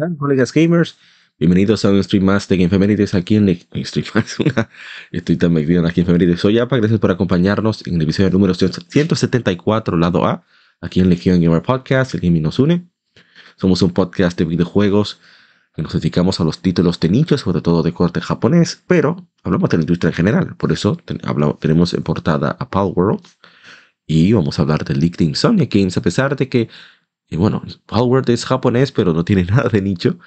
Hola, colegas gamers, bienvenidos a un stream más de Gamefemérides aquí en Le stream más, una, estoy tan metido aquí en Femérides. Soy APA, gracias por acompañarnos en el episodio número 174, lado A, aquí en Legion Gamer Podcast, el gaming nos une. Somos un podcast de videojuegos que nos dedicamos a los títulos de nicho, sobre todo de corte japonés, pero hablamos de la industria en general. Por eso tenemos en portada a Pal World y vamos a hablar de League Insomnia Games, a pesar de que y bueno, Palworld es japonés, pero no tiene nada de nicho.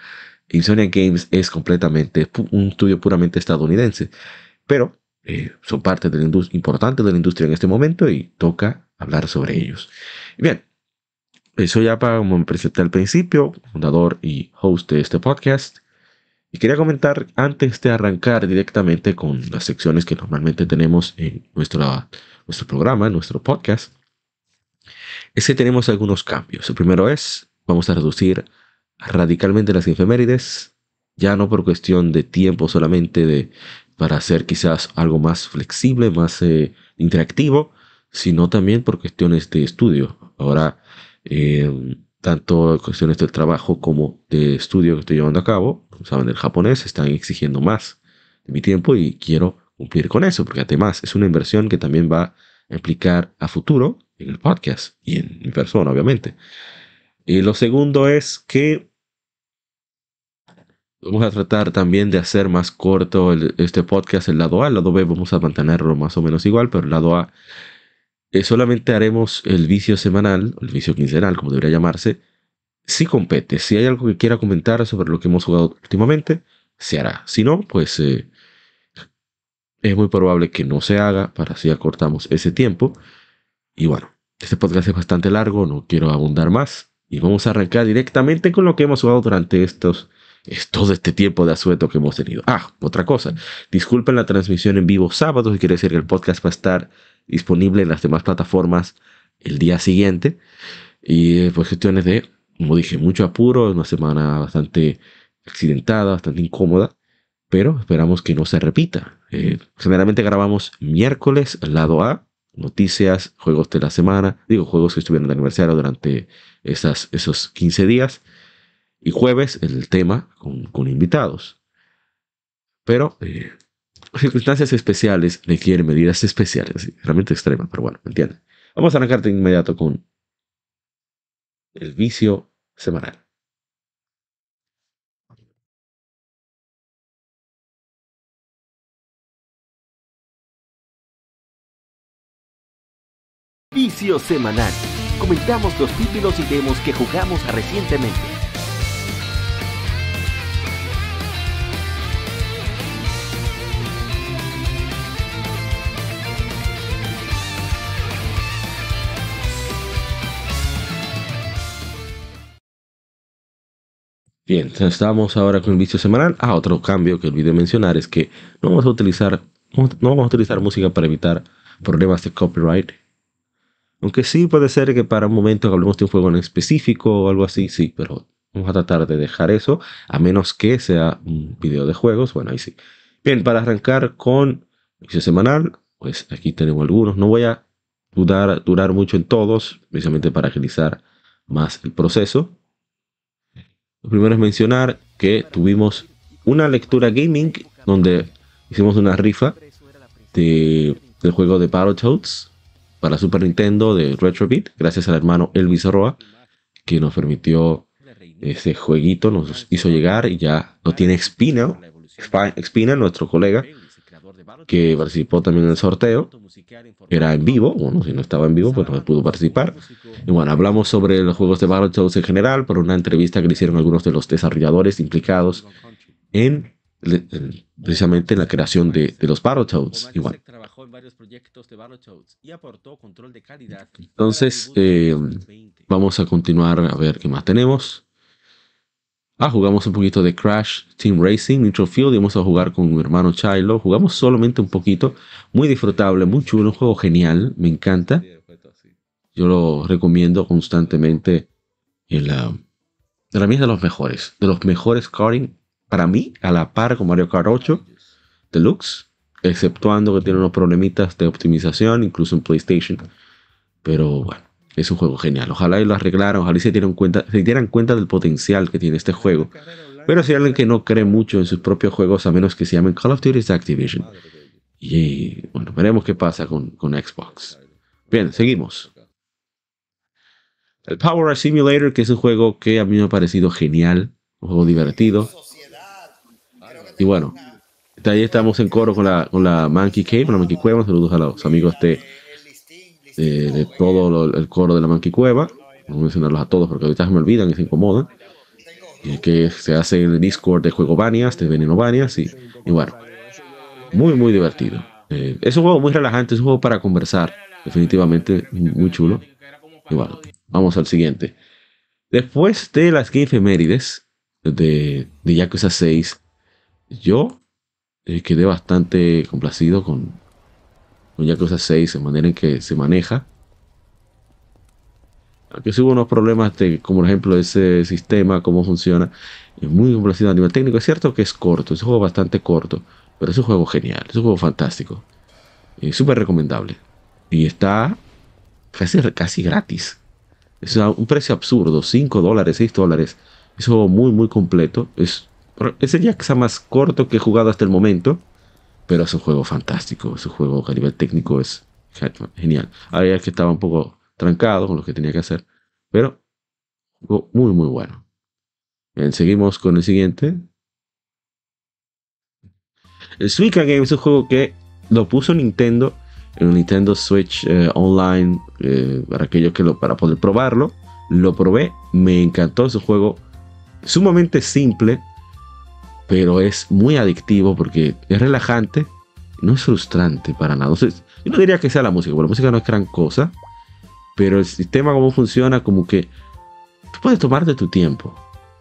Insomnia Games es completamente un estudio puramente estadounidense. Pero eh, son parte de la importante de la industria en este momento y toca hablar sobre ellos. Bien, soy Apa, como me presenté al principio, fundador y host de este podcast. Y quería comentar antes de arrancar directamente con las secciones que normalmente tenemos en nuestro, nuestro programa, en nuestro podcast es que tenemos algunos cambios. El primero es, vamos a reducir radicalmente las efemérides, ya no por cuestión de tiempo solamente de, para hacer quizás algo más flexible, más eh, interactivo, sino también por cuestiones de estudio. Ahora, eh, tanto cuestiones del trabajo como de estudio que estoy llevando a cabo, saben, el japonés están exigiendo más de mi tiempo y quiero cumplir con eso, porque además es una inversión que también va a implicar a futuro en el podcast y en mi persona, obviamente. Y lo segundo es que vamos a tratar también de hacer más corto este podcast, el lado A, el lado B vamos a mantenerlo más o menos igual, pero el lado A eh, solamente haremos el vicio semanal, el vicio quincenal, como debería llamarse, si compete. Si hay algo que quiera comentar sobre lo que hemos jugado últimamente, se hará. Si no, pues eh, es muy probable que no se haga, para así acortamos ese tiempo. Y bueno, este podcast es bastante largo, no quiero abundar más. Y vamos a arrancar directamente con lo que hemos jugado durante estos, todo este tiempo de asueto que hemos tenido. Ah, otra cosa. Disculpen la transmisión en vivo sábado, quiere decir que el podcast va a estar disponible en las demás plataformas el día siguiente. Y pues cuestiones de, como dije, mucho apuro, una semana bastante accidentada, bastante incómoda. Pero esperamos que no se repita. Eh, generalmente grabamos miércoles, lado A, noticias, juegos de la semana, digo, juegos que estuvieron de aniversario durante esas, esos 15 días. Y jueves el tema con, invitados. Pero eh, circunstancias especiales requieren medidas especiales, realmente extremas, pero bueno, ¿me? Vamos a arrancar de inmediato con el vicio semanal. Semanal. Comentamos los títulos y demos que jugamos recientemente. Bien, estamos ahora con el vicio semanal. Ah, otro cambio que olvidé mencionar es que no vamos a utilizar, no vamos a utilizar música para evitar problemas de copyright aunque sí puede ser que para un momento hablemos de un juego en específico o algo así, sí, pero vamos a tratar de dejar eso, a menos que sea un video de juegos, bueno, ahí sí. Bien, para arrancar con el semanal, pues aquí tenemos algunos. No voy a durar, durar mucho en todos, precisamente para agilizar más el proceso. Lo primero es mencionar que tuvimos una lectura gaming donde hicimos una rifa de, del juego de Battletoads para Super Nintendo de Retrobit, gracias al hermano Elvis Roa, que nos permitió ese jueguito, nos hizo llegar y ya lo tiene Espina, Espina, nuestro colega, que participó también en el sorteo. Era en vivo, bueno, si no estaba en vivo, pues no pudo participar. Y bueno, hablamos sobre los juegos de Battletoads en general por una entrevista que le hicieron algunos de los desarrolladores implicados en precisamente en la creación de, los Battletoads. Y trabajó en varios proyectos de Battletoads y aportó control de calidad. Entonces, eh, vamos a continuar a ver qué más tenemos. Ah, jugamos un poquito de Crash Team Racing, Nitro Field y vamos a jugar con mi hermano Chilo. Jugamos solamente un poquito, muy disfrutable, muy chulo, un juego genial, me encanta. Yo lo recomiendo constantemente. En la, para mí es de los mejores, de los mejores karting, para mí, a la par con Mario Kart 8 Deluxe, exceptuando que tiene unos problemitas de optimización, incluso en PlayStation. Pero bueno, es un juego genial. Ojalá y lo arreglaran, ojalá se dieran cuenta, se dieran cuenta del potencial que tiene este juego. Pero si hay alguien que no cree mucho en sus propios juegos, a menos que se llamen Call of Duty Activision. Y bueno, veremos qué pasa con, con Xbox. Bien, seguimos. El Power Simulator, que es un juego que a mí me ha parecido genial, un juego divertido. Y bueno, ahí estamos en coro con la, con la Monkey Cave, con la Monkey Cueva. Saludos a los amigos de todo el coro de la Manquicueva. Vamos a mencionarlos a todos porque ahorita se me olvidan y se incomodan. Y que se hace en el Discord de Juego Banias, de Veneno Banias. Y, bueno, muy, muy divertido. Eh, es un juego muy relajante, es un juego para conversar. Definitivamente muy chulo. Y bueno, vamos al siguiente. Después de las Game Efemérides de, de Yakuza 6, yo eh, quedé bastante complacido con, con Yakuza 6, en manera en que se maneja. Aunque sí hubo unos problemas de, como por ejemplo, ese sistema, cómo funciona. Es muy complacido a nivel técnico. Es cierto que es corto, es un juego bastante corto, pero es un juego genial, es un juego fantástico. Y súper recomendable. Y está casi, casi gratis. Es un precio absurdo, 5 dólares, 6 dólares. Es un juego muy, muy completo. Es, es el Yakuza más corto que he jugado hasta el momento. Pero es un juego fantástico, es un juego a nivel técnico es genial. Había que estaba un poco trancado con lo que tenía que hacer, pero muy, muy bueno. Bien, seguimos con el siguiente. El Suica Game es un juego que lo puso Nintendo en un Nintendo Switch eh, Online eh, para aquellos que lo para poder probarlo. Lo probé, me encantó. Es un juego sumamente simple, pero es muy adictivo porque es relajante, no es frustrante para nada. yo no diría que sea la música, porque la música no es gran cosa, pero el sistema como funciona, como que tú puedes tomarte tu tiempo.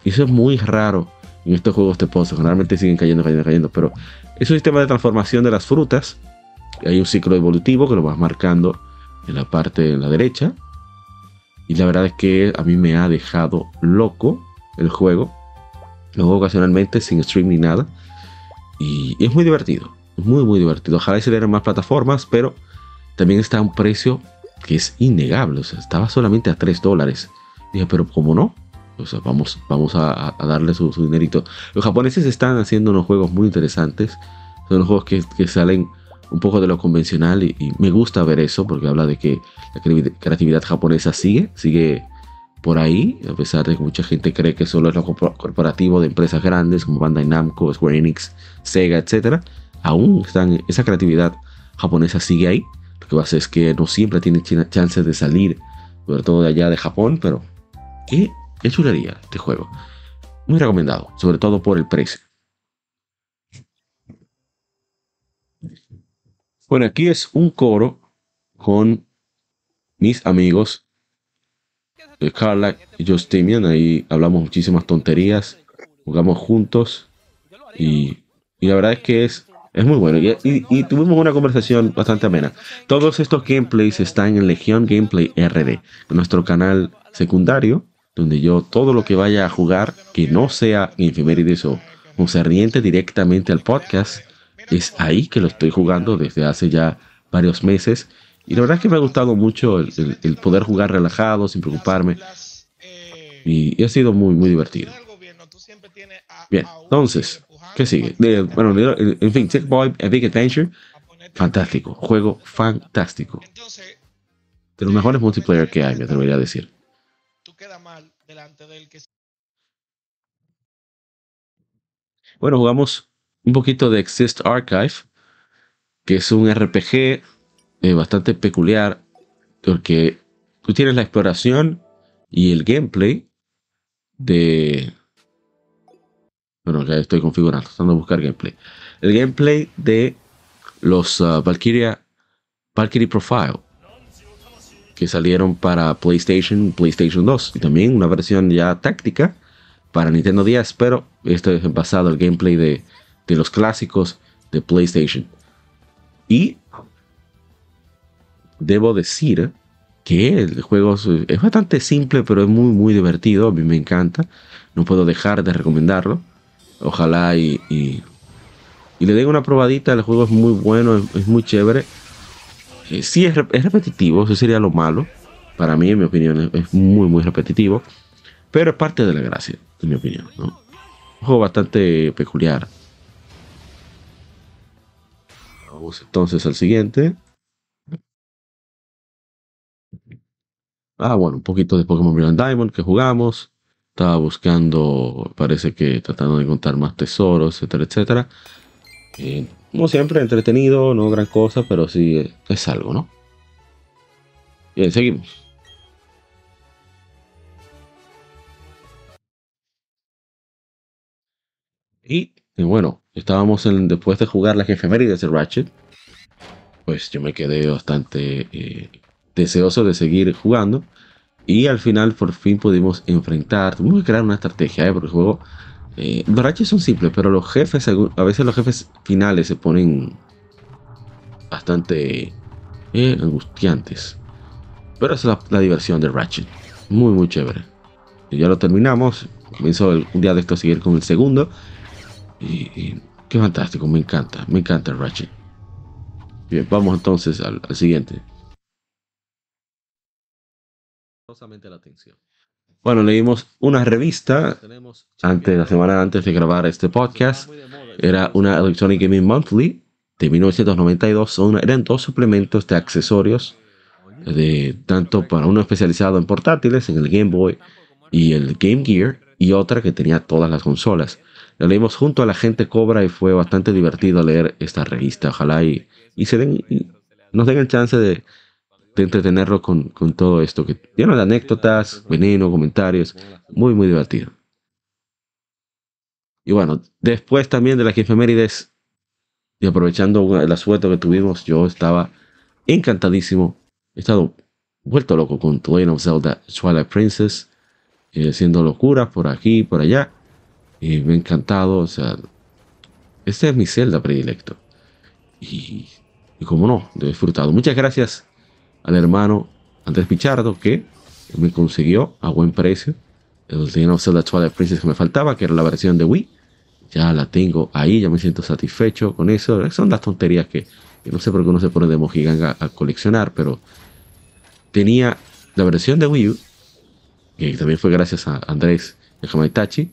Y eso es muy raro en estos juegos de pozos. Generalmente siguen cayendo, cayendo, cayendo, pero es un sistema de transformación de las frutas. Hay un ciclo evolutivo que lo vas marcando en la parte en la derecha. Y la verdad es que a mí me ha dejado loco el juego Luego ocasionalmente sin stream ni nada. Y, es muy divertido. Muy, muy divertido. Ojalá se dieran más plataformas, pero también está a un precio que es innegable. O sea, estaba solamente a 3 dólares. Dije, pero ¿cómo no? O sea, vamos, vamos a, darle su, dinerito. Los japoneses están haciendo unos juegos muy interesantes. Son unos juegos que, que salen un poco de lo convencional y, y, me gusta ver eso porque habla de que la creatividad japonesa sigue, sigue por ahí, a pesar de que mucha gente cree que solo es lo corporativo de empresas grandes como Bandai Namco, Square Enix, Sega, etc. Aún están, esa creatividad japonesa sigue ahí. Lo que pasa es que no siempre tiene chances de salir, sobre todo de allá de Japón, pero qué, qué chulería este juego. Muy recomendado, sobre todo por el precio. Bueno, aquí es un coro con mis amigos Carla y Justinian, ahí hablamos muchísimas tonterías, jugamos juntos y, la verdad es que es, es muy bueno. Y, tuvimos una conversación bastante amena. Todos estos gameplays están en Legion Gameplay RD, nuestro canal secundario, donde yo todo lo que vaya a jugar que no sea Infemérides o concerniente directamente al podcast, es ahí que lo estoy jugando desde hace ya varios meses y la verdad es que me ha gustado mucho el, poder jugar relajado, sin preocuparme. Y, ha sido muy, muy divertido. Bien, entonces, ¿qué sigue? bueno, en fin, Tech Boy, A Big Adventure, fantástico, juego fantástico. De los mejores multiplayer que hay, me atrevería a decir. Bueno, jugamos un poquito de Exist Archive, que es un RPG bastante peculiar porque tú tienes la exploración y el gameplay de... Bueno, ya estoy configurando, tratando de buscar gameplay. El gameplay de los uh, Valkyria Valkyrie Profile, que salieron para PlayStation, PlayStation 2, y también una versión ya táctica para Nintendo 10, pero esto es basado en el gameplay de, de los clásicos de PlayStation. Y debo decir que el juego es bastante simple, pero es muy, muy divertido. A mí me encanta. No puedo dejar de recomendarlo. Ojalá y, y, le den una probadita. El juego es muy bueno, es, muy chévere. Eh, sí, es, repetitivo, eso sería lo malo. Para mí, en mi opinión, es, muy, muy repetitivo. Pero es parte de la gracia, en mi opinión. Un juego bastante peculiar. Vamos entonces al siguiente. Ah, bueno, un poquito de Pokémon Brilliant Diamond que jugamos. Estaba buscando, parece que tratando de encontrar más tesoros, etcétera, etcétera. Eh, como siempre, entretenido, no gran cosa, pero sí es algo, ¿no? Bien, seguimos. Y, bueno, estábamos en, después de jugar las efemérides de Ratchet, pues yo me quedé bastante eh, deseoso de seguir jugando. Y al final por fin pudimos enfrentar, tuvimos que crear una estrategia, ¿eh? porque el juego, eh, los rachis son simples, pero los jefes, a veces los jefes finales se ponen bastante eh, angustiantes. Pero esa es la, diversión de Ratchet. Muy, muy chévere. Ya lo terminamos. Comenzó un día de esto a seguir con el segundo. Y, qué fantástico, me encanta, me encanta Ratchet. Bien, vamos entonces al siguiente la atención. Bueno, leímos una revista antes, la semana antes de grabar este podcast. Era una Electronic Gaming Monthly de 1992. Son, eran dos suplementos de accesorios, de, tanto para uno especializado en portátiles, en el Game Boy y el Game Gear, y otra que tenía todas las consolas. La leímos junto a la gente Cobra y fue bastante divertido leer esta revista. Ojalá y, y se den, y nos den el chance de, de entretenerlo con, con todo esto, que lleno de anécdotas, veneno, comentarios, muy, muy divertido. Y bueno, después también de las efemérides, y aprovechando el asueto que tuvimos, yo estaba encantadísimo. He estado vuelto loco con Legend of Zelda Twilight Princess, eh, haciendo locuras por aquí por allá. Y me ha encantado, o sea, este es mi Zelda predilecto. Y, y como no, he disfrutado. Muchas gracias al hermano Andrés Pichardo que me consiguió a buen precio el Legend Zelda Twilight Princess que me faltaba, que era la versión de Wii. Ya la tengo ahí, ya me siento satisfecho con eso. Son las tonterías que, no sé por qué uno se pone de mojiganga a, coleccionar, pero tenía la versión de Wii U, que también fue gracias a Andrés Hamaitachi,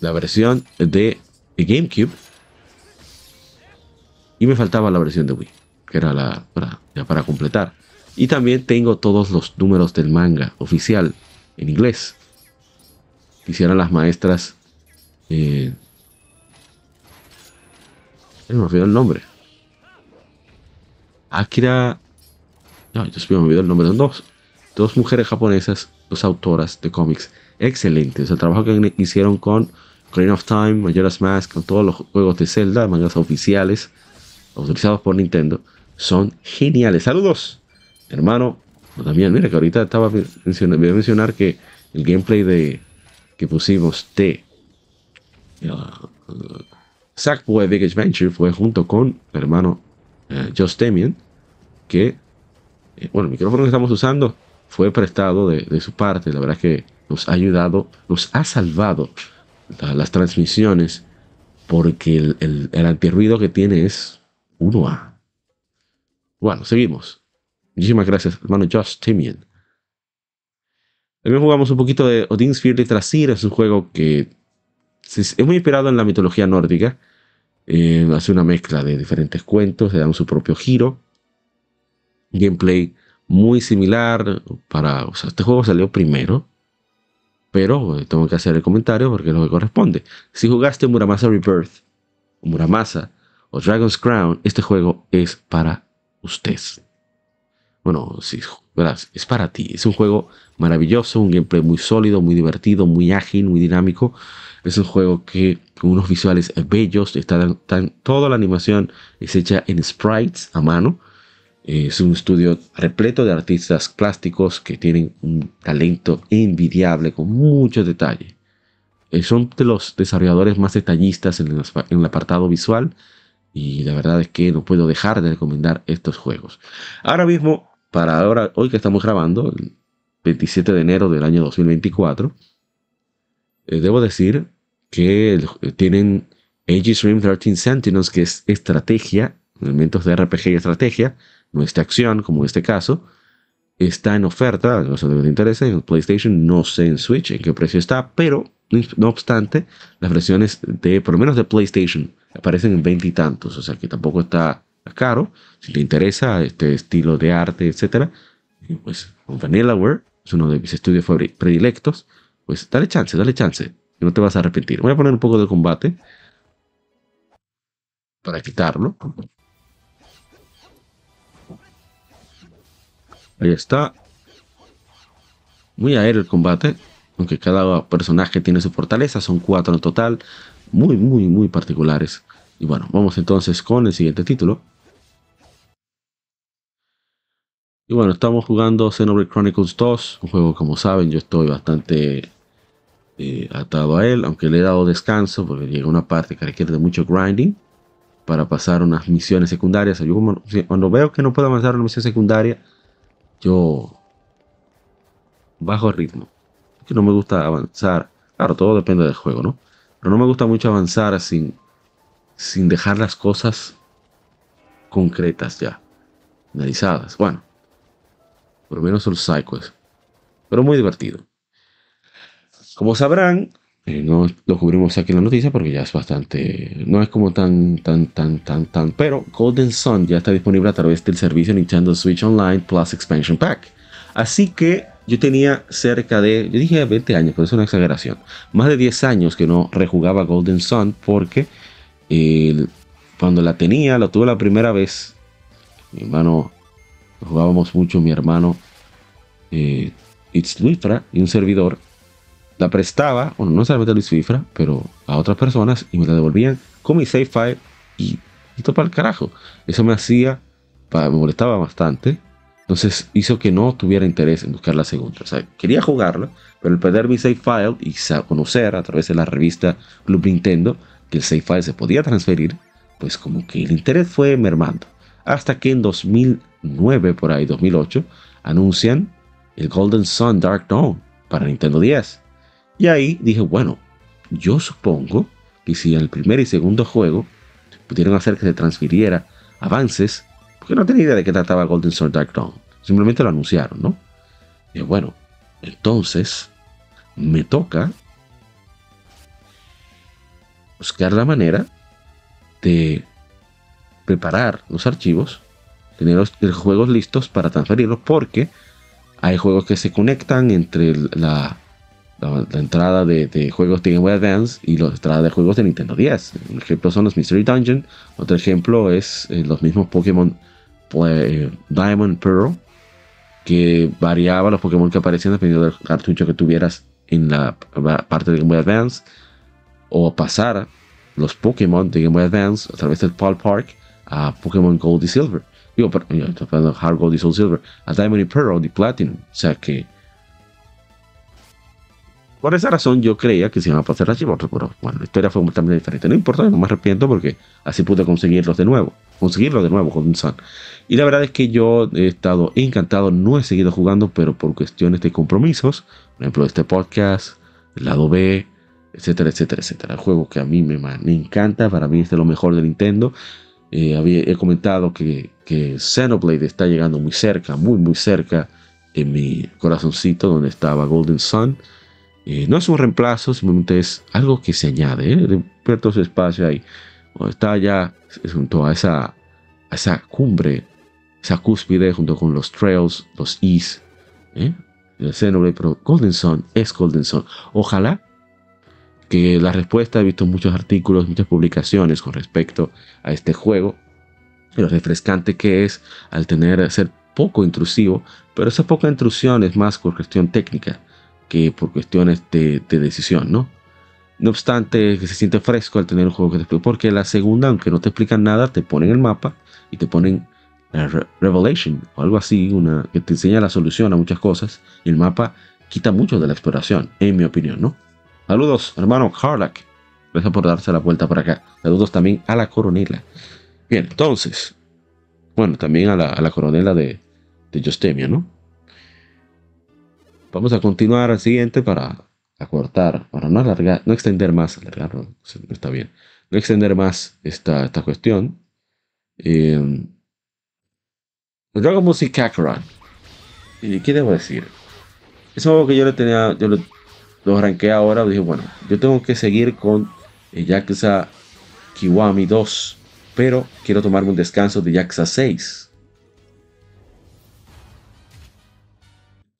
la versión de GameCube, y me faltaba la versión de Wii que era la para, ya para completar. Y también tengo todos los números del manga oficial en inglés. Quisieran las maestras. Eh, me olvidó el nombre. Akira. No, yo me olvidó el nombre. de dos, dos mujeres japonesas, dos autoras de cómics excelentes. El trabajo que hicieron con Crane of Time, Majora's Mask, con todos los juegos de Zelda, mangas oficiales, autorizados por Nintendo son geniales. Saludos, hermano. También, mira que ahorita estaba mencionando, voy a mencionar que el gameplay de que pusimos de uh, Sackboy Big Adventure fue junto con el hermano uh, Just Demian, que, eh, bueno, el micrófono que estamos usando fue prestado de, su parte. La verdad es que nos ha ayudado, nos ha salvado las transmisiones, porque el, el, el antirruido que tiene es 1A. Bueno, seguimos. Muchísimas gracias, hermano Josh Timian. También jugamos un poquito de Odin's Fear Trasir. Es un juego que es muy inspirado en la mitología nórdica. Eh, hace una mezcla de diferentes cuentos, le dan su propio giro. Gameplay muy similar. Para, este juego salió primero. Pero tengo que hacer el comentario porque es lo que corresponde. Si jugaste Muramasa Rebirth, Muramasa o Dragon's Crown, este juego es para usted. Bueno, sí, es para ti. Es un juego maravilloso, un gameplay muy sólido, muy divertido, muy ágil, muy dinámico. Es un juego que con unos visuales bellos, está toda la animación es hecha en sprites a mano. Es un estudio repleto de artistas plásticos que tienen un talento envidiable con mucho detalle. Eh, son de los desarrolladores más detallistas en el, apartado visual y la verdad es que no puedo dejar de recomendar estos juegos. Ahora mismo, para ahora, hoy que estamos grabando, el 27 de enero del año 2024, eh, debo decir que tienen Aegis Rim 13 Sentinels, que es estrategia, elementos de RPG y estrategia, no es acción como en este caso, está en oferta, no sé si te interesa, en PlayStation, no sé en Switch en qué precio está, pero no obstante, las versiones de, por lo menos de PlayStation, aparecen en veinte y tantos, o sea que tampoco está caro. Si te interesa este estilo de arte, etcétera, pues Vanillaware es uno de mis estudios predilectos, pues dale chance, dale chance, no te vas a arrepentir. Voy a poner un poco de combate para quitarlo. Ahí está. Muy aéreo el combate aunque cada personaje tiene su fortaleza, son cuatro en total, muy, muy, muy particulares. Y bueno, vamos entonces con el siguiente título. Y bueno, estamos jugando Xenoblade Chronicles 2, un juego como saben, yo estoy bastante eh, atado a él, aunque le he dado descanso porque llega una parte que requiere de mucho grinding para pasar unas misiones secundarias. Cuando veo que no puedo avanzar una misión secundaria, yo bajo el ritmo que no me gusta avanzar. Claro, todo depende del juego, ¿no? Pero no me gusta mucho avanzar sin, sin dejar las cosas concretas ya, analizadas. Bueno, por lo menos el Psycho es. Pero muy divertido. Como sabrán, eh, no lo cubrimos aquí en la noticia porque ya es bastante. No es como tan, tan, tan, tan, tan. Pero Golden Sun ya está disponible a través del servicio Nintendo Switch Online Plus Expansion Pack. Así que yo tenía cerca de, yo dije 20 años, pero es una exageración, más de 10 años que no rejugaba Golden Sun porque cuando la tenía, la tuve la primera vez, mi hermano, jugábamos mucho, mi hermano, eh, It's Luifra y un servidor, la prestaba, bueno, no solamente a Luis Fifra, pero a otras personas y me la devolvían con mi save file y, y todo para el carajo. Eso me hacía, me molestaba bastante entonces hizo que no tuviera interés en buscar la segunda. O sea, quería jugarla, pero el perder mi save file y conocer a través de la revista Club Nintendo que el save file se podía transferir, pues como que el interés fue mermando. Hasta que en 2009, por ahí 2008, anuncian el Golden Sun Dark Dawn para Nintendo 10. Y ahí dije, bueno, yo supongo que si en el primer y segundo juego pudieron hacer que se transfiriera avances que no tenía idea de qué trataba Golden Sword Dark Dawn. Simplemente lo anunciaron, ¿no? Y bueno, entonces me toca buscar la manera de preparar los archivos, tener los, juegos listos para transferirlos, porque hay juegos que se conectan entre la, la, entrada de, juegos de Game Boy Advance y la entrada de juegos de Nintendo 10. Un ejemplo son los Mystery Dungeon, otro ejemplo es eh, los mismos Pokémon pues, Diamond Pearl, que variaba los Pokémon que aparecían dependiendo del cartucho que tuvieras en la parte de Game Boy Advance, o pasar los Pokémon de Game Boy Advance a través del Paul Park a Pokémon Gold y Silver. Digo, perdón, Hard Gold y Soul Silver, a Diamond y Pearl y Platinum. O sea que por esa razón yo creía que se iban a pasar las pero bueno, la historia fue totalmente diferente. No importa, no me arrepiento porque así pude conseguirlos de nuevo. Conseguirlos de nuevo con Sun. Y la verdad es que yo he estado encantado, no he seguido jugando, pero por cuestiones de compromisos, por ejemplo, este podcast, el lado B, etcétera, etcétera, etcétera. El juego que a mí me, me encanta, para mí es de lo mejor de Nintendo. Eh, había, he comentado que, que Xenoblade está llegando muy cerca, muy, muy cerca en mi corazoncito donde estaba Golden Sun. Eh, no es un reemplazo, simplemente es algo que se añade, ¿eh? todo su espacio ahí. está ya junto a esa, esa cumbre, esa cúspide, junto con los trails, los E's, ¿eh? el Xenoblade, pero Golden Sun es Golden Sun. Ojalá que la respuesta, he visto muchos artículos, muchas publicaciones con respecto a este juego, lo refrescante que es al tener, ser poco intrusivo, pero esa poca intrusión es más por cuestión técnica que por cuestiones de, decisión, ¿no? No obstante, que se siente fresco al tener un juego que te explica, porque la segunda, aunque no te explican nada, te ponen el mapa y te ponen Revelation o algo así, que te enseña la solución a muchas cosas. El mapa quita mucho de la exploración, en mi opinión, ¿no? Saludos, hermano Carlack. Gracias por darse la vuelta por acá. Saludos también a la coronela. Bien, entonces, bueno, también a la, coronela de, de Justemia, ¿no? Vamos a continuar al siguiente para acortar, para no alargar, no extender más, alargar no, está bien, no extender más esta, esta cuestión. Eh, Dragon Z Kakarot. ¿Y qué debo decir? Es algo que yo le tenía, yo lo, lo ahora, dije, bueno, yo tengo que seguir con Yakuza Kiwami 2, pero quiero tomarme un descanso de Yakuza 6.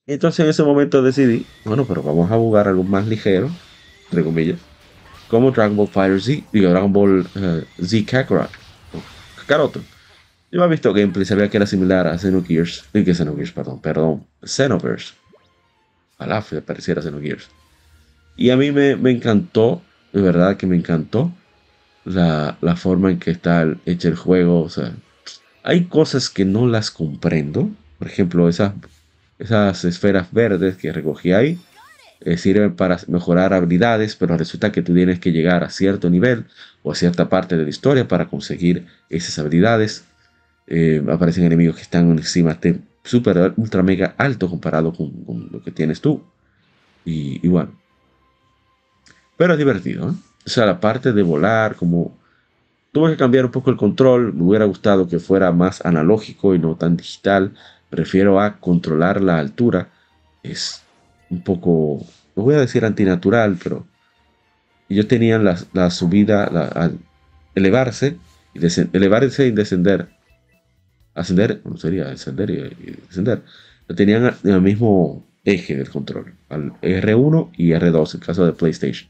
Entonces en ese momento decidí, bueno, pero vamos a jugar algo más ligero, entre comillas, como Dragon Ball Fighter Z, digo, Dragon Ball eh, Z Kakarot, Kakaroto. Yo he visto gameplay, sabía que era similar a Xenogears, y que Xenogears, perdón, perdón, Xenoverse. Ojalá pareciera Xenogears. Y a mí me, me, encantó, de verdad que me encantó la, la forma en que está hecho el juego. O sea, hay cosas que no las comprendo. Por ejemplo, esas esas esferas verdes que recogí ahí eh, sirven para mejorar habilidades, pero resulta que tú tienes que llegar a cierto nivel o a cierta parte de la historia para conseguir esas habilidades. Eh, aparecen enemigos que están encima de super ultra mega alto comparado con, lo que tienes tú. Y, bueno. Pero es divertido. O sea, la parte de volar, como tuve que cambiar un poco el control. Me hubiera gustado que fuera más analógico y no tan digital prefiero a controlar la altura. Es un poco, no voy a decir antinatural, pero ellos tenían la, subida, la, elevarse, y elevarse y descender. Ascender, no sería descender y, descender. Lo tenían en el mismo eje del control, al R1 y R2 en caso de PlayStation.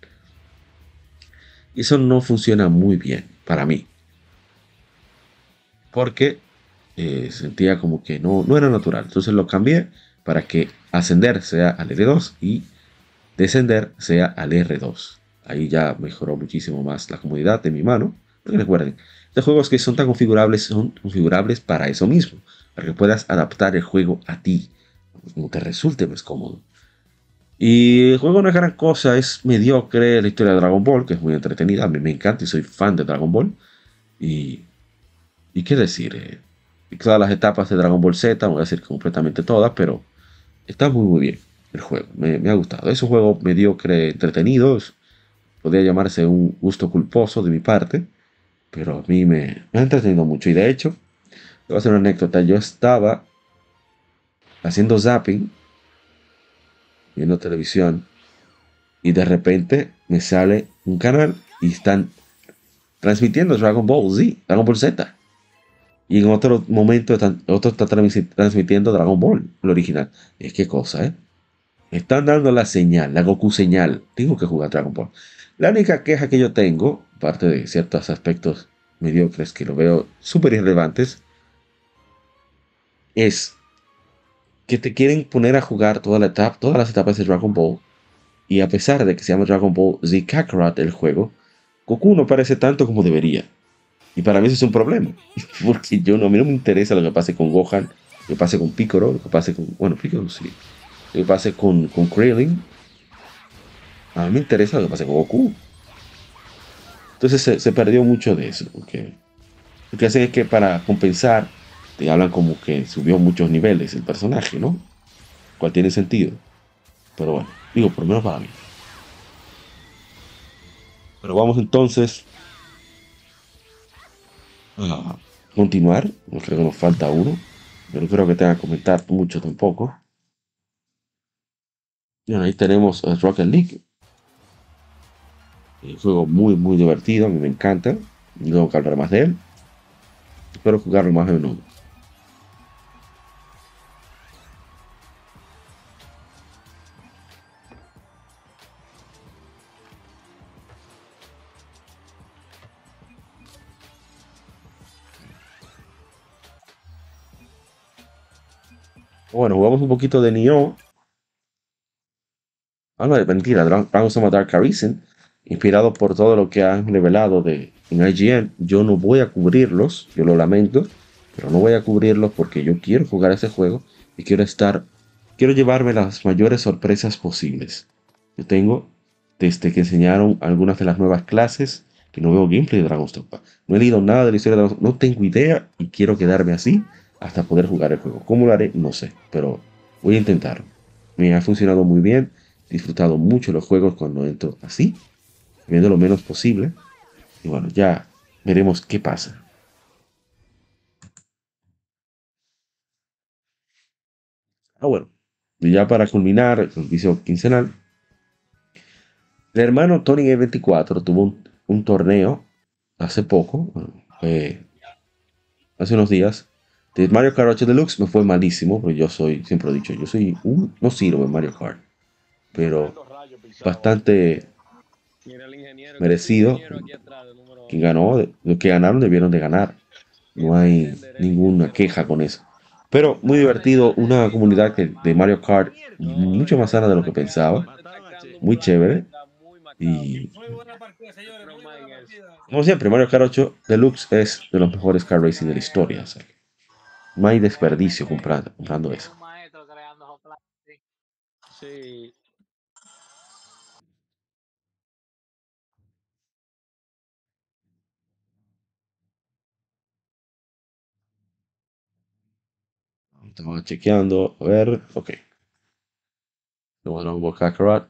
Y eso no funciona muy bien para mí. Porque eh, sentía como que no, no era natural. Entonces lo cambié para que ascender sea al R2 y descender sea al R2. Ahí ya mejoró muchísimo más la comodidad de mi mano. Porque recuerden, estos juegos que son tan configurables son configurables para eso mismo, para que puedas adaptar el juego a ti, como te resulte más cómodo. Y el juego no es gran cosa, es mediocre la historia de Dragon Ball, que es muy entretenida, a mí me encanta y soy fan de Dragon Ball. Y, y qué decir, eh, todas las etapas de Dragon Ball Z, voy a decir completamente todas, pero está muy muy bien el juego, me, ha gustado. Es un juego mediocre, entretenido, podría llamarse un gusto culposo de mi parte, pero a mí me, ha entretenido mucho. Y de hecho, voy a hacer una anécdota, yo estaba haciendo zapping, viendo televisión, y de repente me sale un canal y están transmitiendo Dragon Ball Z, Dragon Ball Z. Y en otro momento otro está transmitiendo Dragon Ball, el original. Es que cosa, ¿eh? Están dando la señal, la Goku señal. Tengo que jugar Dragon Ball. La única queja que yo tengo, aparte de ciertos aspectos mediocres que lo veo súper irrelevantes, es que te quieren poner a jugar toda la etapa, todas las etapas de Dragon Ball. Y a pesar de que se llama Dragon Ball Z Kakarot el juego, Goku no parece tanto como debería. Y para mí eso es un problema. Porque yo no, a mí no me interesa lo que pase con Gohan, lo que pase con Piccolo, lo que pase con. Bueno, Piccolo sí. Lo que pase con, con Krillin. A mí me interesa lo que pase con Goku. Entonces se, perdió mucho de eso. Porque lo que hacen es que para compensar, te hablan como que subió muchos niveles el personaje, ¿no? Cual tiene sentido. Pero bueno, digo, por lo menos para mí. Pero vamos entonces a continuar. No creo que nos falta uno. Pero no creo que tenga que comentar mucho tampoco. Y ahí tenemos Rocket League. Un juego muy, muy divertido. A mí me encanta. No tengo que hablar más de él. Espero jugarlo más de menudo. Bueno, jugamos un poquito de Nioh. Ah, no, mentira, vamos a matar Arisen. Inspirado por todo lo que han revelado de, en IGN. Yo no voy a cubrirlos, yo lo lamento. pero no voy a cubrirlo porque yo quiero jugar ese juego y quiero estar, quiero llevarme las mayores sorpresas posibles. Yo tengo, desde que enseñaron algunas de las nuevas clases, que no veo gameplay de Dragon's Dogma. No he leído nada de la historia de Dragon's No tengo idea y quiero quedarme así hasta poder jugar el juego. ¿Cómo lo haré? No sé, pero voy a intentarlo. Me ha funcionado muy bien, he disfrutado mucho los juegos cuando entro así, viendo lo menos posible. Y bueno, ya veremos qué pasa. Ah, bueno. Y ya para culminar el servicio quincenal, el hermano Tony E24 tuvo un, torneo hace poco, hace unos días, de Mario Kart 8 Deluxe. Me fue malísimo, porque yo soy, siempre he dicho, yo soy un, no sirvo en Mario Kart, pero bastante merecido. Quien ganó, los que ganaron debieron de ganar. No hay ninguna queja con eso. Pero muy divertido, una comunidad que, de Mario Kart mucho más sana de lo que pensaba. Muy chévere. Y como siempre, Mario Kart 8 Deluxe es de los mejores car racing de la historia. No hay desperdicio comprando, comprando eso. Estamos chequeando. A ver. Ok. Vamos a un Kakarot.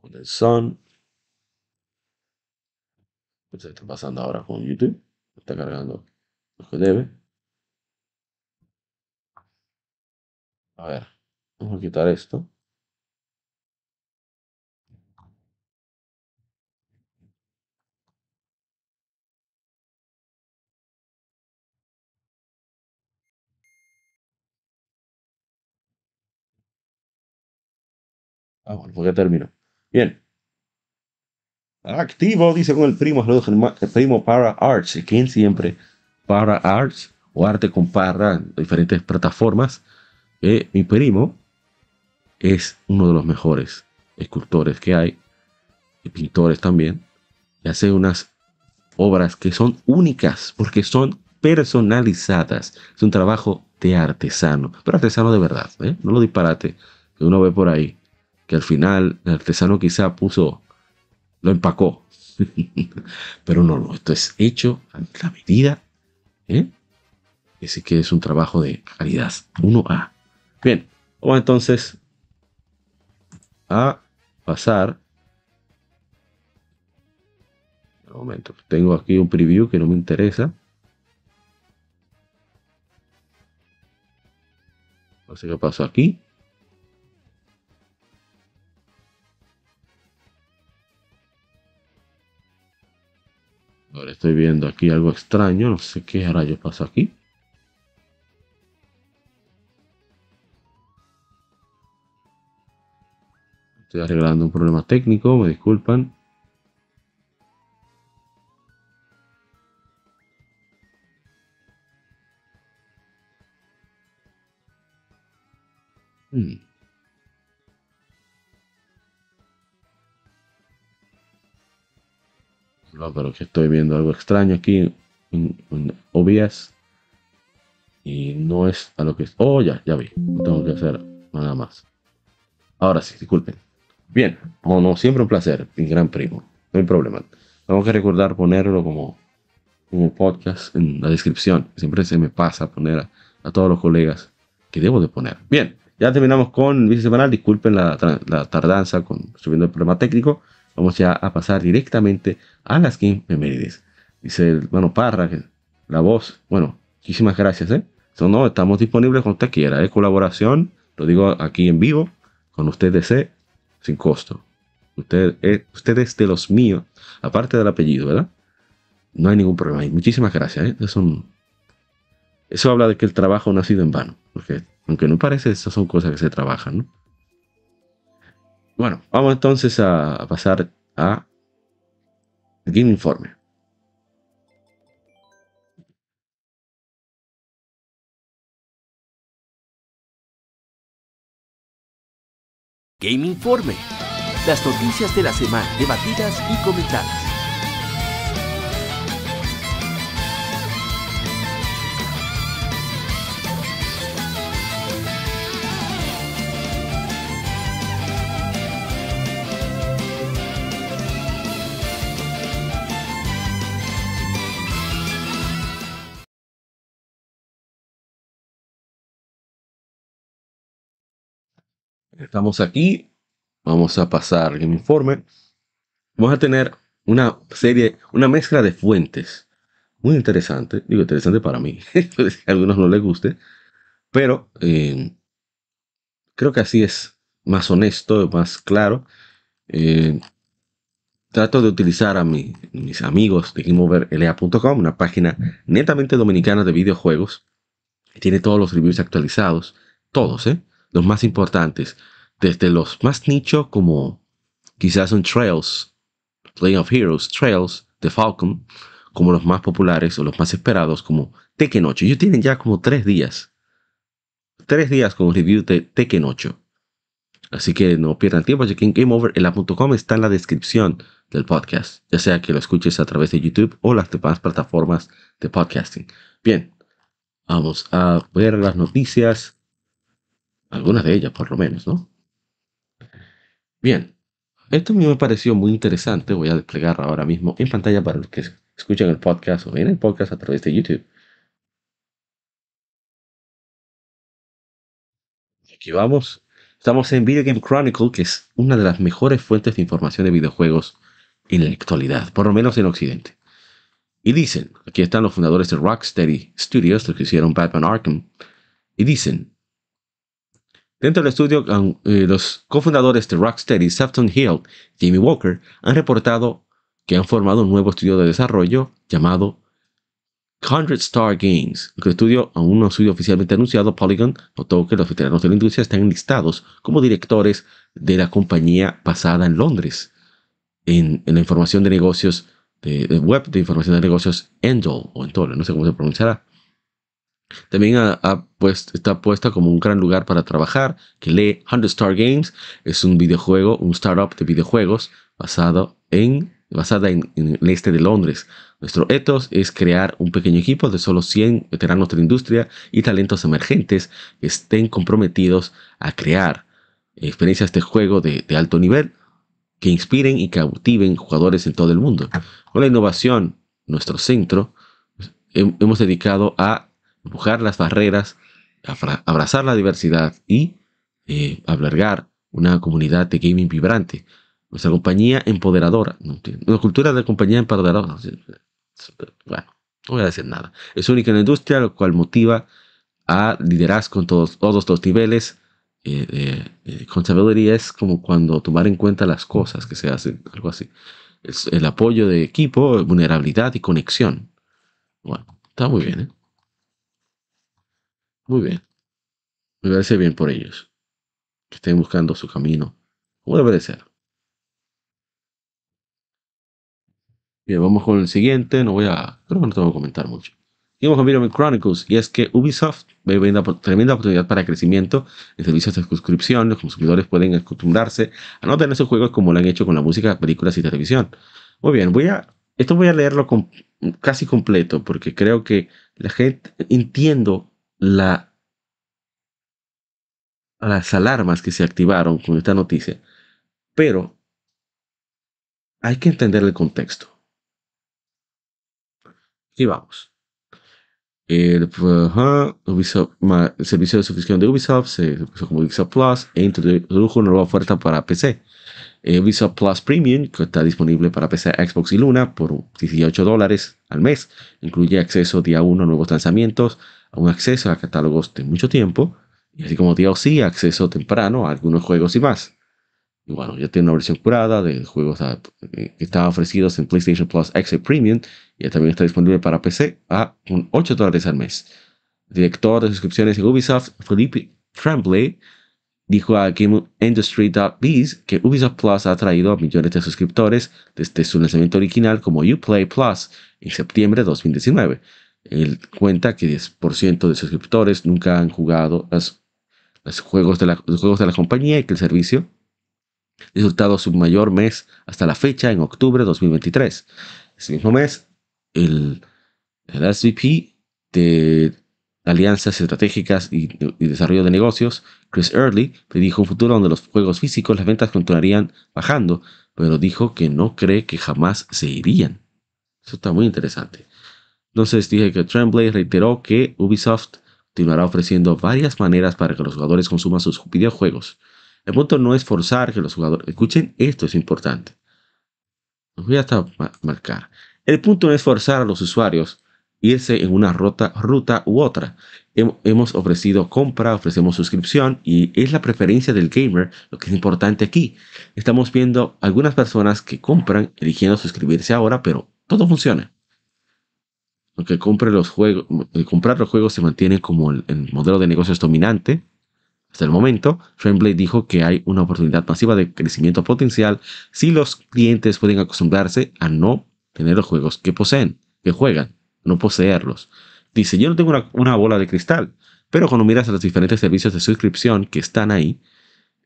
Con el Sun. Pues está pasando ahora con YouTube. Está cargando lo que debe. A ver. Vamos a quitar esto. Ah, bueno, ya terminó. Bien. Activo, dice con el primo, el primo Para Arts. ¿Quién siempre? Para Arts o Arte con Para en diferentes plataformas. Eh, mi primo es uno de los mejores escultores que hay, y pintores también, y hace unas obras que son únicas porque son personalizadas. Es un trabajo de artesano, pero artesano de verdad, ¿eh? no lo disparate que uno ve por ahí que al final el artesano quizá puso, lo empacó. Pero no, no, esto es hecho a la medida. ¿Eh? Ese que es un trabajo de calidad 1A. Bien, vamos entonces a pasar. Un momento, tengo aquí un preview que no me interesa. No sé qué pasó aquí. Ahora estoy viendo aquí algo extraño, no sé qué rayos pasa aquí. Estoy arreglando un problema técnico, me disculpan. Hmm. No, pero que estoy viendo algo extraño aquí en, OBS. Y no es a lo que es. Oh, ya, ya vi. No tengo que hacer nada más. Ahora sí, disculpen. Bien, como no, siempre un placer, mi gran primo. No hay problema. Tengo que recordar ponerlo como, como podcast en la descripción. Siempre se me pasa poner a, todos los colegas que debo de poner. Bien, ya terminamos con el semanal. Disculpen la, la tardanza con subiendo el problema técnico. Vamos ya a pasar directamente a las Game Memérides. Dice el hermano Parra, la voz, bueno, muchísimas gracias, ¿eh? So, no, estamos disponibles cuando usted quiera, ¿eh? Colaboración, lo digo aquí en vivo, con usted desee, sin costo. Usted, es de los míos, aparte del apellido, ¿verdad? No hay ningún problema. Y muchísimas gracias, ¿eh? Eso, eso habla de que el trabajo no ha sido en vano, porque aunque no parece, esas son cosas que se trabajan, ¿no? Bueno, vamos entonces a pasar a Game Informe. Game Informe. Las noticias de la semana debatidas y comentadas. Estamos aquí. Vamos a pasar el informe. Vamos a tener una serie, una mezcla de fuentes. Muy interesante. Digo, interesante para mí. a algunos no les guste. Pero eh, creo que así es más honesto, más claro. Eh, trato de utilizar a mis amigos de GameOverLA.com, una página netamente dominicana de videojuegos. tiene todos los reviews actualizados. Todos, ¿eh? Los más importantes. Desde los más nicho como quizás un Trails, Play of Heroes, Trails de Falcon, como los más populares o los más esperados como Tekken 8. Ellos tienen ya como tres días. Tres días con review de Tekken 8. Así que no pierdan tiempo, ya que en GameOverLA.com está en la descripción del podcast, ya sea que lo escuches a través de YouTube o las demás plataformas de podcasting. Bien, vamos a ver las noticias, algunas de ellas por lo menos, ¿no? Bien, esto a mí me pareció muy interesante, voy a desplegar ahora mismo en pantalla para los que escuchan el podcast o ven el podcast a través de YouTube. Aquí vamos. Estamos en Video Game Chronicle, que es una de las mejores fuentes de información de videojuegos en la actualidad, por lo menos en Occidente. Y dicen, aquí están los fundadores de Rocksteady Studios, los que hicieron Batman Arkham, y dicen, dentro del estudio, eh, los cofundadores de Rocksteady, Sefton Hill y Jamie Walker, han reportado que han formado un nuevo estudio de desarrollo llamado Hundred Star Games. El estudio, aún no ha oficialmente anunciado, Polygon notó que los veteranos de la industria están enlistados como directores de la compañía basada en Londres en, la información de negocios, de, web de información de negocios Endol o Endol, no sé cómo se pronunciará. También pues, está puesta como un gran lugar para trabajar, que lee 100 Star Games. Es un videojuego, un startup de videojuegos basado en, basada en, en, el este de Londres. Nuestro ethos es crear un pequeño equipo de solo 100 veteranos de la industria y talentos emergentes que estén comprometidos a crear experiencias de juego de, de alto nivel que inspiren y cautiven jugadores en todo el mundo. Con la innovación, nuestro centro, hemos dedicado a empujar las barreras, abrazar la diversidad y eh, albergar una comunidad de gaming vibrante. Nuestra compañía empoderadora, una cultura de compañía empoderadora. Bueno, no voy a decir nada. Es única en la industria, lo cual motiva a liderazgo en todos, los niveles, eh, accountability es como cuando tomar en cuenta las cosas que se hacen, algo así. El apoyo de equipo, vulnerabilidad y conexión. Bueno, está muy bien, ¿eh? Muy bien. Me parece bien por ellos. Que estén buscando su camino. Como debe de ser. Bien, vamos con el siguiente. No voy a. Creo que no tengo que comentar mucho. Seguimos con Video Chronicles y es que Ubisoft ve una tremenda oportunidad para crecimiento en servicios de suscripción. Los consumidores pueden acostumbrarse a no tener esos juegos como lo han hecho con la música, películas y televisión. Muy bien, voy a, esto voy a leerlo casi completo porque creo que la gente entiendo la, las alarmas que se activaron con esta noticia, pero hay que entender el contexto. Aquí vamos. El, servicio de suscripción de Ubisoft se puso como Ubisoft Plus e introdujo una nueva oferta para PC. Eh, Ubisoft Plus Premium, que está disponible para PC, Xbox y Luna por 18 dólares al mes, incluye acceso día 1 a nuevos lanzamientos, a un acceso a catálogos de mucho tiempo, y así como DLC, acceso temprano a algunos juegos y más. Y bueno, ya tiene una versión curada de juegos eh, que estaban ofrecidos en PlayStation Plus Extra Premium y también está disponible para PC a 8 dólares al mes. Director de suscripciones en Ubisoft, Philippe Tremblay, dijo a GameIndustry.biz que Ubisoft Plus ha traído a millones de suscriptores desde su lanzamiento original como Uplay Plus en septiembre de 2019. Él cuenta que 10% de suscriptores nunca han jugado los, juegos de la, compañía y que el servicio resultado su mayor mes hasta la fecha en octubre de 2023. Ese mismo mes, el, el SVP de Alianzas Estratégicas y, Desarrollo de Negocios, Chris Early, predijo un futuro donde los juegos físicos, las ventas continuarían bajando, pero dijo que no cree que jamás se irían. Eso está muy interesante. Entonces dije que Tremblay reiteró que Ubisoft continuará ofreciendo varias maneras para que los jugadores consuman sus videojuegos El punto no es forzar que los jugadores... Escuchen, esto es importante. Voy a marcar. El punto no es forzar a los usuarios irse en una ruta, ruta u otra. Hemos ofrecido compra, ofrecemos suscripción y es la preferencia del gamer lo que es importante aquí. Estamos viendo algunas personas que compran eligiendo suscribirse ahora, pero todo funciona. Aunque compre los juegos, comprar los juegos se mantiene como el, modelo de negocios dominante. Hasta el momento, Tremblay dijo que hay una oportunidad masiva de crecimiento potencial si los clientes pueden acostumbrarse a no tener los juegos que poseen, que juegan no poseerlos. Dice, yo no tengo una, bola de cristal, pero cuando miras a los diferentes servicios de suscripción que están ahí,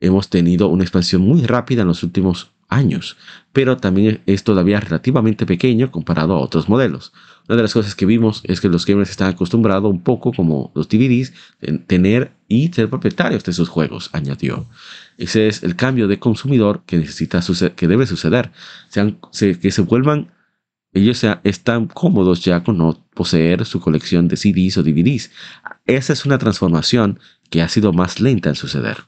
hemos tenido una expansión muy rápida en los últimos años, pero también es todavía relativamente pequeño comparado a otros modelos. Una de las cosas que vimos es que los gamers están acostumbrados un poco, como los DVDs, en tener y ser propietarios de sus juegos, añadió. Ese es el cambio de consumidor que necesita que debe suceder, que se vuelvan ellos están cómodos ya con no poseer su colección de CDs o DVDs. Esa es una transformación que ha sido más lenta en suceder.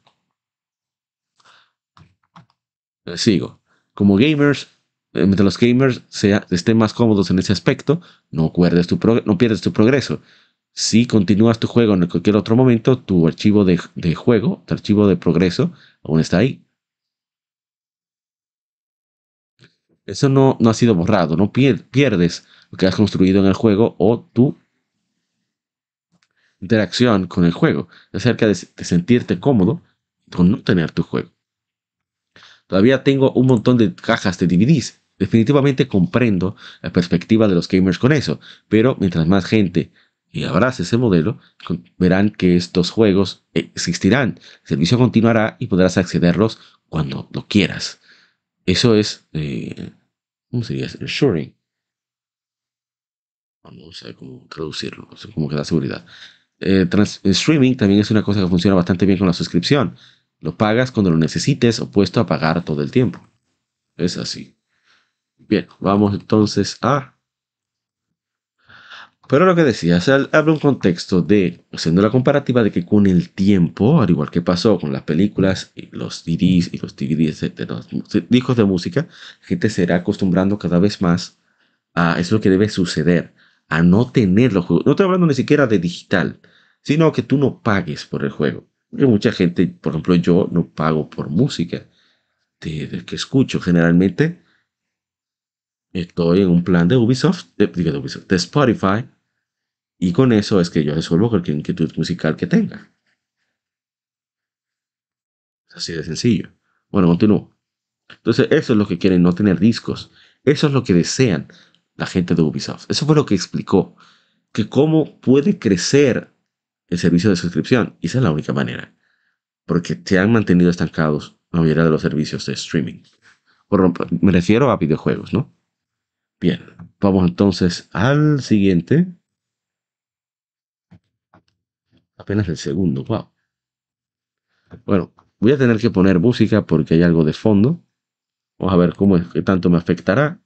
Eh, sigo. Como gamers, eh, mientras los gamers estén más cómodos en ese aspecto, no, tu, pierdes tu progreso. Si continúas tu juego en cualquier otro momento, tu archivo de juego, tu archivo de progreso, aún está ahí. Eso no, no ha sido borrado, no pierdes lo que has construido en el juego o tu interacción con el juego, acerca de, sentirte cómodo con no tener tu juego. Todavía tengo un montón de cajas de DVDs. Definitivamente comprendo la perspectiva de los gamers con eso, pero mientras más gente abrace ese modelo, verán que estos juegos existirán, el servicio continuará y podrás accederlos cuando lo quieras. Eso es, eh, ¿cómo sería? Ensuring. No sé cómo traducirlo, no sé cómo que da seguridad. Eh, streaming también es una cosa que funciona bastante bien con la suscripción. Lo pagas cuando lo necesites, opuesto a pagar todo el tiempo. Es así. Bien, vamos entonces a pero lo que decía, habla un contexto de, haciendo la comparativa de que con el tiempo, al igual que pasó con las películas, y los DVDs y los DVDs de los discos de música, la gente se irá acostumbrando cada vez más a, es lo que debe suceder, a no tener los juegos. No estoy hablando ni siquiera de digital, sino que tú no pagues por el juego. Porque mucha gente, por ejemplo, yo no pago por música de, que escucho. Generalmente estoy en un plan de Ubisoft, de, de, Ubisoft, de Spotify, y con eso es que yo resuelvo cualquier inquietud musical que tenga. Así de sencillo. Bueno, continúo. Entonces, eso es lo que quieren, no tener discos. Eso es lo que desean la gente de Ubisoft. Eso fue lo que explicó. Que cómo puede crecer el servicio de suscripción. Y esa es la única manera. Porque se han mantenido estancados la mayoría de los servicios de streaming. me refiero a videojuegos, ¿no? Bien, vamos entonces al siguiente. Apenas el segundo, wow. Bueno, voy a tener que poner música porque hay algo de fondo. Vamos a ver cómo es que tanto me afectará.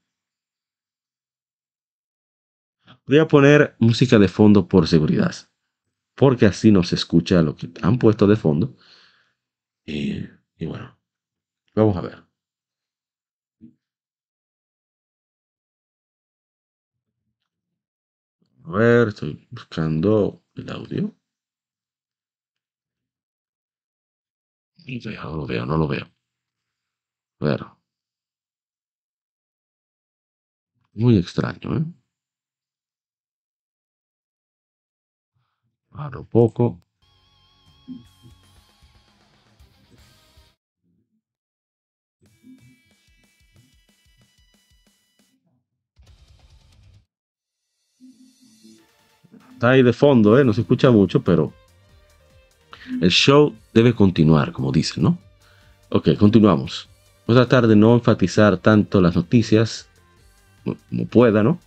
Voy a poner música de fondo por seguridad. Porque así no se escucha lo que han puesto de fondo. Y, y bueno, vamos a ver. A ver, estoy buscando el audio. No lo veo, no lo veo. A. Muy extraño, ¿eh? Paro poco. Está ahí de fondo, ¿eh? No se escucha mucho, pero el show debe continuar, como dicen, ¿no? Ok, continuamos. Voy a tratar de no enfatizar tanto las noticias como pueda, ¿no?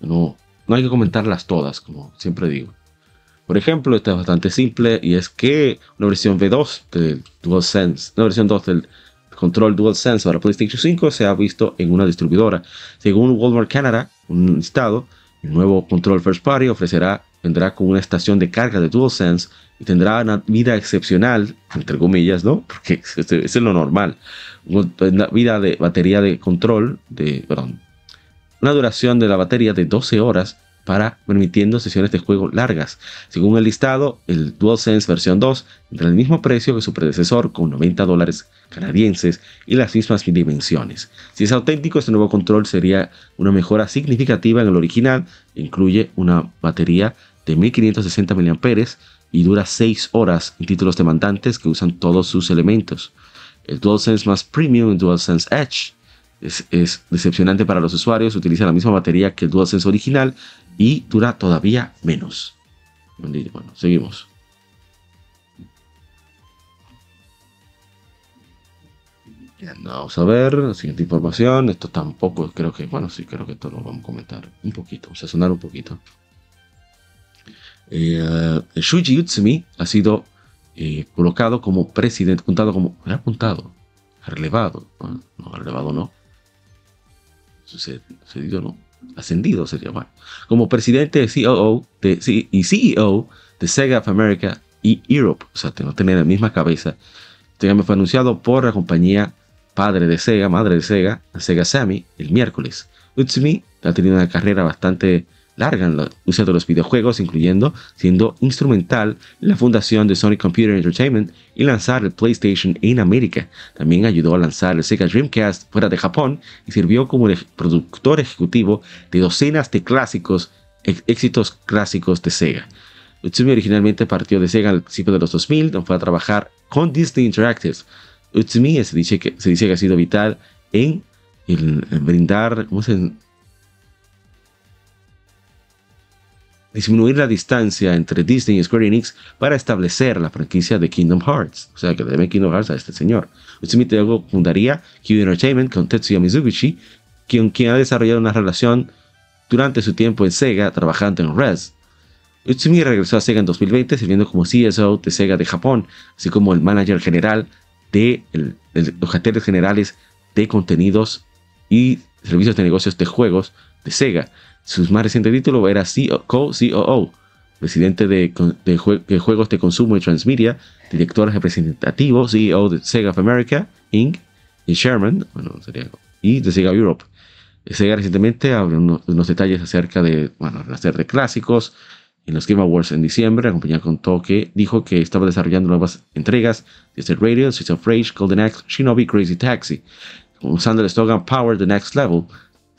No, no hay que comentarlas todas, como siempre digo. Por ejemplo, esta es bastante simple y es que una versión V2 del DualSense, una versión 2 del control DualSense para PlayStation 5 se ha visto en una distribuidora. Según Walmart Canada, un estado, el nuevo control First Party ofrecerá vendrá con una estación de carga de DualSense y tendrá una vida excepcional, entre comillas, ¿no? Porque eso es lo normal. Una vida de batería de control, de, perdón, una duración de la batería de 12 horas para permitiendo sesiones de juego largas. Según el listado, el DualSense versión 2 tendrá el mismo precio que su predecesor con 90 dólares canadienses y las mismas dimensiones. Si es auténtico, este nuevo control sería una mejora significativa en el original. Incluye una batería de 1560 mAh y dura 6 horas en títulos demandantes que usan todos sus elementos. El DualSense más premium, DualSense Edge, es, decepcionante para los usuarios, utiliza la misma batería que el DualSense original y dura todavía menos. Bueno, seguimos. vamos a ver, siguiente información. Esto tampoco creo que, bueno, sí, creo que esto lo vamos a comentar un poquito, vamos a sonar un poquito. Eh, Shuji Utsumi ha sido eh, colocado como presidente, apuntado como, apuntado, relevado, no, no relevado no, sucedido no, ascendido sería bueno, como presidente de COO de, y CEO de Sega of America y Europe, o sea, no tener la misma cabeza. Este fue anunciado por la compañía padre de Sega, madre de Sega, Sega Sammy, el miércoles. Utsumi ha tenido una carrera bastante larga en la uso de los videojuegos, incluyendo siendo instrumental en la fundación de Sony Computer Entertainment y lanzar el PlayStation en América. También ayudó a lanzar el Sega Dreamcast fuera de Japón y sirvió como el productor ejecutivo de docenas de clásicos, éxitos clásicos de Sega. Utsumi originalmente partió de Sega al principio de los 2000, donde fue a trabajar con Disney Interactive. Utsumi se dice que, se dice que ha sido vital en, el, en brindar, ¿cómo se disminuir la distancia entre Disney y Square Enix para establecer la franquicia de Kingdom Hearts. O sea, que le debe Kingdom Hearts a este señor. Utsumi fundaría Q Entertainment con Tetsuya Mizuguchi, quien, quien ha desarrollado una relación durante su tiempo en Sega trabajando en Res. Utsumi regresó a Sega en 2020 sirviendo como CSO de Sega de Japón, así como el manager general de los carteles generales de contenidos y servicios de negocios de juegos de Sega. Su más reciente título era co-COO, presidente de, juegos de consumo y transmedia, director representativo, CEO de Sega of America, Inc., y Sherman, y de Sega Europe. Sega recientemente abrió unos, detalles acerca de, bueno, serie de clásicos. En los Game Awards en diciembre, la compañía contó que dijo que estaba desarrollando nuevas entregas de Radio, Streets of Rage, Golden Axe, Shinobi, Crazy Taxi, usando el slogan Power the Next Level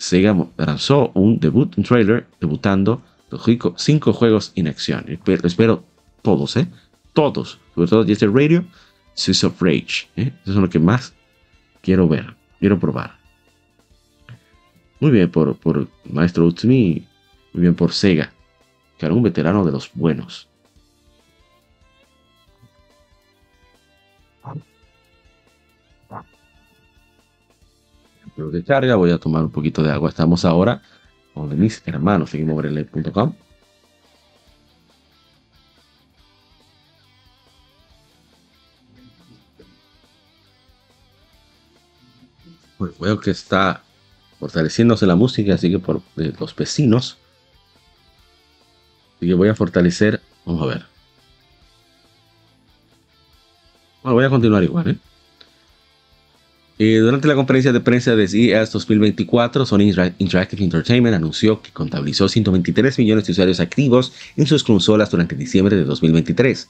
Sega lanzó un debut, un trailer, debutando cinco juegos en acción. Espero, todos, ¿eh? Todos. Sobre todo Yesterday Radio, Swiss of Rage. ¿eh? Eso es lo que más quiero ver, quiero probar. Muy bien por, por Maestro Utsumi, muy bien por Sega, que era un veterano de los buenos. De carga, voy a tomar un poquito de agua. Estamos ahora con mis hermanos, seguimos en Pues veo que está fortaleciéndose la música, así que por los vecinos. Así que voy a fortalecer. Vamos a ver. Bueno, voy a continuar igual, ¿eh? Eh, durante la conferencia de prensa de CES 2024, Sony Interactive Entertainment anunció que contabilizó 123 millones de usuarios activos en sus consolas durante diciembre de 2023.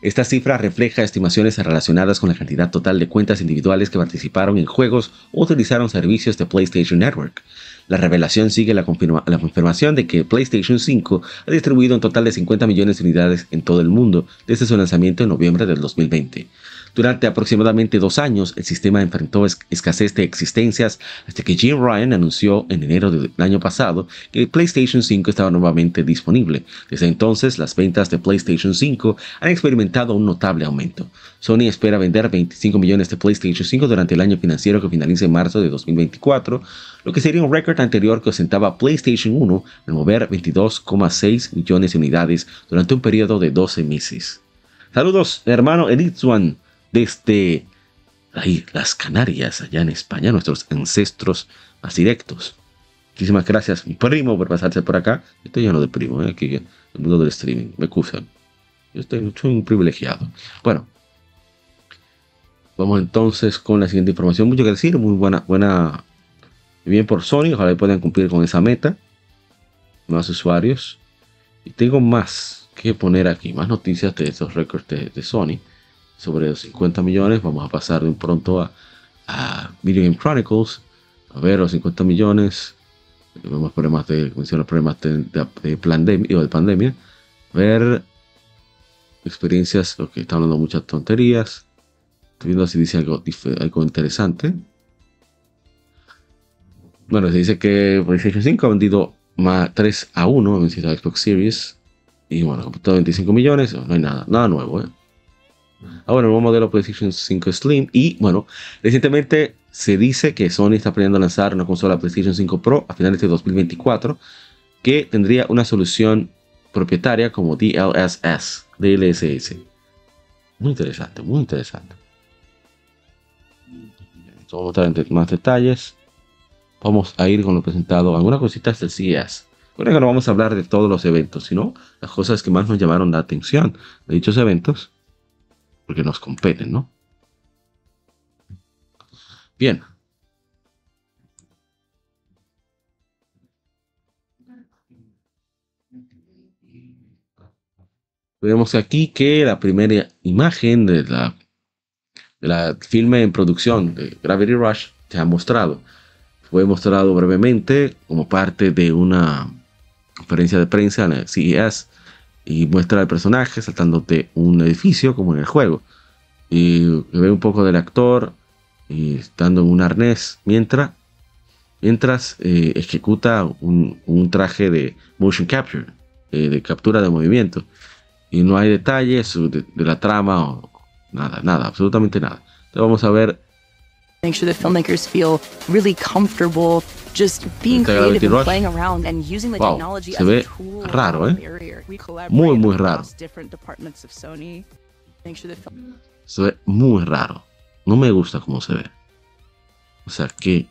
Esta cifra refleja estimaciones relacionadas con la cantidad total de cuentas individuales que participaron en juegos o utilizaron servicios de PlayStation Network. La revelación sigue la, la, confirmación de que PlayStation 5 ha distribuido un total de 50 millones de unidades en todo el mundo desde su lanzamiento en noviembre del 2020. Durante aproximadamente dos años, el sistema enfrentó escasez de existencias hasta que Jim Ryan anunció en enero del año pasado que el PlayStation 5 estaba nuevamente disponible. Desde entonces, las ventas de PlayStation 5 han experimentado un notable aumento. Sony espera vender 25 millones de PlayStation 5 durante el año financiero que finalice en marzo de 2024, lo que sería un récord anterior que ostentaba PlayStation 1 al mover 22,6 millones de unidades durante un periodo de 12 meses. Saludos, hermano Elite One desde ahí, las Canarias, allá en España, nuestros ancestros más directos. Muchísimas gracias, mi primo, por pasarse por acá. Estoy lleno de primo, ¿eh? aquí el mundo del streaming. Me excusan. Yo estoy, soy un privilegiado. Bueno, vamos entonces con la siguiente información. Mucho que decir, muy buena, buena, bien por Sony. Ojalá puedan cumplir con esa meta. Más usuarios. Y tengo más que poner aquí, más noticias de esos récords de, Sony. Sobre los 50 millones, vamos a pasar de un pronto a, a Video Game Chronicles. A ver, los 50 millones. Vemos problemas de, problemas de, de, pandemia, de pandemia. Ver experiencias, lo que está hablando muchas tonterías. Estoy viendo si dice algo, algo interesante. Bueno, se dice que PlayStation 5 ha vendido más 3 a 1 en Xbox Series. Y bueno, todo 25 millones, no hay nada, nada nuevo. ¿eh? Ahora, el nuevo modelo PlayStation 5 Slim. Y bueno, recientemente se dice que Sony está planeando lanzar una consola PlayStation 5 Pro a finales de 2024 que tendría una solución propietaria como DLSS, DLSS. Muy interesante, muy interesante. Vamos a mostrar más detalles. Vamos a ir con lo presentado. Algunas cositas del CES. Bueno, no vamos a hablar de todos los eventos, sino las cosas que más nos llamaron la atención de dichos eventos, porque nos competen, ¿no? Bien. Vemos aquí que la primera imagen de la, de la filme en producción de Gravity Rush se ha mostrado. Fue mostrado brevemente como parte de una conferencia de prensa en el CES y muestra al personaje saltando de un edificio como en el juego. Y ve un poco del actor y estando en un arnés mientras, mientras eh, ejecuta un, traje de motion capture, eh, de captura de movimiento y no hay detalles de, la trama o nada, nada, absolutamente nada. Entonces vamos a ver. Make sure the filmmakers feel really comfortable just being creative and playing around and using the wow, technology se ve raro, ¿eh? Muy, muy raro. Se ve muy raro. No me gusta cómo se ve. O sea, ¿qué,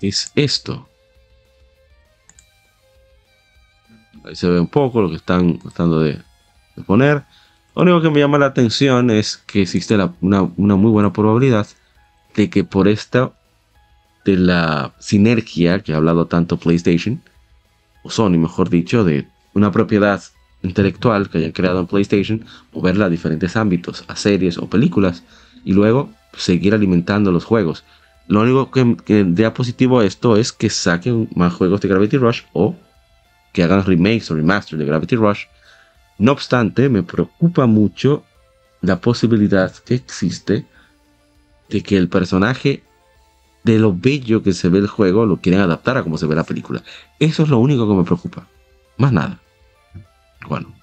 ¿qué es esto? Ahí se ve un poco lo que están tratando de, poner. Lo único que me llama la atención es que existe una, muy buena probabilidad de que por esta, de la sinergia que ha hablado tanto PlayStation, o Sony mejor dicho, de una propiedad intelectual que hayan creado en PlayStation, moverla a diferentes ámbitos, a series o películas, y luego seguir alimentando los juegos. Lo único que, que da positivo a esto es que saquen más juegos de Gravity Rush o que hagan remakes o remaster de Gravity Rush. No obstante, me preocupa mucho la posibilidad que existe de que el personaje de lo bello que se ve el juego lo quieran adaptar a como se ve la película. Eso es lo único que me preocupa. Más nada. Bueno.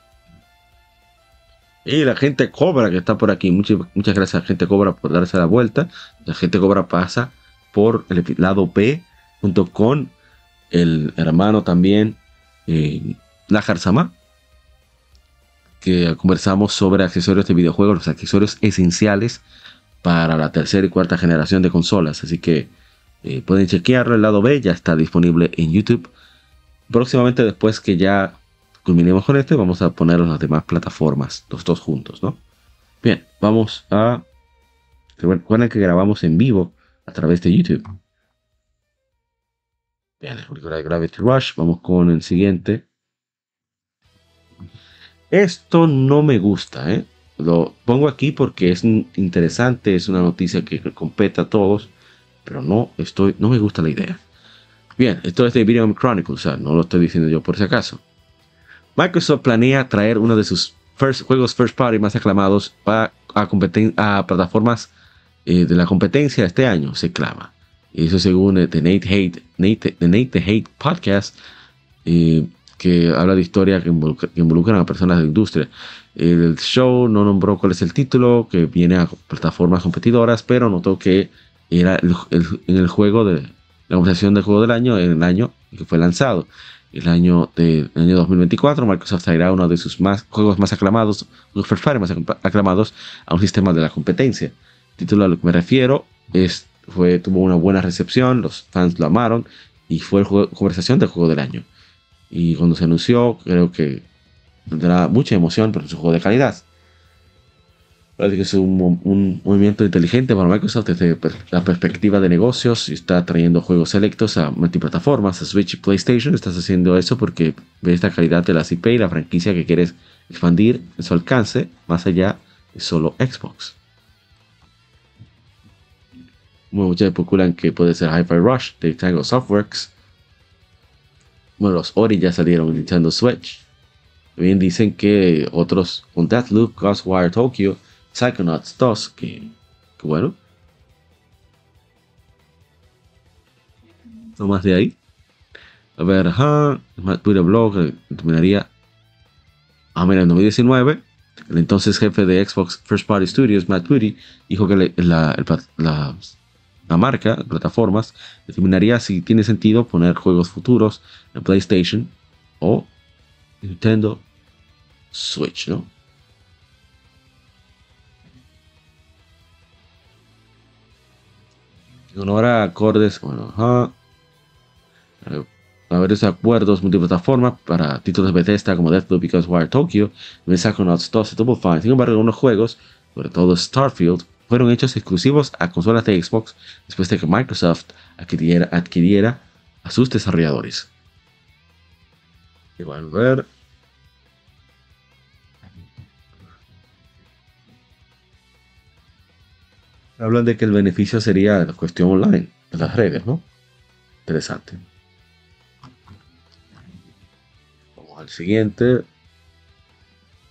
Y la gente cobra que está por aquí. Muchas, muchas gracias a la gente cobra por darse la vuelta. La gente cobra pasa por el lado B junto con el hermano también eh, Najar Sama, que conversamos sobre accesorios de videojuegos, los accesorios esenciales para la tercera y cuarta generación de consolas. Así que eh, pueden chequearlo. El lado B ya está disponible en YouTube. Próximamente, después que ya culminemos con este, vamos a poner las demás plataformas, los dos juntos, ¿no? Bien, vamos a. Recuerden que grabamos en vivo a través de YouTube. Bien, película de Gravity Rush. Vamos con el siguiente. Esto no me gusta, ¿eh? Lo pongo aquí porque es interesante, es una noticia que compete a todos, pero no estoy, no me gusta la idea. Bien, esto es de Video Chronicles, o sea, no lo estoy diciendo yo por si acaso. Microsoft planea traer uno de sus juegos first party más aclamados a, a, plataformas eh, de la competencia este año, se clama. Y eso según The Nate Hate, Nate, The Nate Hate Podcast, eh, que habla de historia que, involucran a personas de la industria. El show no nombró cuál es el título, que viene a plataformas competidoras, pero notó que era en el juego de la conversación del juego del año, en el año que fue lanzado. El año, de, año 2024, Microsoft traerá uno de sus más, juegos más aclamados, los first más aclamados, a un sistema de la competencia. El título a lo que me refiero es fue, tuvo una buena recepción, los fans lo amaron y fue el juego, conversación del juego del año. Y cuando se anunció, creo que tendrá mucha emoción, pero es un juego de calidad. Parece que es un, movimiento inteligente para Microsoft desde la perspectiva de negocios y está trayendo juegos selectos a multiplataformas, a Switch y PlayStation. Estás haciendo eso porque ves la calidad de la IP y la franquicia que quieres expandir en su alcance más allá de solo Xbox. Muchos especulan que puede ser Hi-Fi Rush de Tango Softworks. Bueno, los Ori ya salieron en Nintendo Switch. También dicen que otros, con Deathloop, Ghostwire Tokyo, Psychonauts 2, que, bueno. No más de ahí. A ver, ajá. Twitter blog terminaría. Ah, mira, en 2019, el entonces jefe de Xbox First Party Studios, Matt Booty, dijo que la, la, la marca, plataformas, determinaría si tiene sentido poner juegos futuros en PlayStation o Nintendo Switch, ¿no? En honor a acordes, bueno, ajá. A ver esos acuerdos multiplataforma para títulos de Bethesda como Deathloop Because Wire Tokyo, Psychonauts 2 y Double Fine. Sin embargo, algunos juegos, sobre todo Starfield, fueron hechos exclusivos a consolas de Xbox después de que Microsoft adquiriera, adquiriera a sus desarrolladores. Igual ver. Hablan de que el beneficio sería la cuestión online, de las redes, ¿no? Interesante. Vamos al siguiente.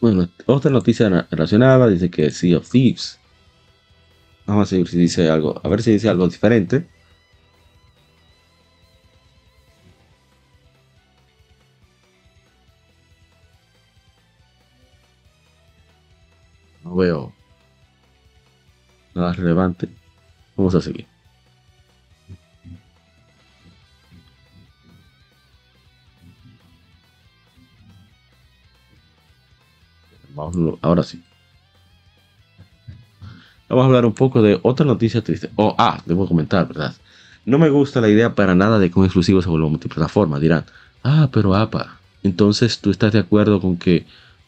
Bueno, otra noticia relacionada dice que Sea of Thieves. Vamos a ver si dice algo. A ver si dice algo diferente. Nada relevante. Vamos a seguir. Ahora sí. Vamos a hablar un poco de otra noticia triste. Oh, ah, debo comentar, ¿verdad? No me gusta la idea para nada de que un exclusivo se vuelva multiplataforma. Dirán, ah, pero APA, entonces tú estás de acuerdo con que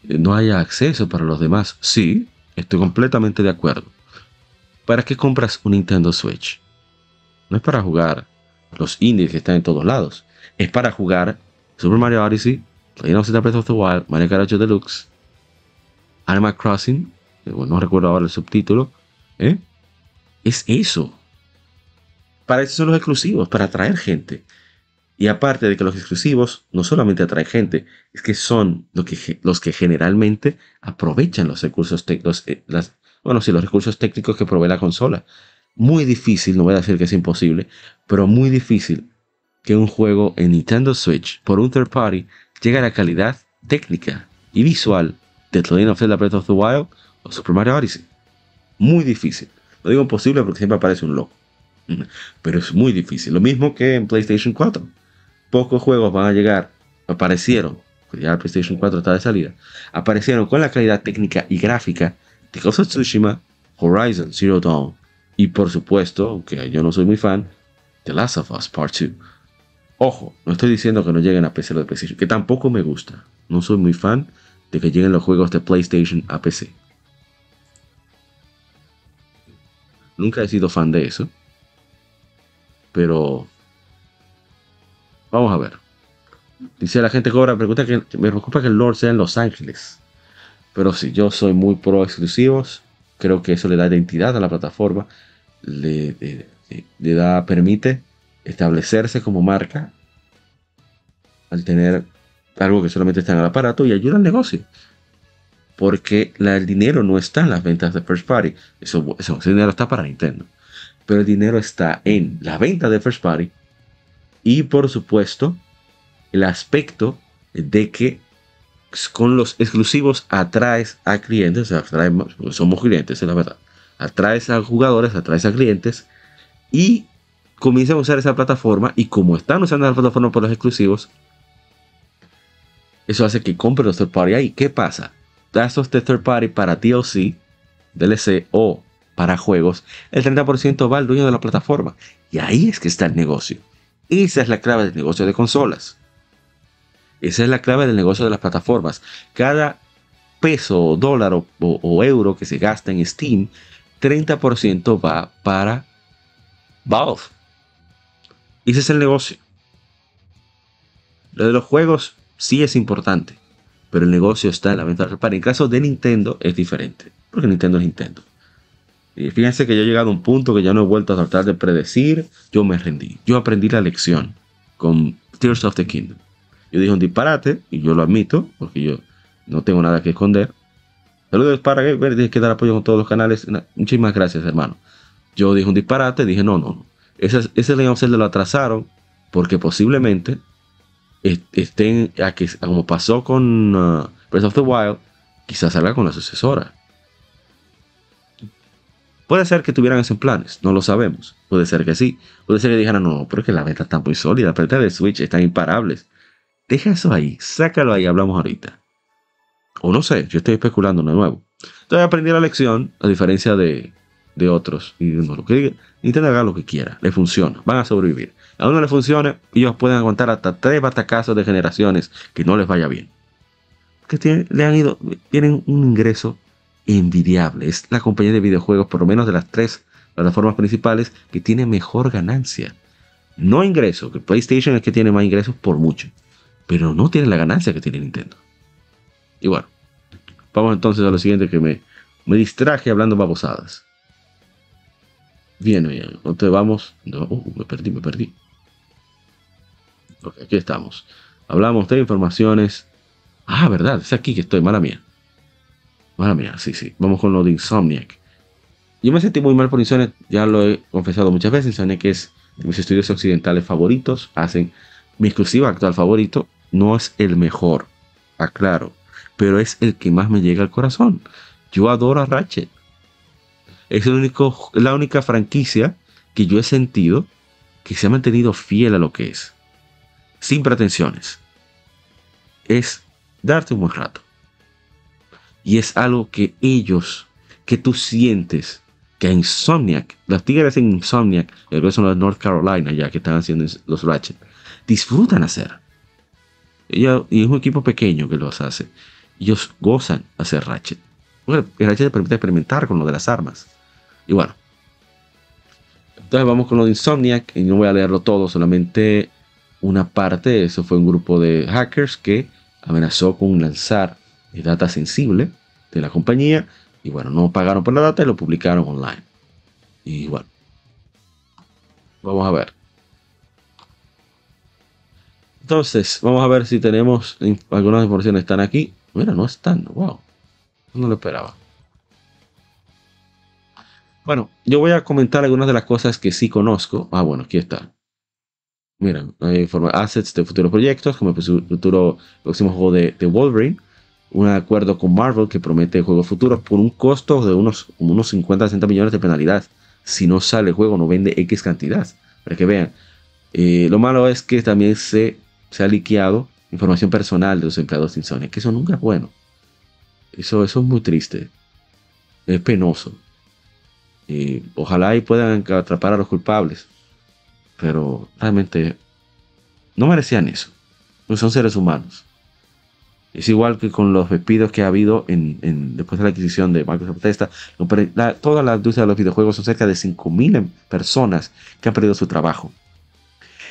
eh, no haya acceso para los demás. Sí, estoy completamente de acuerdo. ¿Para qué compras un Nintendo Switch? No es para jugar los indies que están en todos lados. Es para jugar Super Mario Odyssey, Legend of Zelda Breath of the Wild, Mario Kart Deluxe, Animal Crossing, no recuerdo ahora el subtítulo, ¿eh? Es eso. Para eso son los exclusivos, para atraer gente. Y aparte de que los exclusivos no solamente atraen gente, es que son los que, los que generalmente aprovechan los recursos técnicos, eh, bueno, sí, los recursos técnicos que provee la consola. Muy difícil, no voy a decir que es imposible, pero muy difícil que un juego en Nintendo Switch por un third party llegue a la calidad técnica y visual de The Legend of Zelda Breath of the Wild o Super Mario Odyssey. Muy difícil. No digo imposible porque siempre aparece un loco. Pero es muy difícil. Lo mismo que en PlayStation 4. Pocos juegos van a llegar, aparecieron, ya PlayStation 4 está de salida, aparecieron con la calidad técnica y gráfica de Ghost Tsushima, Horizon Zero Dawn y por supuesto, aunque yo no soy muy fan, The Last of Us Part 2. Ojo, no estoy diciendo que no lleguen a PC de PlayStation, que tampoco me gusta. No soy muy fan de que lleguen los juegos de PlayStation a PC. Nunca he sido fan de eso. Pero vamos a ver. Dice la gente cobra, pregunta que me preocupa que el Lord sea en Los Ángeles. Pero si yo soy muy pro exclusivos. Creo que eso le da identidad a la plataforma. Le, le da, permite establecerse como marca al tener algo que solamente está en el aparato y ayuda al negocio porque el dinero no está en las ventas de First Party. Eso, ese dinero está para Nintendo. Pero el dinero está en la venta de First Party y por supuesto el aspecto de que con los exclusivos atraes a clientes, atraemos, somos clientes, es la verdad. Atraes a jugadores, atraes a clientes y comienzan a usar esa plataforma y como están usando la plataforma por los exclusivos, eso hace que compren los third party ahí. ¿Qué pasa? gastos de third party para DLC, DLC o para juegos, el 30% va al dueño de la plataforma. Y ahí es que está el negocio. Esa es la clave del negocio de consolas. Esa es la clave del negocio de las plataformas. Cada peso, dólar o, euro que se gasta en Steam, 30% va para Valve. Ese es el negocio. Lo de los juegos sí es importante, pero el negocio está en la venta. Para el caso de Nintendo es diferente, porque Nintendo es Nintendo. Fíjense que yo he llegado a un punto que ya no he vuelto a tratar de predecir, yo me rendí. Yo aprendí la lección con Tears of the Kingdom. Yo dije un disparate, y yo lo admito, porque yo no tengo nada que esconder. Saludos para que tienes que dar apoyo con todos los canales. Muchísimas gracias, hermano. Yo dije un disparate, dije no, no, no. Ese, ese Zelda lo atrasaron porque posiblemente estén, a que, como pasó con uh, Breath of the Wild, quizás salga con la sucesora. Puede ser que tuvieran esos planes, no lo sabemos. Puede ser que sí. Puede ser que dijeran, no, pero es que la beta está muy sólida, la beta de Switch están imparables. Deja eso ahí, sácalo ahí, hablamos ahorita. O no sé, yo estoy especulando de nuevo. Entonces aprendí la lección, a diferencia de, de otros. Y no, lo que Nintendo haga lo que quiera, le funciona, van a sobrevivir. A uno le funcione, ellos pueden aguantar hasta tres batacazos de generaciones que no les vaya bien. Que tienen, le han ido, tienen un ingreso envidiable. Es la compañía de videojuegos, por lo menos de las tres plataformas principales, que tiene mejor ganancia. No ingreso, que PlayStation es que tiene más ingresos por mucho, pero no tiene la ganancia que tiene Nintendo. Y bueno, vamos entonces a lo siguiente que me, me distraje hablando babosadas. Bien, bien. Entonces vamos. No, uh, me perdí, me perdí. Ok, aquí estamos. Hablamos de informaciones. Ah, verdad, es aquí que estoy, mala mía. Mala mía, sí, sí. Vamos con lo de Insomniac. Yo me sentí muy mal por Insomniac, ya lo he confesado muchas veces. Insomniac es de mis estudios occidentales favoritos. Hacen mi exclusiva actual favorito. No es el mejor, aclaro, pero es el que más me llega al corazón. Yo adoro a Ratchet. Es el único, la única franquicia que yo he sentido que se ha mantenido fiel a lo que es. Sin pretensiones. Es darte un buen rato. Y es algo que ellos, que tú sientes, que Insomniac, las tigres en Insomniac, que son los North Carolina ya que están haciendo los Ratchet, disfrutan hacer. Y es un equipo pequeño que los hace. Ellos gozan hacer Ratchet. El Ratchet te permite experimentar con lo de las armas. Y bueno. Entonces vamos con lo de Insomniac. Y no voy a leerlo todo, solamente una parte. Eso fue un grupo de hackers que amenazó con lanzar data sensible de la compañía. Y bueno, no pagaron por la data y lo publicaron online. Y bueno. Vamos a ver. Entonces, vamos a ver si tenemos algunas informaciones están aquí. Mira, no están. Wow. No lo esperaba. Bueno, yo voy a comentar algunas de las cosas que sí conozco. Ah, bueno, aquí está. Miren, hay assets de futuros proyectos, como el futuro próximo juego de, Wolverine. Un acuerdo con Marvel que promete juegos futuros por un costo de unos, unos 50 60 millones de penalidad. Si no sale el juego, no vende X cantidad. Para que vean. Eh, lo malo es que también se, se ha liqueado información personal de los empleados de Insomnia, que eso nunca es bueno. Eso, eso es muy triste. Es penoso. Y ojalá y puedan atrapar a los culpables. Pero realmente no merecían eso. No son seres humanos. Es igual que con los despidos que ha habido en, después de la adquisición de Microsoft Testa. toda la industria de los videojuegos son cerca de 5.000 personas que han perdido su trabajo.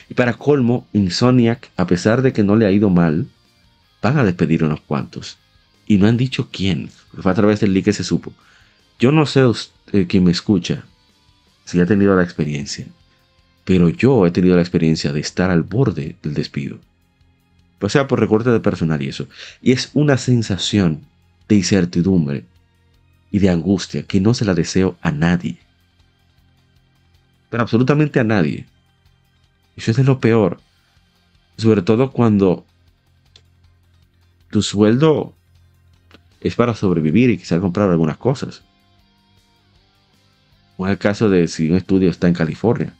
Y para colmo, Insomniac, a pesar de que no le ha ido mal, van a despedir unos cuantos. Y no han dicho quién, fue a través del leak que se supo. Yo no sé usted, quien me escucha si ha tenido la experiencia, pero yo he tenido la experiencia de estar al borde del despido. O sea, por recorte de personal y eso. Y es una sensación de incertidumbre y de angustia que no se la deseo a nadie. Pero absolutamente a nadie. Eso es lo peor. Sobre todo cuando tu sueldo es para sobrevivir y quizás comprar algunas cosas. O en el caso de si un estudio está en California.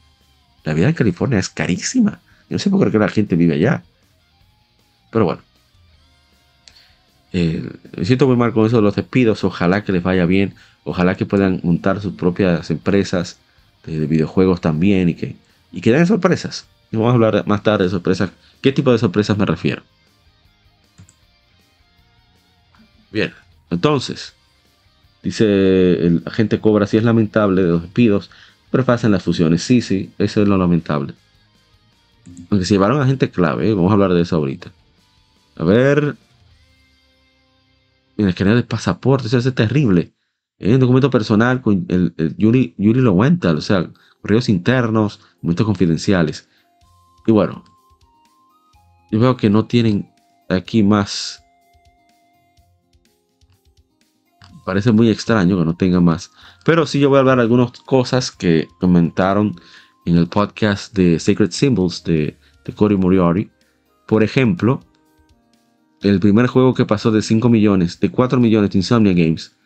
La vida en California es carísima. Yo no sé por qué la gente vive allá. Pero bueno. Eh, me siento muy mal con eso de los despidos. Ojalá que les vaya bien. Ojalá que puedan montar sus propias empresas de videojuegos también y que y que den sorpresas. Y vamos a hablar más tarde de sorpresas. ¿Qué tipo de sorpresas me refiero? Bien, entonces, dice el agente Cobra, si es lamentable de los despidos, pero pasan las fusiones. Sí, sí, eso es lo lamentable. Aunque se llevaron a gente clave, ¿eh? vamos a hablar de eso ahorita. A ver. Mira, escaneo de pasaporte, eso es terrible. Es un documento personal con el, Yuri, Yuri lo cuenta, o sea, correos internos, documentos confidenciales. Y bueno, yo veo que no tienen aquí más. Parece muy extraño que no tenga más. Pero sí yo voy a hablar de algunas cosas que comentaron en el podcast de Sacred Symbols de, de Cory Moriarty. Por ejemplo, el primer juego que pasó de 5 millones, de 4 millones de Insomnia Games,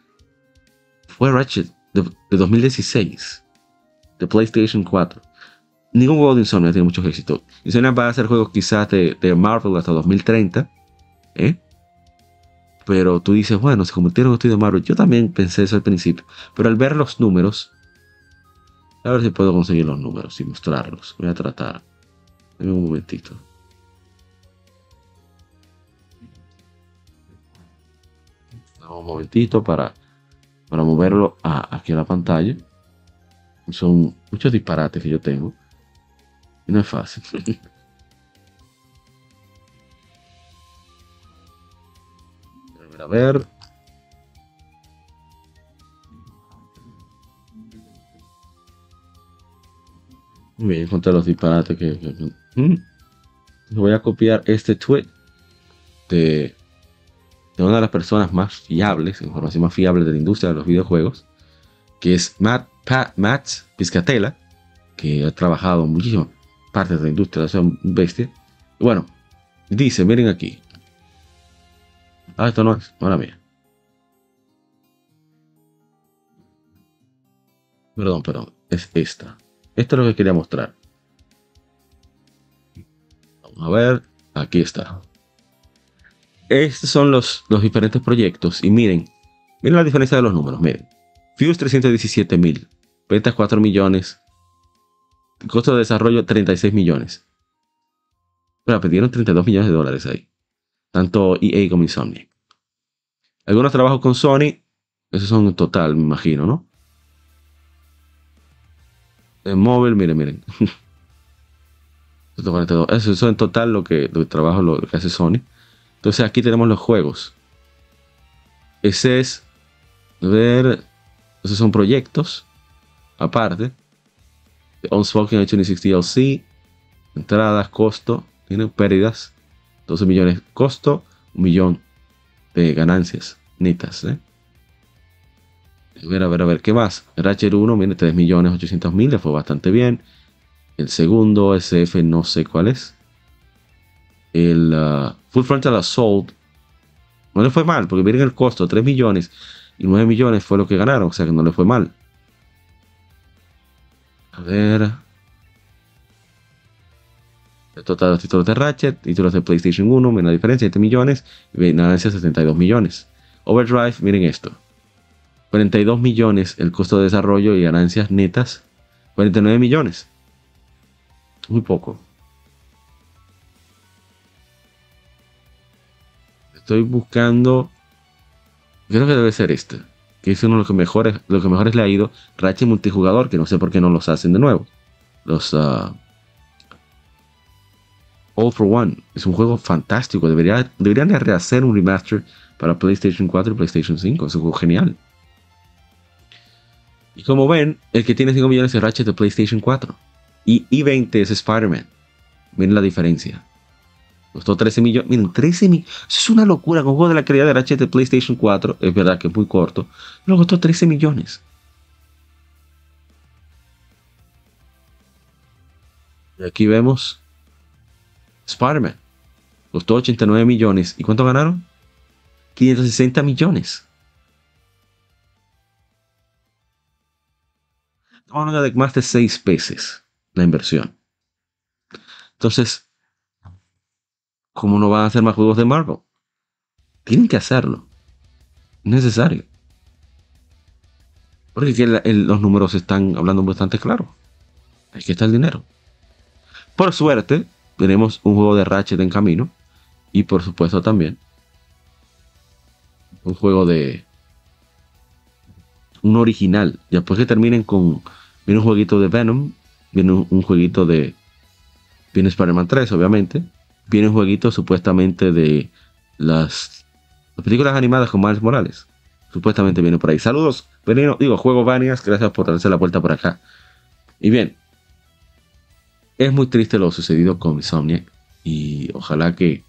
fue Ratchet de, 2016, de PlayStation 4. Ningún juego de Insomnia tiene mucho éxito. Insomnia va a hacer juegos quizás de, Marvel hasta 2030. ¿eh? Pero tú dices, bueno, se convirtieron en estudio de Marvel. Yo también pensé eso al principio. Pero al ver los números, a ver si puedo conseguir los números y mostrarlos. Voy a tratar. Dame un momentito. un momentito para, para moverlo aquí a la pantalla. Son muchos disparates que yo tengo. Y no es fácil. a ver. Bien, encontré los disparates que... ¿Mm? Voy a copiar este tweet de una de las personas más fiables, información más fiable de la industria de los videojuegos, que es Matt, Matt Piscatella, que ha trabajado en muchísimas partes de la industria, es un bestia. bueno, dice, miren aquí. Ah, esto no es, ahora mía. Perdón, perdón, es esta. Esto es lo que quería mostrar. Vamos a ver, aquí está estos son los, los diferentes proyectos. Y miren, miren la diferencia de los números. Miren, Fuse 317 mil, ventas 4 millones, costo de desarrollo 36 millones. Pero pidieron 32 millones de dólares ahí. Tanto EA como Insomnia. Algunos trabajos con Sony, esos son en total, me imagino, ¿no? En móvil, miren, miren. Eso es en total lo que, lo trabajo lo que hace Sony. Entonces aquí tenemos los juegos. Ese es, a ver, esos son proyectos aparte. Unspoken H26 DLC, entradas, costo, tienen pérdidas, 12 millones costo, un millón de ganancias netas. ¿eh? A ver, a ver, a ver, ¿qué más? Ratchet 1, viene 3 millones 800 mil, le fue bastante bien. El segundo SF no sé cuál es. El uh, Full Frontal Assault no le fue mal, porque miren el costo, 3 millones y 9 millones fue lo que ganaron, o sea que no le fue mal. A ver. El total de los títulos de Ratchet, títulos de PlayStation 1, miren la diferencia, 7 millones y ganancias 72 millones. Overdrive, miren esto. 42 millones el costo de desarrollo y ganancias netas, 49 millones. Muy poco. estoy buscando. Creo que debe ser este. Que es uno de los mejores, lo que mejores le ha ido. Ratchet multijugador, que no sé por qué no los hacen de nuevo. Los uh, All for One. Es un juego fantástico. Debería, deberían de rehacer un remaster para PlayStation 4 y PlayStation 5. Es un juego genial. Y como ven, el que tiene 5 millones es Ratchet de PlayStation 4. Y I-20 es Spider-Man. Miren la diferencia. Costó 13 millones. Miren, 13 millones. Es una locura. Con un juego de la calidad de Ratchet de PlayStation 4. Es verdad que es muy corto. Pero costó 13 millones. Y aquí vemos Spider-Man. Costó 89 millones. ¿Y cuánto ganaron? 560 millones. Estamos hablando de más de 6 veces la inversión. Entonces, ¿cómo no van a hacer más juegos de Marvel? Tienen que hacerlo. Es necesario. Porque los números están hablando bastante claro. Aquí está el dinero. Por suerte, tenemos un juego de Ratchet en camino. Y por supuesto también un juego de. Un original. Después que terminen con. Viene un jueguito de Venom. Viene un, jueguito de. Viene Spider-Man 3, obviamente. Viene un jueguito supuestamente de las, las películas animadas con Miles Morales. Supuestamente viene por ahí. Saludos, Benino. Digo, juego Vanias. Gracias por darse la vuelta por acá. Y bien. Es muy triste lo sucedido con Insomniac. Y ojalá que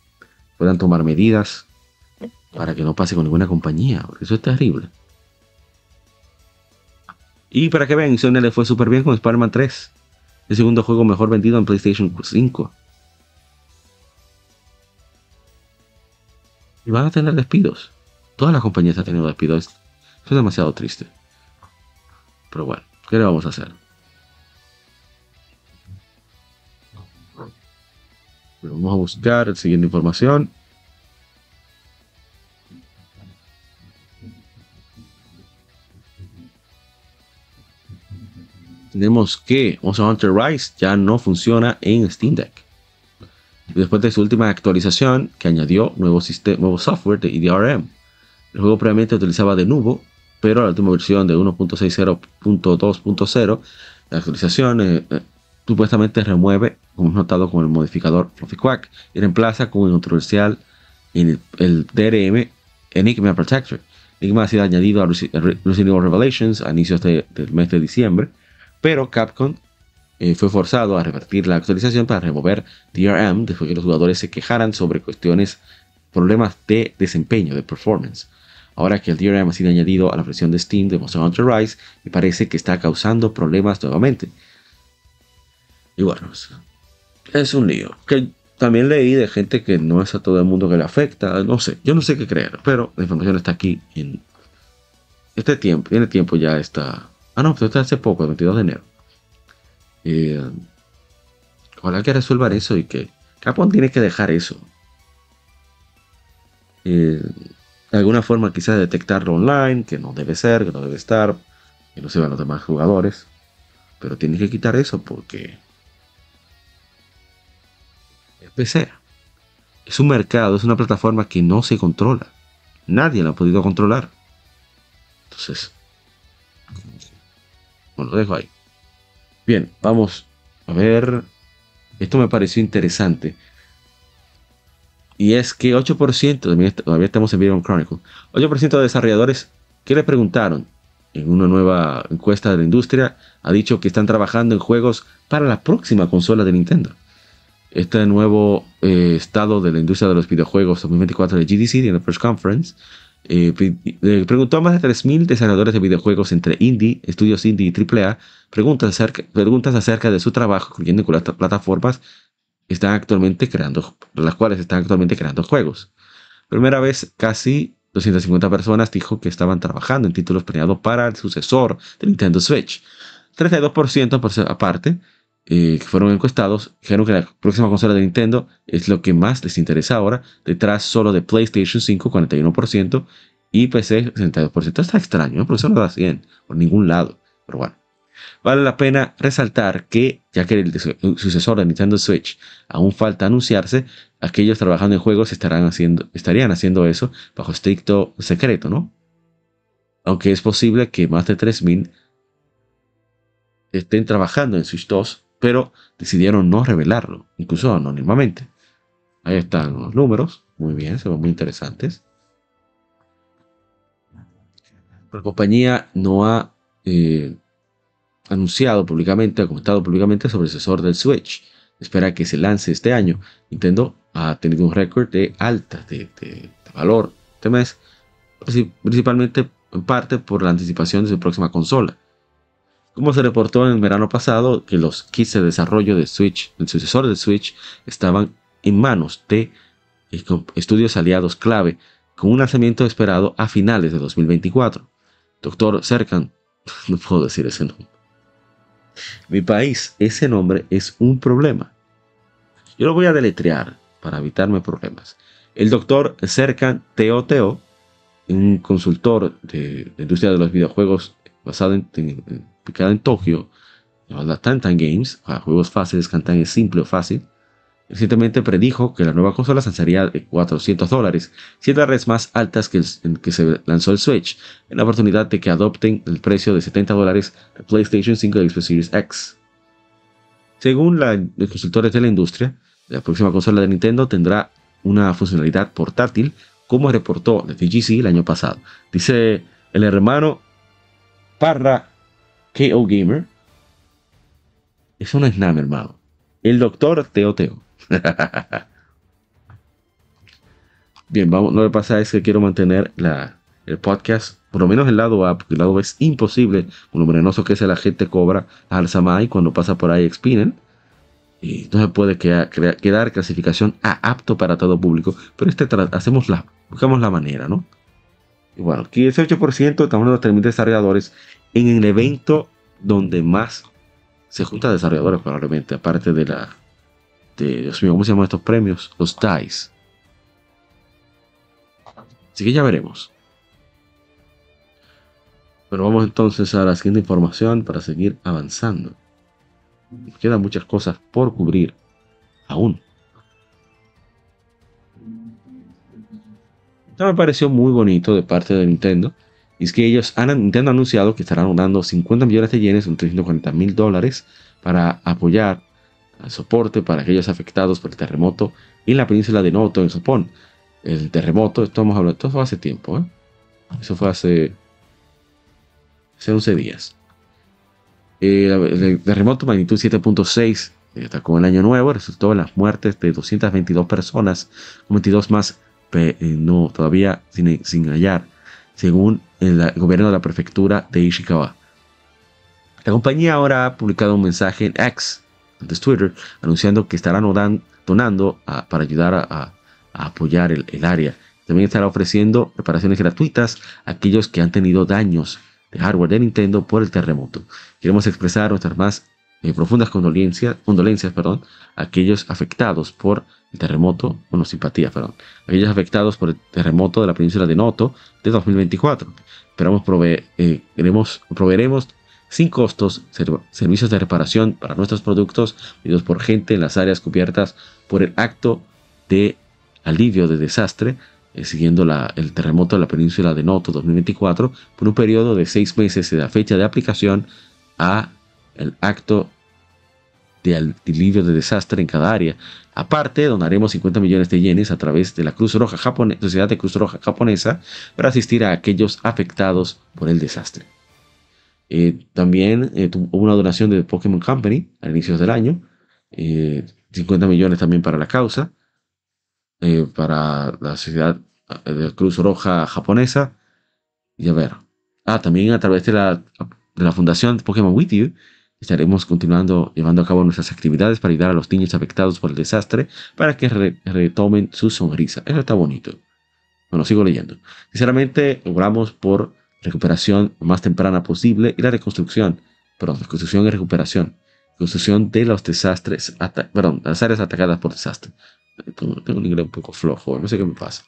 puedan tomar medidas para que no pase con ninguna compañía. Porque eso es terrible. Y para que vean, Insomniac le fue súper bien con Spider-Man 3. El segundo juego mejor vendido en PlayStation 5. Van a tener despidos. Todas las compañías han tenido despidos. Eso es demasiado triste. Pero bueno, ¿qué le vamos a hacer? Vamos a buscar siguiente información. Tenemos que Monster Hunter Rise ya no funciona en Steam Deck después de su última actualización que añadió nuevo, nuevo software de EDRM. El juego previamente utilizaba de nuevo, pero la última versión de 1.60.2.0, la actualización eh, eh, supuestamente remueve, como hemos notado con el modificador Fluffy Quack, y reemplaza con el controversial en el, DRM Enigma Protector. Enigma ha sido añadido a Resident Evil Revelations a inicios del mes de diciembre, pero Capcom eh, fue forzado a revertir la actualización para remover DRM después que los jugadores se quejaran sobre cuestiones, problemas de desempeño, de performance. Ahora que el DRM ha sido añadido a la versión de Steam de Monster Hunter Rise, me parece que está causando problemas nuevamente. Y bueno, es un lío. Que también leí de gente que no es a todo el mundo que le afecta. No sé, yo no sé qué creer, pero la información está aquí en este tiempo. Tiene tiempo ya está. Ah, no, está hace poco, el 22 de enero. Eh, ojalá que resuelvan eso y que Capcom tiene que dejar eso. Eh, de alguna forma quizás detectarlo online, que no debe ser, que no debe estar, que no se vean los demás jugadores. Pero tiene que quitar eso porque es PC. Es un mercado, es una plataforma que no se controla. Nadie la ha podido controlar. Entonces, bueno, lo dejo ahí. Bien, vamos a ver. Esto me pareció interesante. Y es que 8%, todavía estamos en Video Chronicle, 8% de desarrolladores que le preguntaron en una nueva encuesta de la industria ha dicho que están trabajando en juegos para la próxima consola de Nintendo. Este nuevo eh, estado de la industria de los videojuegos 2024 de GDC, de la Press Conference, eh, preguntó a más de 3.000 desarrolladores de videojuegos entre indie, estudios indie y AAA preguntas acerca, preguntas acerca de su trabajo, incluyendo con las plataformas están actualmente creando, las cuales están actualmente creando juegos. Primera vez, casi 250 personas dijo que estaban trabajando en títulos planeados para el sucesor de Nintendo Switch. 32% por aparte eh, que fueron encuestados dijeron que la próxima consola de Nintendo es lo que más les interesa ahora, detrás solo de PlayStation 5, 41%, y PC, 62%. Está extraño, porque eso no da 100 por ningún lado. Pero bueno, vale la pena resaltar que, ya que el sucesor de Nintendo Switch aún falta anunciarse, aquellos trabajando en juegos estarán haciendo, estarían haciendo eso bajo estricto secreto, ¿no? Aunque es posible que más de 3000 estén trabajando en Switch 2 pero decidieron no revelarlo, incluso anónimamente. Ahí están los números, muy bien, se ven muy interesantes. La compañía no ha eh, anunciado públicamente, ha comentado públicamente sobre el sucesor del Switch. Espera que se lance este año. Nintendo ha tenido un récord de alta, de, de valor este mes, principalmente en parte por la anticipación de su próxima consola. Como se reportó en el verano pasado que los kits de desarrollo de Switch, el sucesor de Switch, estaban en manos de eh, estudios aliados clave, con un lanzamiento esperado a finales de 2024. Doctor Serkan, no puedo decir ese nombre. Mi país, ese nombre es un problema. Yo lo voy a deletrear para evitarme problemas. El doctor Serkan Teo un consultor de la industria de los videojuegos basado en Tokio, llamada Tantan Games, juegos fáciles, Tantan es simple o fácil, recientemente predijo que la nueva consola lanzaría de 400 dólares, 100 dólares más altas que, el, que se lanzó el Switch, en la oportunidad de que adopten el precio de 70 dólares de PlayStation 5 y Xbox Series X. Según los consultores de la industria, la próxima consola de Nintendo tendrá una funcionalidad portátil, como reportó la TGC el año pasado. Dice el hermano Parra KO Gamer. No es nada, hermano. El doctor Teo Teo. Bien, vamos, lo que pasa es que quiero mantener la, el podcast, por lo menos el lado A, porque el lado B es imposible, con lo venenoso que es la gente cobra al Samai cuando pasa por ahí Expinen. Y no se puede quedar, clasificación A apto para todo público, pero este hacemos la, buscamos la manera, ¿no? Y bueno, aquí ese 8% estamos hablando de los desarrolladores en el evento donde más se juntan desarrolladores probablemente, aparte de la, de, Dios mío, ¿cómo se llaman estos premios? Los DICE. Así que ya veremos. Pero vamos entonces a la siguiente información para seguir avanzando. Quedan muchas cosas por cubrir aún. Esto me pareció muy bonito de parte de Nintendo. Y es que ellos han, anunciado que estarán donando 50 millones de yenes, un 340 mil dólares, para apoyar el soporte para aquellos afectados por el terremoto en la península de Noto, en Japón. El terremoto, estamos hablando, esto fue hace tiempo, ¿eh? Eso fue hace, hace 11 días. Eh, el terremoto magnitud 7.6 atacó el año nuevo, resultó en las muertes de 222 personas, 22 más eh, no, todavía sin hallar, según el, gobierno de la prefectura de Ishikawa. La compañía ahora ha publicado un mensaje en X, antes Twitter, anunciando que estará donando para ayudar a, apoyar el, el, área. También estará ofreciendo reparaciones gratuitas a aquellos que han tenido daños de hardware de Nintendo por el terremoto. Queremos expresar nuestras más eh, profundas condolencias, condolencias perdón, a aquellos afectados por el terremoto, bueno, simpatía, perdón, aquellos afectados por el terremoto de la península de Noto de 2024. Esperamos proveer, eh, proveeremos sin costos servicios de reparación para nuestros productos pedidos por gente en las áreas cubiertas por el acto de alivio de desastre eh, siguiendo el terremoto de la península de Noto 2024 por un periodo de seis meses de la fecha de aplicación a el acto de alivio de desastre en cada área. Aparte, donaremos 50 millones de yenes a través de la Cruz Roja Japonesa, Sociedad de Cruz Roja Japonesa para asistir a aquellos afectados por el desastre. Eh, también eh, una donación de Pokémon Company a inicios del año, 50 millones también para la causa. Eh, para la Sociedad eh, de Cruz Roja Japonesa. Y a ver, ah, también a través de la, de la Fundación Pokémon With You estaremos continuando llevando a cabo nuestras actividades para ayudar a los niños afectados por el desastre para que retomen su sonrisa. Eso está bonito. Bueno, sigo leyendo. Sinceramente, logramos por recuperación más temprana posible y la reconstrucción, perdón, reconstrucción y recuperación, reconstrucción de los desastres, perdón, las áreas atacadas por desastre. Tengo, un inglés un poco flojo, no sé qué me pasa.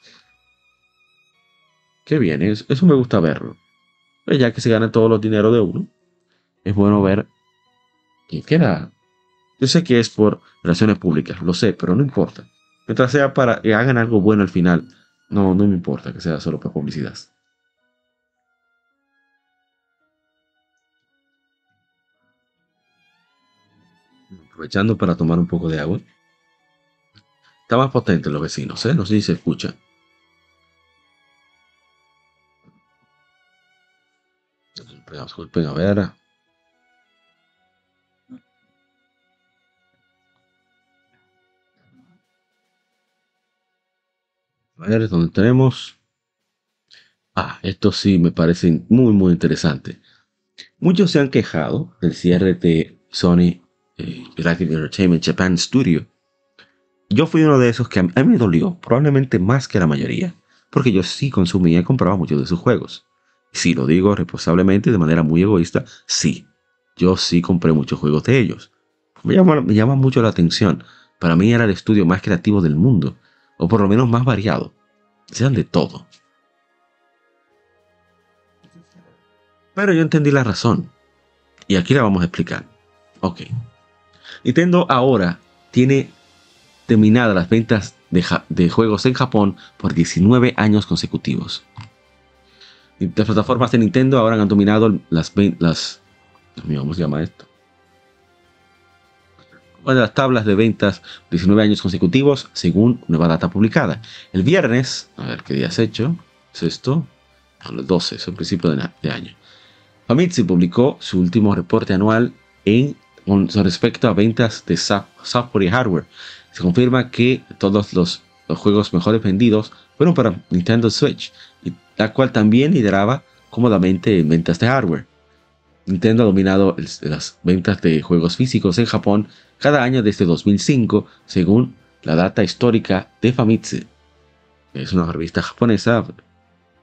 Qué bien, eso me gusta verlo. Pues ya que se gana todos los dineros de uno, es bueno ver que queda. Yo sé que es por relaciones públicas, lo sé, pero no importa. Mientras sea para que hagan algo bueno al final, no, no me importa que sea solo para publicidad. Aprovechando para tomar un poco de agua. Está más potente los vecinos, ¿eh? No sé si se escucha. Disculpen, a ver. A ver, ¿dónde tenemos? Ah, esto sí me parece muy, muy interesante. Muchos se han quejado del cierre de Sony eh, Entertainment Japan Studio yo fui uno de esos que a mí me dolió, probablemente más que la mayoría, porque yo sí consumía y compraba muchos de sus juegos. Si lo digo responsablemente, de manera muy egoísta, sí, yo sí compré muchos juegos de ellos. Me llama, me llama mucho la atención. Para mí era el estudio más creativo del mundo, o por lo menos más variado. Sean de todo. Pero yo entendí la razón. Y aquí la vamos a explicar. Ok. Nintendo ahora tiene terminadas las ventas de, juegos en Japón por 19 años consecutivos. las plataformas de Nintendo ahora han dominado las, las ¿cómo se llama esto? Bueno, las tablas de ventas 19 años consecutivos según nueva data publicada. El viernes, a ver qué día has hecho, es esto, el 12, es el principio de, año. Famitsu publicó su último reporte anual en, con respecto a ventas de software y hardware se confirma que todos los, juegos mejores vendidos fueron para Nintendo Switch, la cual también lideraba cómodamente en ventas de hardware. Nintendo ha dominado las ventas de juegos físicos en Japón cada año desde 2005, según la data histórica de Famitsu. Es una revista japonesa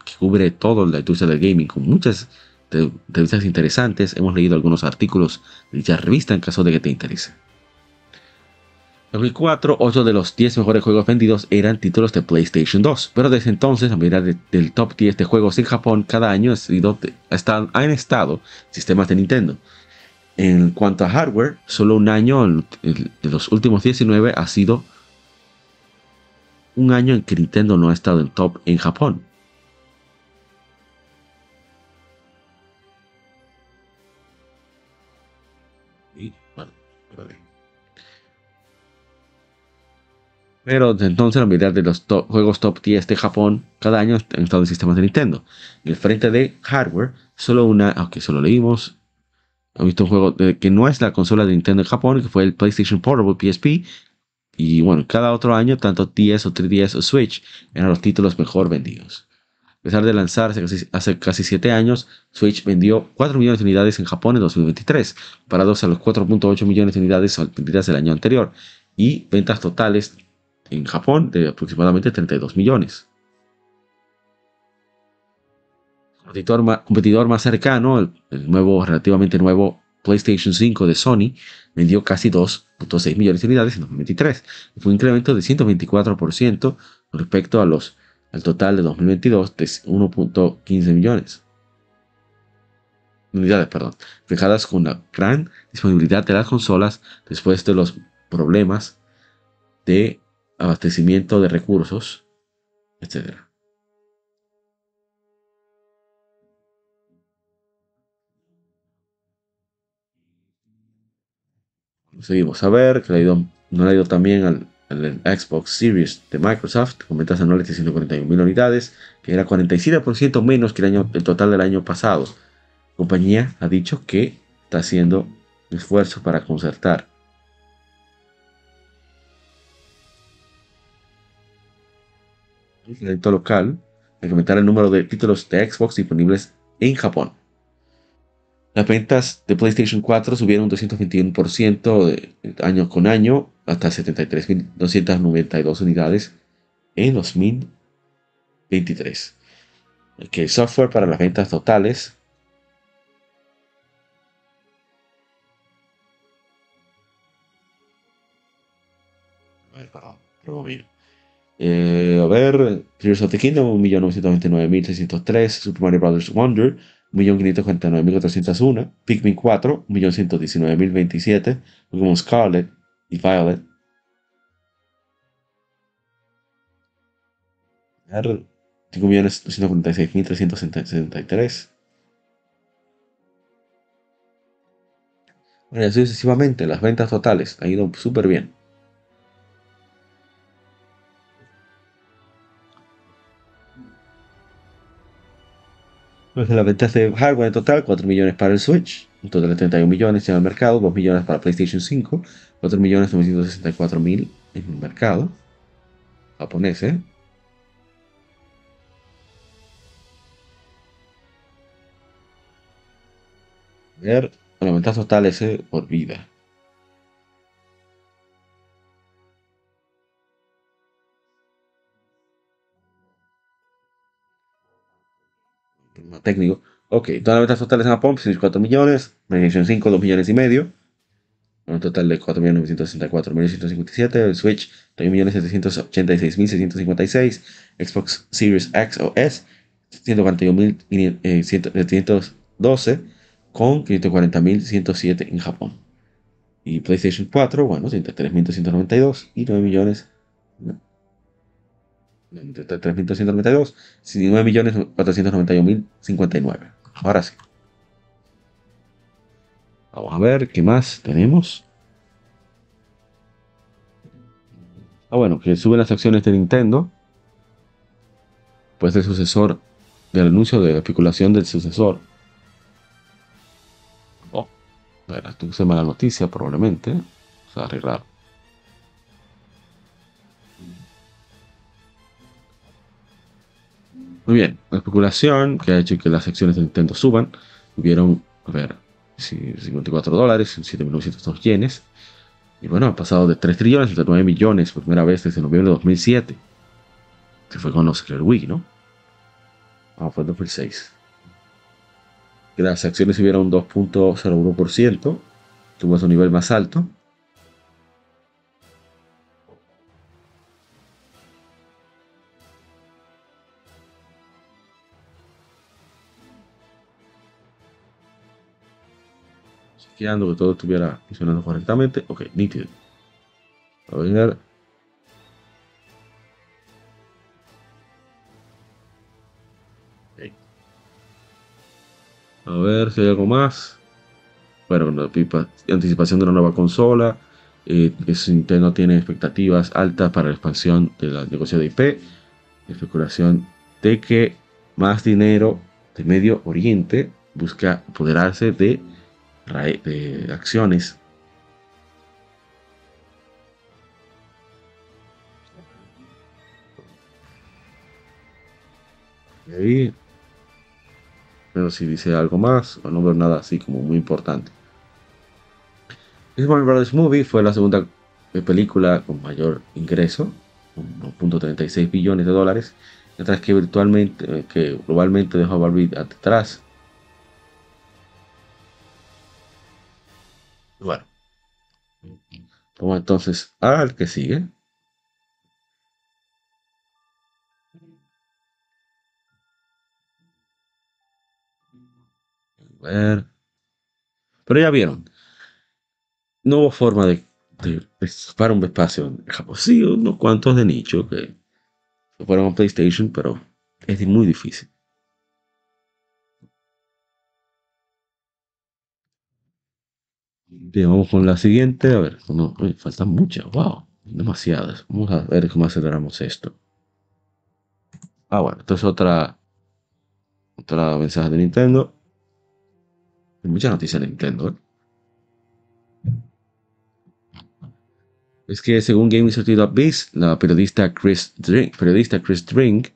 que cubre toda la industria del gaming con muchas entrevistas interesantes. Hemos leído algunos artículos de dicha revista en caso de que te interese. 2004, 8 de los 10 mejores juegos vendidos eran títulos de PlayStation 2, pero desde entonces, a medida del top 10 de juegos en Japón, cada año han estado sistemas de Nintendo. En cuanto a hardware, solo un año de los últimos 19 ha sido un año en que Nintendo no ha estado en top en Japón. Y, bueno, Pero desde entonces la mayoría de los juegos top 10 de Japón cada año han estado en sistemas de Nintendo. En el frente de hardware, solo una, aunque solo leímos, he visto un juego que no es la consola de Nintendo en Japón, que fue el PlayStation Portable PSP. Y bueno, cada otro año, tanto 10 o 3DS o Switch eran los títulos mejor vendidos. A pesar de lanzarse hace casi 7 años, Switch vendió 4 millones de unidades en Japón en 2023, parados a los 4.8 millones de unidades vendidas el año anterior, y ventas totales en Japón de aproximadamente 32 millones. Competidor, competidor más cercano, el, nuevo, relativamente nuevo PlayStation 5 de Sony, vendió casi 2.6 millones de unidades en 2023. Fue un incremento de 124% con respecto a los, al total de 2022 de 1.15 millones unidades, perdón, fijadas con la gran disponibilidad de las consolas después de los problemas de abastecimiento de recursos, etc. Seguimos a ver que no le ha ido también al, Xbox Series de Microsoft, con ventas anuales de 141 unidades, que era 47% menos que el, año, el total del año pasado. La compañía ha dicho que está haciendo un esfuerzo para concertar el local, incrementar el número de títulos de Xbox disponibles en Japón. Las ventas de PlayStation 4 subieron un 221% de, año con año hasta 73.292 unidades en 2023. El software para las ventas totales eh, a ver, Tears of the Kingdom, 1.929.603, Super Mario Bros. Wonder, 1.549.401, Pikmin 4, 1.119.027, Pokémon Scarlet y Violet. 5.246.373. Bueno, así sucesivamente, las ventas totales han ido súper bien. Pues las ventas de hardware en total, 4 millones para el Switch, un total de 31 millones en el mercado, 2 millones para PlayStation 5, 4 millones 964 mil en el mercado japonés, ¿eh? A ver, las ventas totales ¿eh? por vida. Técnico. Ok, todas las ventas totales en Japón, 64 pues, millones, PlayStation 5, 2 millones y medio. Un total de 4.964.157. Switch, 3.786.656. Xbox Series X o S, 141.712 con 540.107 en Japón. Y PlayStation 4, bueno, 33.292 y 9 millones. 33.292, 9 millones 491.059. Ahora sí. Vamos a ver qué más tenemos. Ah, bueno, que suben las acciones de Nintendo. Pues el sucesor del anuncio de la especulación del sucesor. Oh, era, se mala noticia probablemente. O sea, arreglar. Muy bien, la especulación que ha hecho que las acciones de Nintendo suban, tuvieron, a ver, 54 dólares, 7.902 yenes. Y bueno, ha pasado de 3 trillones a 9 millones por primera vez desde noviembre de 2007. Que fue con los Wii, ¿no? Ah, fue en 2006. Las acciones subieron un 2.01%, tuvo su nivel más alto. Que todo estuviera funcionando correctamente. Ok, nítido. A ver. A ver si hay algo más. Bueno, la anticipación de una nueva consola. Eh, Nintendo tiene expectativas altas para la expansión del negocio de IP. Especulación de que más dinero de Medio Oriente busca apoderarse de, acciones. Ahí pero si dice algo más, no veo nada así como muy importante. Warner Brothers Movie fue la segunda película con mayor ingreso, 1.36 billones de dólares, mientras que virtualmente, eh, que globalmente dejó a Barbie atrás. Bueno, vamos entonces al que sigue. ver. Pero ya vieron. No hubo forma de, para un espacio en Japón. Sí, unos cuantos de nicho que fueron a PlayStation, pero es muy difícil. Bien, vamos con la siguiente. A ver, no, faltan muchas. Wow, demasiadas. Vamos a ver cómo aceleramos esto. Ah, bueno, esto es otra, otra mensaje de Nintendo. Hay muchas noticias de Nintendo. ¿eh? Es que según Game Institute of la periodista Chris periodista Chris Drink,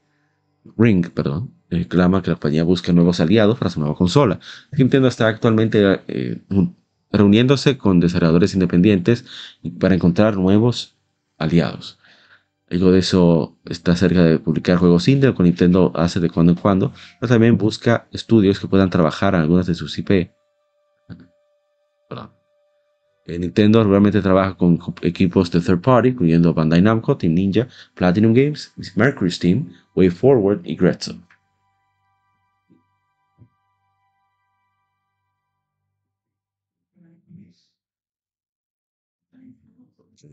Ring, perdón, reclama que la compañía busca nuevos aliados para su nueva consola. Nintendo está actualmente eh, reuniéndose con desarrolladores independientes para encontrar nuevos aliados. Algo de eso está cerca de publicar juegos indie, con Nintendo hace de cuando en cuando, pero también busca estudios que puedan trabajar en algunas de sus IP. Eh, Nintendo realmente trabaja con equipos de third party, incluyendo Bandai Namco, Team Ninja, Platinum Games, Mercury Steam, Way Forward y Grezzo.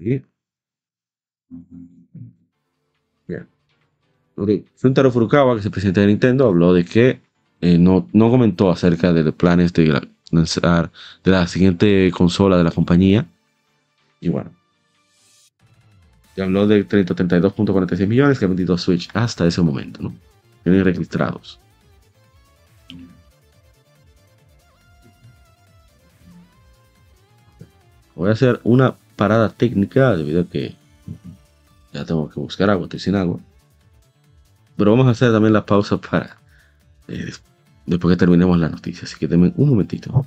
Bien. Funtaro Furukawa, que es el presidente de Nintendo, habló de que eh, no, no comentó acerca de los planes de lanzar de la siguiente consola de la compañía. Y bueno. Ya habló de 32.46 millones que ha vendido Switch hasta ese momento, ¿no? Tienen registrados. Voy a hacer una parada técnica debido a que ya tengo que buscar agua, estoy sin agua. Pero vamos a hacer también la pausa para eh, después que terminemos la noticia. Así que denme un momentito.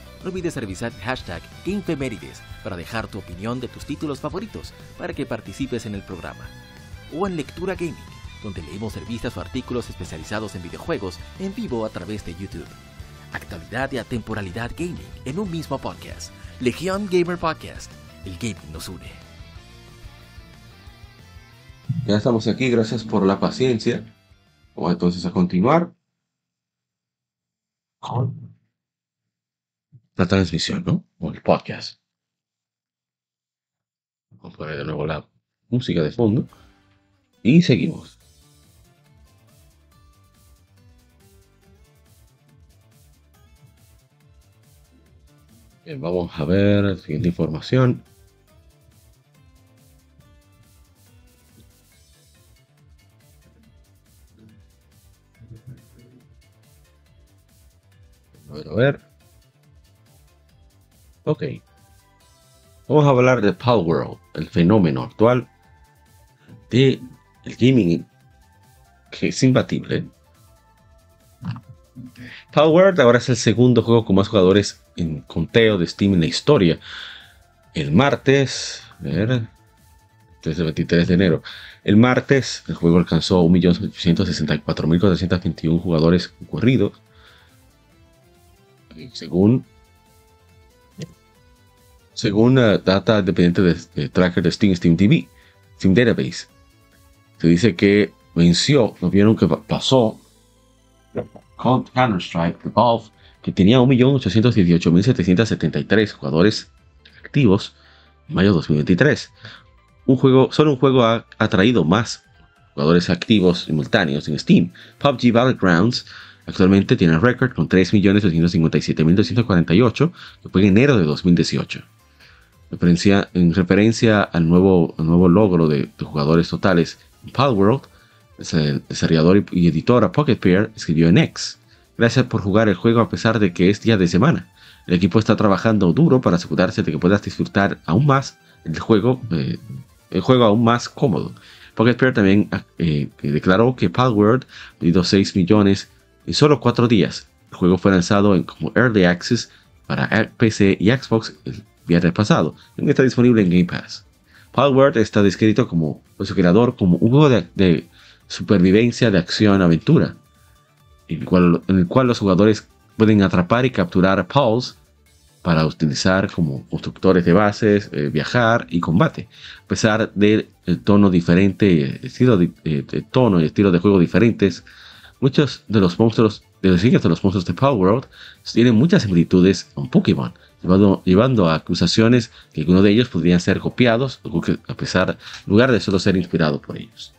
no olvides revisar hashtag GameFemérides para dejar tu opinión de tus títulos favoritos para que participes en el programa. O en Lectura Gaming, donde leemos revistas o artículos especializados en videojuegos en vivo a través de YouTube. Actualidad y atemporalidad gaming en un mismo podcast. Legión Gamer Podcast. El gaming nos une. Ya estamos aquí, gracias por la paciencia. Vamos entonces a continuar la transmisión, ¿no? O el podcast. Vamos a poner de nuevo la música de fondo. Y seguimos. Bien, vamos a ver la siguiente información. A ver, ver. Ok. Vamos a hablar de World, el fenómeno actual de el gaming que es imbatible. World ahora es el segundo juego con más jugadores en conteo de Steam en la historia. El martes, ver, el 23 de enero. El martes el juego alcanzó 1.864.421 jugadores concurridos. Según según la data dependiente de, tracker de Steam, Steam TV, Steam Database. Se dice que venció, ¿no vieron que pasó? Counter-Strike, Valve, que tenía 1.818.773 jugadores activos en mayo de 2023. Un juego, solo un juego ha atraído más jugadores activos simultáneos en Steam. PUBG Battlegrounds actualmente tiene récord con 3.257.248, que fue en enero de 2018 en referencia al nuevo, nuevo logro de, jugadores totales, Palworld, el desarrollador y, editora Pocket Pair escribió en X. Gracias por jugar el juego a pesar de que es día de semana. El equipo está trabajando duro para asegurarse de que puedas disfrutar aún más el juego, eh, el juego aún más cómodo. Pocket Pair también eh, declaró que Palworld vendido 6 millones en solo 4 días. El juego fue lanzado en, como Early Access para PC y Xbox viernes pasado, está disponible en Game Pass. Palworld está descrito como, su creador, como un juego de, supervivencia de acción-aventura, en, en, el cual los jugadores pueden atrapar y capturar a para utilizar como constructores de bases, eh, viajar y combate. A pesar del tono diferente, estilo de, eh, de, tono y estilo de juego diferentes, muchos de los monstruos, de los de los monstruos de Palworld tienen muchas similitudes con Pokémon, llevando, a acusaciones que algunos de ellos podrían ser copiados, a pesar, lugar de solo ser inspirado por ellos.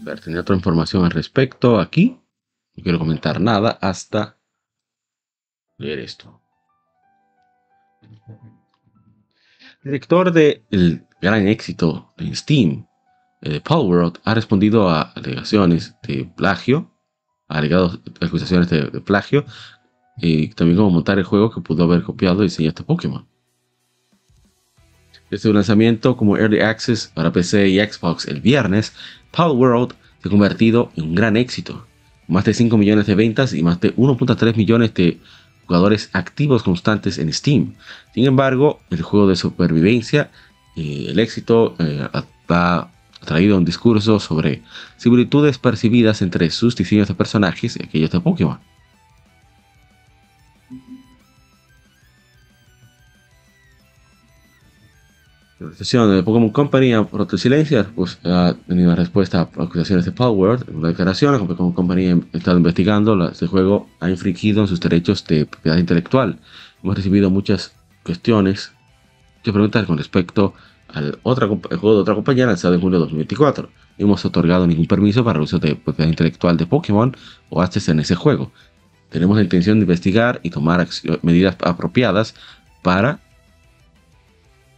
A ver, tenía otra información al respecto aquí. No quiero comentar nada hasta leer esto. director del gran éxito en Steam, eh, Paul World, ha respondido a alegaciones de plagio, alegados acusaciones de, plagio, y también como montar el juego que pudo haber copiado y diseño este Pokémon. Desde su lanzamiento como Early Access para PC y Xbox el viernes, Paul World se ha convertido en un gran éxito. Más de 5 millones de ventas y más de 1.3 millones de jugadores activos constantes en Steam. Sin embargo, el juego de supervivencia, y el éxito, eh, traído un discurso sobre similitudes percibidas entre sus diseños de personajes y aquellos de Pokémon. La organización de Pokémon Company ha roto silencio, pues ha tenido una respuesta a acusaciones de Power, una declaración, la Pokémon Company ha estado investigando, este juego ha infringido en sus derechos de propiedad intelectual. Hemos recibido muchas cuestiones, muchas preguntas con respecto al otra, juego de otra compañía lanzado en julio de 2024. No hemos otorgado ningún permiso para el uso de propiedad intelectual de Pokémon o access en ese juego. Tenemos la intención de investigar y tomar medidas apropiadas para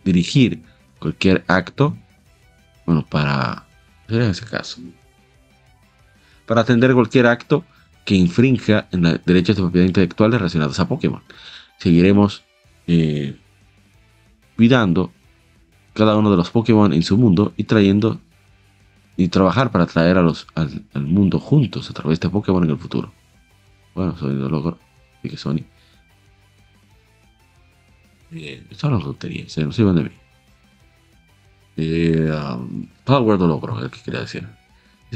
dirigir cualquier acto, bueno, para, en ese caso, para atender cualquier acto que infrinja en los derechos de propiedad intelectual relacionados a Pokémon. Seguiremos eh, cuidando cada uno de los Pokémon en su mundo y trayendo y trabajar para traer a los, al, mundo juntos a través de Pokémon en el futuro. Bueno, Sony lo logro. Y que Sony. Eh, son las tonterías, se nos iban de mí. Eh, um, Power lo logró, es que quería decir.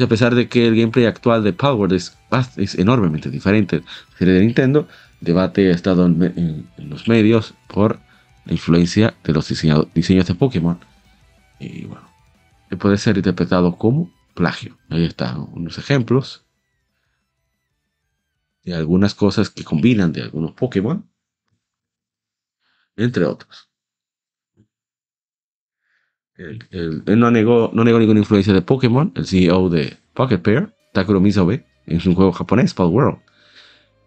a pesar de que el gameplay actual de Power es, es enormemente diferente serie de Nintendo, debate ha estado en, los medios por la influencia de los diseños de Pokémon. Y bueno, puede ser interpretado como plagio. Ahí están unos ejemplos de algunas cosas que combinan de algunos Pokémon, entre otros. él no negó, ninguna influencia de Pokémon, el CEO de Pocket Pair, Takuro Misobe, en su juego japonés, Pal World.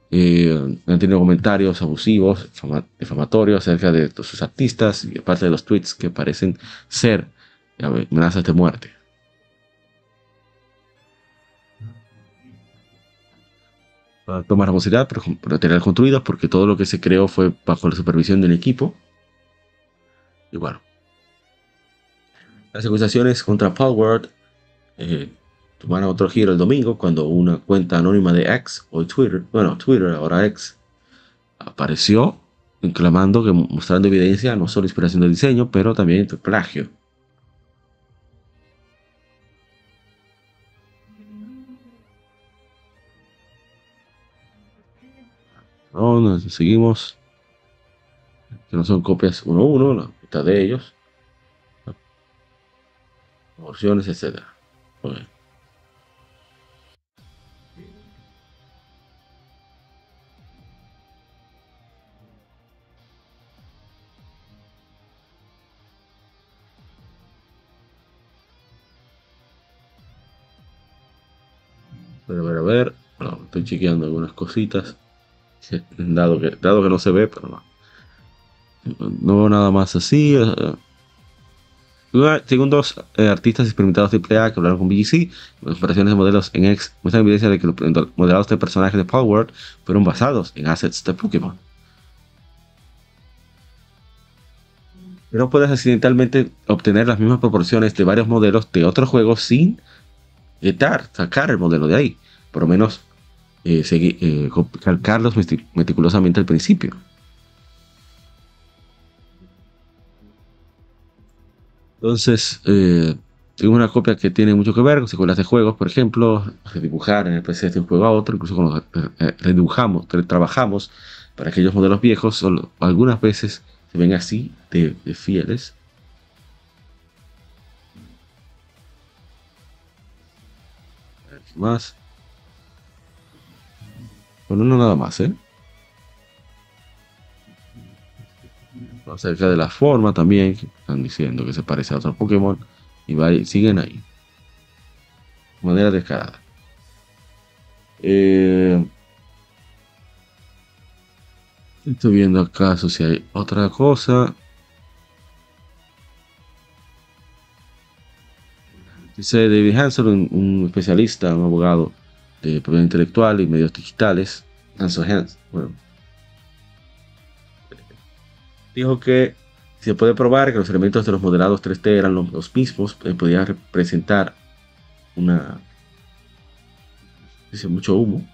Eh, han tenido comentarios abusivos, difamatorios acerca de sus artistas y parte de los tweets que parecen ser amenazas de muerte. Para tomar responsabilidad por tener construidos porque todo lo que se creó fue bajo la supervisión del equipo. Y bueno. Las acusaciones contra eh, tomaron otro giro el domingo cuando una cuenta anónima de X o Twitter, bueno, Twitter, ahora X, apareció clamando que mostrando evidencia no solo inspiración de diseño, pero también de plagio. No, seguimos. Que no son copias uno a uno, la mitad de ellos. Opciones, etc. A chequeando algunas cositas. Dado que, dado que no se ve, pero no. No nada más así. Eh. Según dos eh, artistas experimentados de AAA que hablaron con BGC, las operaciones de modelos en X muestran evidencia de que los modelados de personajes de Power fueron basados en assets de Pokémon. Pero puedes accidentalmente obtener las mismas proporciones de varios modelos de otros juegos sin quitar, sacar el modelo de ahí. Por lo menos eh, eh, calcarlos meticulosamente al principio. Entonces, eh, tengo una copia que tiene mucho que ver con secuelas de juegos, por ejemplo, dibujar en el PC de un juego a otro, incluso cuando eh, redibujamos, trabajamos para aquellos modelos viejos, algunas veces se ven así de, de fieles. Más. Con uno nada más, ¿eh? Acerca de la forma también, están diciendo que se parece a otro Pokémon y siguen ahí. De manera descarada. Eh, estoy viendo acaso si hay otra cosa. Dice David Hanson, un, un especialista, un abogado de propiedad intelectual y medios digitales. Hans, bueno, dijo que se puede probar que los elementos de los modelados 3D eran los, mismos, eh, podía representar una. Mucho humo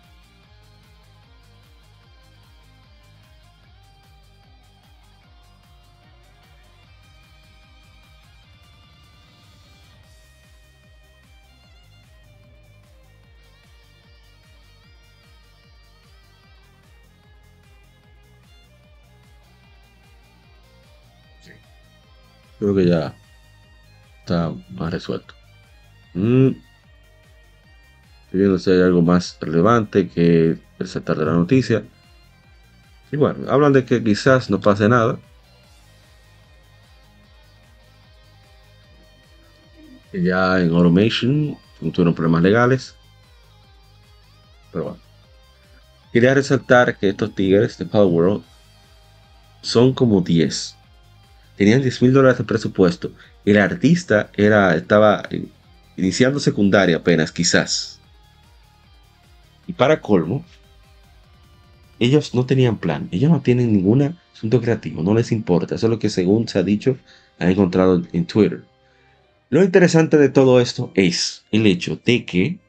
creo que ya está más resuelto. Mm. Estoy viendo si hay algo más relevante que resaltar de la noticia. Y bueno, hablan de que quizás no pase nada. ya en Automation tuvieron problemas legales. Pero bueno. Quería resaltar que estos tigres de Power World son como 10 tenían 10 mil dólares de presupuesto. El artista era, estaba iniciando secundaria apenas, quizás. Y para colmo, ellos no tenían plan, ellos no tienen ningún asunto creativo, no les importa. Eso es lo que según se ha dicho, han encontrado en Twitter. Lo interesante de todo esto es el hecho de que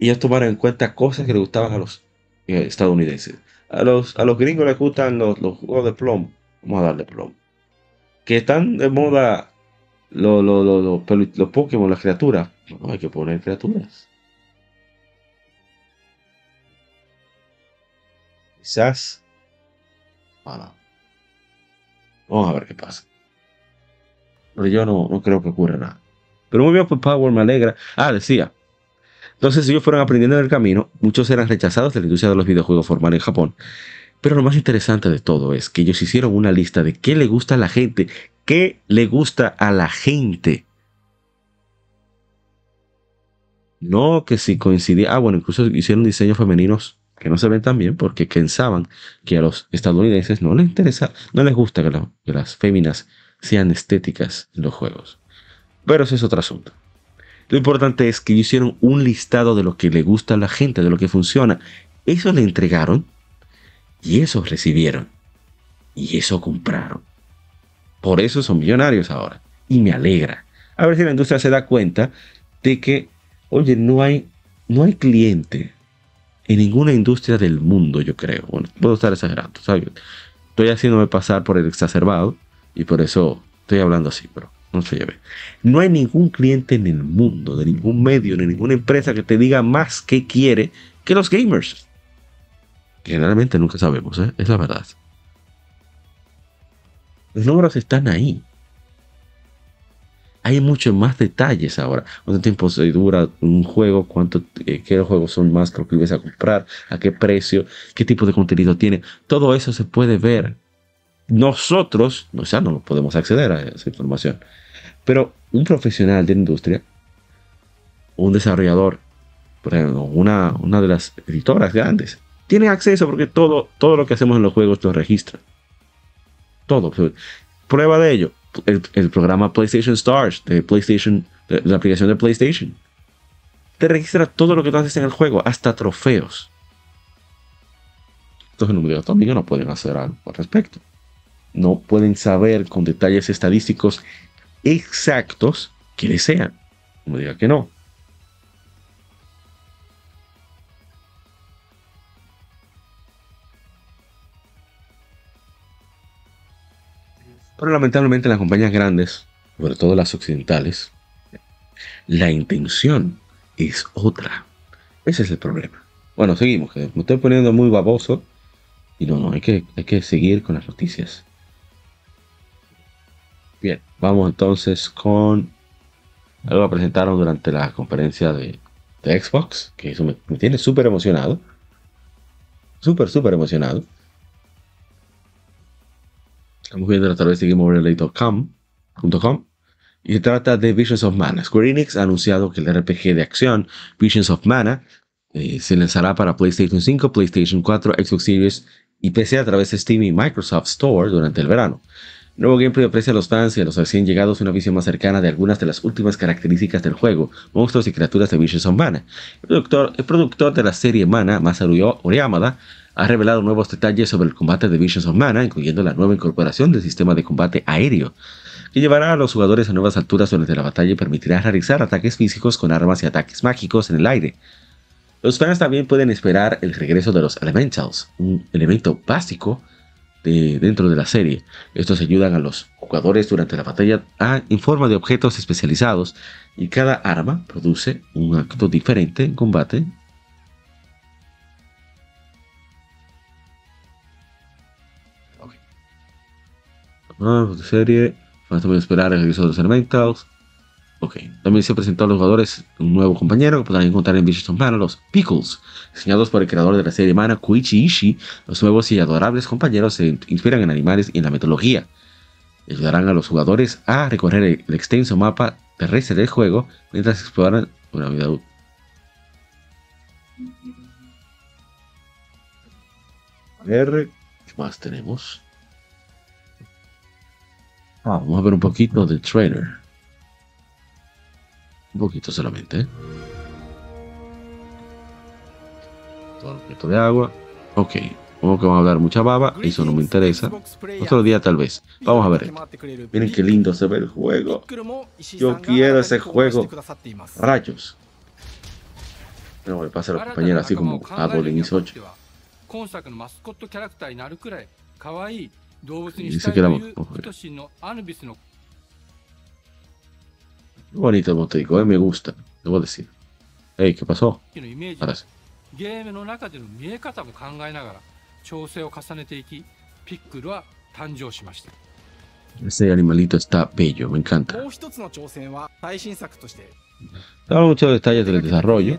ellos tomaron en cuenta cosas que le gustaban a los eh, estadounidenses. A los, a los gringos les gustan los, los juegos de plomo. Vamos a darle plomo que están de moda los, los, Pokémon, las criaturas. No, hay que poner criaturas. Quizás. Vamos a ver qué pasa. Pero yo no, no creo que ocurra nada. Pero muy bien, pues Power me alegra. Ah, decía. Entonces ellos fueron aprendiendo en el camino. Muchos eran rechazados de la industria de los videojuegos formal en Japón. Pero lo más interesante de todo es que ellos hicieron una lista de qué le gusta a la gente, qué le gusta a la gente. No que si coincidía, ah bueno, incluso hicieron diseños femeninos que no se ven tan bien porque pensaban que a los estadounidenses no les interesa, no les gusta que, las féminas sean estéticas en los juegos. Pero ese es otro asunto. Lo importante es que hicieron un listado de lo que le gusta a la gente, de lo que funciona. Eso le entregaron y eso recibieron. Y eso compraron. Por eso son millonarios ahora. Y me alegra. A ver si la industria se da cuenta de que, oye, no hay, no hay cliente en ninguna industria del mundo, yo creo. Bueno, puedo estar exagerando, ¿sabes? Estoy haciéndome pasar por el exacerbado y por eso estoy hablando así, pero no se lleve. No hay ningún cliente en el mundo, de ningún medio, de ninguna empresa que te diga más que quiere que los gamers. Generalmente nunca sabemos, ¿eh? es la verdad. Los números están ahí. Hay muchos más detalles ahora. ¿Cuánto tiempo se dura un juego? ¿Cuánto, eh, ¿Qué juegos son más proclives a comprar? ¿A qué precio? ¿Qué tipo de contenido tiene? Todo eso se puede ver. Nosotros, o sea, no podemos acceder a esa información. Pero un profesional de la industria, un desarrollador, por ejemplo, una, una de las editoras grandes, tiene acceso porque todo, todo lo que hacemos en los juegos lo registra. Todo. Prueba de ello, el, programa PlayStation Stars de PlayStation, la aplicación de PlayStation. Te registra todo lo que tú haces en el juego, hasta trofeos. Entonces no me digas, amigos no pueden hacer algo al respecto. No pueden saber con detalles estadísticos exactos que desean. No diga que no. Pero lamentablemente las compañías grandes, sobre todo las occidentales, la intención es otra. Ese es el problema. Bueno, seguimos, me estoy poniendo muy baboso. Y no, no, hay que, hay que seguir con las noticias. Bien, vamos entonces con algo que presentaron durante la conferencia de, Xbox, que eso me, me tiene súper emocionado. Súper, súper emocionado. Estamos viendo a través de GameOverlay.com y se trata de Visions of Mana. Square Enix ha anunciado que el RPG de acción Visions of Mana eh, se lanzará para PlayStation 5, PlayStation 4, Xbox Series y PC a través de Steam y Microsoft Store durante el verano. Nuevo gameplay ofrece a los fans y a los recién llegados una visión más cercana de algunas de las últimas características del juego, monstruos y criaturas de Visions of Mana. El productor, de la serie Mana, Masaru ha revelado nuevos detalles sobre el combate de Visions of Mana, incluyendo la nueva incorporación del sistema de combate aéreo, que llevará a los jugadores a nuevas alturas durante la batalla y permitirá realizar ataques físicos con armas y ataques mágicos en el aire. Los fans también pueden esperar el regreso de los Elementals, un elemento básico de, dentro de la serie. Estos ayudan a los jugadores durante la batalla a, en forma de objetos especializados y cada arma produce un acto diferente en combate. Ah, serie también esperar el regreso de los Elementals. Ok, también se presentó a los jugadores un nuevo compañero que podrán encontrar en of Mana, los Pickles. Diseñados por el creador de la serie Mana, Kuichi Ishii, los nuevos y adorables compañeros se inspiran en animales y en la mitología. Ayudarán a los jugadores a recorrer el, extenso mapa terrestre del juego mientras exploran una vida ver, ¿qué más tenemos? Ah, vamos a ver un poquito del trailer. Un poquito solamente. ¿eh? Todo un poquito de agua. Ok. Como que vamos a hablar mucha baba. Eso no me interesa. Otro día tal vez. Vamos a ver esto. Miren qué lindo se ve el juego. Yo quiero ese juego. Rayos. No, le pasa a los compañeros así como a Golden 8. 動物いいのアヌの、です。ゲームの中での見え方も考えながら、調整を重ねていき、ピックルは誕生しました。もう一つの挑戦は、最新作として、Daba muchos detalles del desarrollo,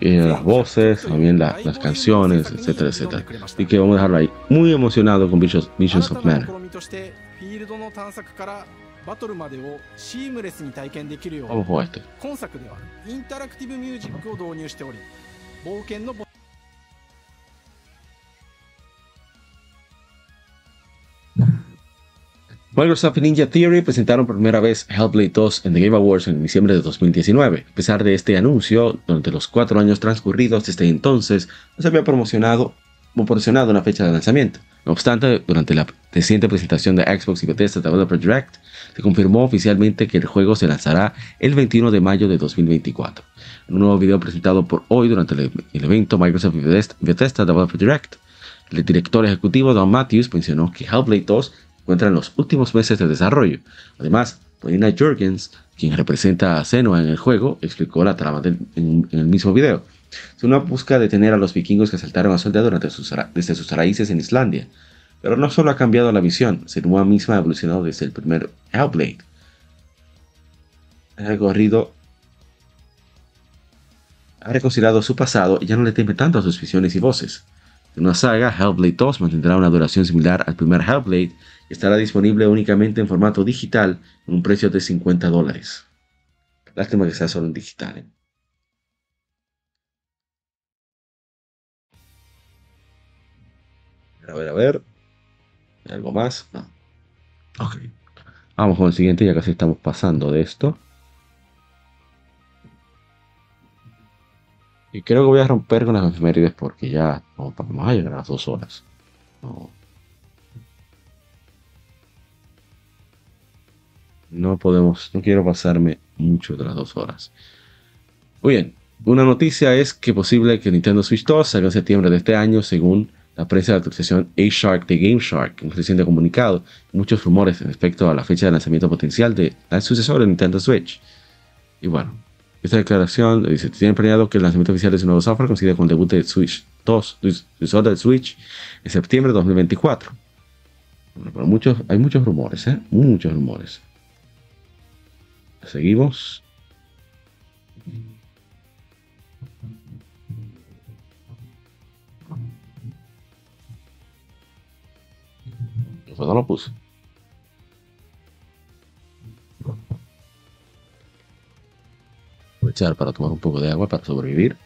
y las voces, también la, las canciones, etcétera, etcétera. Así que vamos a dejarlo ahí. Muy emocionado con Visions, Visions of Mana. Vamos este. Microsoft y Ninja Theory presentaron por primera vez Hellblade 2 en The Game Awards en diciembre de 2019. A pesar de este anuncio, durante los cuatro años transcurridos desde entonces, no se había promocionado, proporcionado una fecha de lanzamiento. No obstante, durante la reciente presentación de Xbox y Bethesda Developer Direct, se confirmó oficialmente que el juego se lanzará el 21 de mayo de 2024. En un nuevo video presentado por hoy durante el, evento Microsoft y Bethesda Developer Direct, el director ejecutivo Don Matthews mencionó que Hellblade 2 encuentran los últimos meses de desarrollo. Además, Paulina Jurgens, quien representa a Senua en el juego, explicó la trama en, el mismo video. una busca detener a los vikingos que asaltaron a Soldado durante sus, desde sus raíces en Islandia. Pero no solo ha cambiado la visión, Senua misma ha evolucionado desde el primer Hellblade. Ha recorrido ha reconciliado su pasado y ya no le teme tanto a sus visiones y voces. En una saga, Hellblade 2 mantendrá una duración similar al primer Hellblade estará disponible únicamente en formato digital en un precio de 50 dólares. Lástima que sea solo en digital. ¿eh? A ver, a ver. ¿Algo más? No. Ok. Vamos con el siguiente, ya casi estamos pasando de esto. Y creo que voy a romper con las efemérides porque ya vamos a llegar a las dos horas. No. No podemos, no quiero pasarme mucho de las dos horas. Muy bien, una noticia es que posible que Nintendo Switch 2 salga en septiembre de este año, según la prensa de la asociación A-Shark de Game Shark, un reciente comunicado, muchos rumores respecto a la fecha de lanzamiento potencial de la sucesor de Nintendo Switch. Y bueno, esta declaración dice, tiene planeado que el lanzamiento oficial de su nuevo software coincida con el debut de Switch 2, sucesor del Switch, en septiembre de 2024. Bueno, pero muchos, hay muchos rumores, ¿eh? Muchos rumores. Seguimos. Pues no lo puse. Aprovechar para tomar un poco de agua para sobrevivir.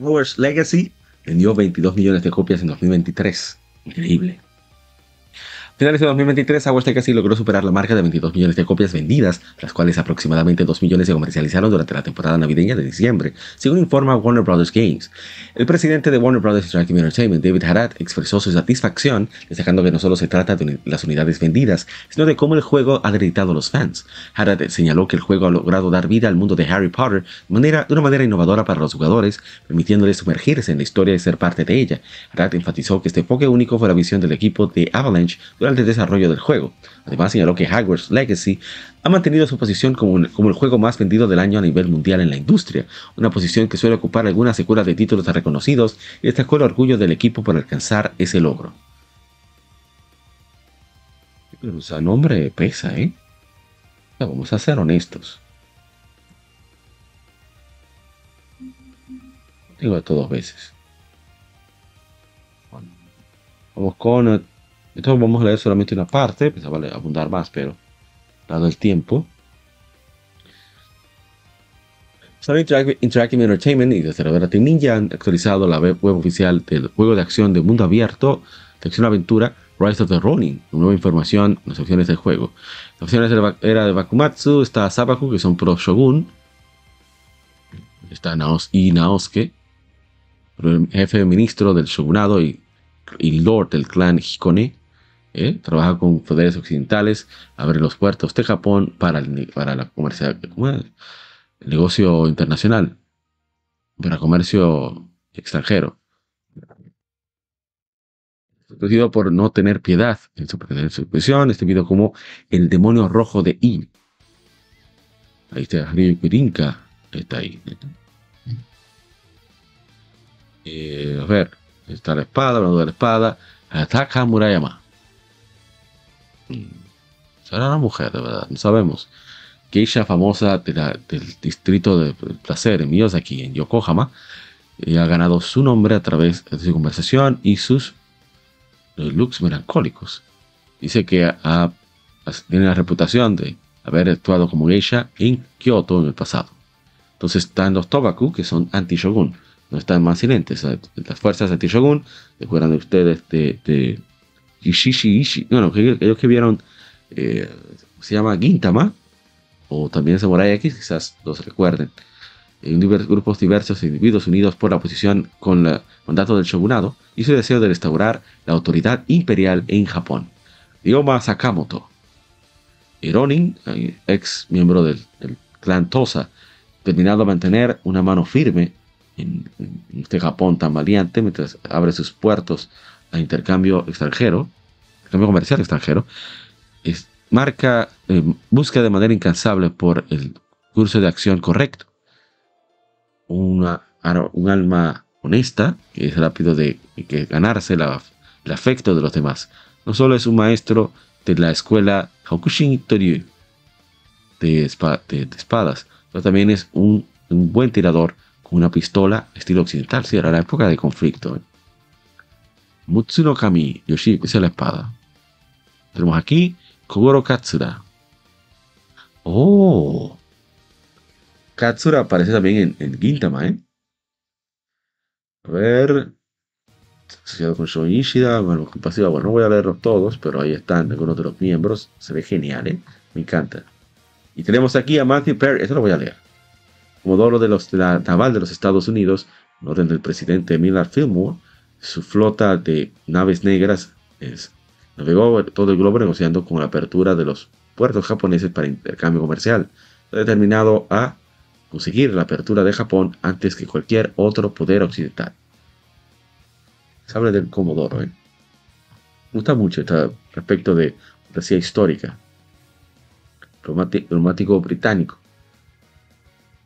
Hogwarts Legacy vendió 22 millones de copias en 2023. Increíble finales de 2023, Hogwarts Legacy logró superar la marca de 22 millones de copias vendidas, las cuales aproximadamente 2 millones se comercializaron durante la temporada navideña de diciembre, según informa Warner Bros. Games. El presidente de Warner Bros. Interactive Entertainment, David Haddad, expresó su satisfacción, destacando que no solo se trata de las unidades vendidas, sino de cómo el juego ha deleitado a los fans. Haddad señaló que el juego ha logrado dar vida al mundo de Harry Potter de, manera, de una manera innovadora para los jugadores, permitiéndoles sumergirse en la historia y ser parte de ella. Haddad enfatizó que este enfoque único fue la visión del equipo de Avalanche durante el desarrollo del juego. Además señaló que Hogwarts Legacy ha mantenido su posición como, el juego más vendido del año a nivel mundial en la industria, una posición que suele ocupar algunas secuelas de títulos reconocidos y destacó el orgullo del equipo por alcanzar ese logro. Pero nombre pesa, ¿eh? vamos a ser honestos. Digo esto dos veces. Vamos con entonces vamos a leer solamente una parte, pensaba abundar más, pero dado el tiempo. Sony Interactive Entertainment y Desarrolladora Team Ninja han actualizado la web, oficial del juego de acción de mundo abierto de acción aventura Rise of the Ronin, nueva información en las opciones del juego. Las opciones era de Bakumatsu, está Sabaku, que son pro Shogun, está Naos y Naosuke, jefe ministro del shogunado y, y lord del clan Hikone, ¿eh? trabaja con poderes occidentales, abre los puertos de Japón para el, para la comercial, el negocio internacional, para comercio extranjero. Conocido por no tener piedad en su, este video como el demonio rojo de I. Ahí está Ryukurinka, está ahí. Eh, a ver, está la espada, hablando de la espada. Ataca Murayama. Será una mujer, de verdad, no sabemos. Geisha famosa del distrito de placer en Miyazaki, en Yokohama, y ha ganado su nombre a través de su conversación y sus looks melancólicos. Dice que tiene la reputación de haber actuado como geisha en Kyoto en el pasado. Entonces están los Tobaku, que son anti-shogun, no están más silentes. Las fuerzas anti-shogun, recuerdan ustedes de Ishishi Ishi, bueno, aquellos que vieron, eh, se llama Gintama, o también Samurai X, quizás los recuerden. En grupos diversos de individuos unidos por la oposición con el mandato del shogunado y su deseo de restaurar la autoridad imperial en Japón. Ryoma Sakamoto. Ronin, eh, ex miembro del, clan Tosa, terminado a mantener una mano firme en, en, este Japón tan valiente mientras abre sus puertos a intercambio extranjero, intercambio comercial extranjero, es, marca, eh, busca de manera incansable por el curso de acción correcto. Una, un alma honesta, que es rápido de, que ganarse el afecto de los demás. No solo es un maestro de la escuela Hokushin Toryu de, espadas, pero también es un, buen tirador con una pistola estilo occidental. Si era la época de conflicto. ¿eh? Mutsuno Kami, Yoshi, esa es la espada. Tenemos aquí Kogoro Katsura. Oh. Katsura aparece también en, Gintama, ¿eh? A ver. Asociado con Shon Ishida, bueno, compasiva, bueno, no voy a leerlos todos, pero ahí están algunos de los miembros. Se ve genial, ¿eh? Me encanta. Y tenemos aquí a Matthew Perry, eso lo voy a leer. Comodoro de, los, de la naval de los Estados Unidos, en orden del presidente Millard Fillmore, su flota de naves negras es, navegó todo el globo negociando con la apertura de los puertos japoneses para intercambio comercial, determinado a conseguir la apertura de Japón antes que cualquier otro poder occidental. Se habla del Comodoro. ¿eh? Me gusta mucho este respecto de fantasía histórica. Diplomático británico.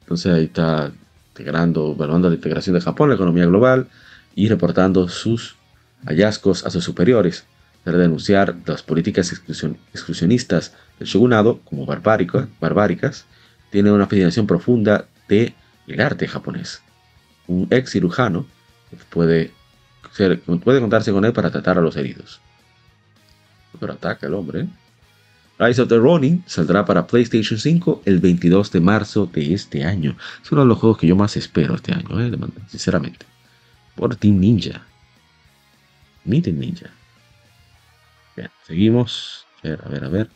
Entonces ahí está integrando, evaluando la integración de Japón la economía global, y reportando sus hallazgos a sus superiores, para denunciar las políticas exclusionistas del shogunado como barbáricas, tiene una fascinación profunda de el arte japonés. Un ex cirujano puede, puede contarse con él para tratar a los heridos. Pero ataca el hombre. Rise of the Ronin saldrá para PlayStation 5 el 22 de marzo de este año. Es uno de los juegos que yo más espero este año, eh, sinceramente. Por Team Ninja. Team Ninja. Bien, seguimos. A ver, a ver, a ver.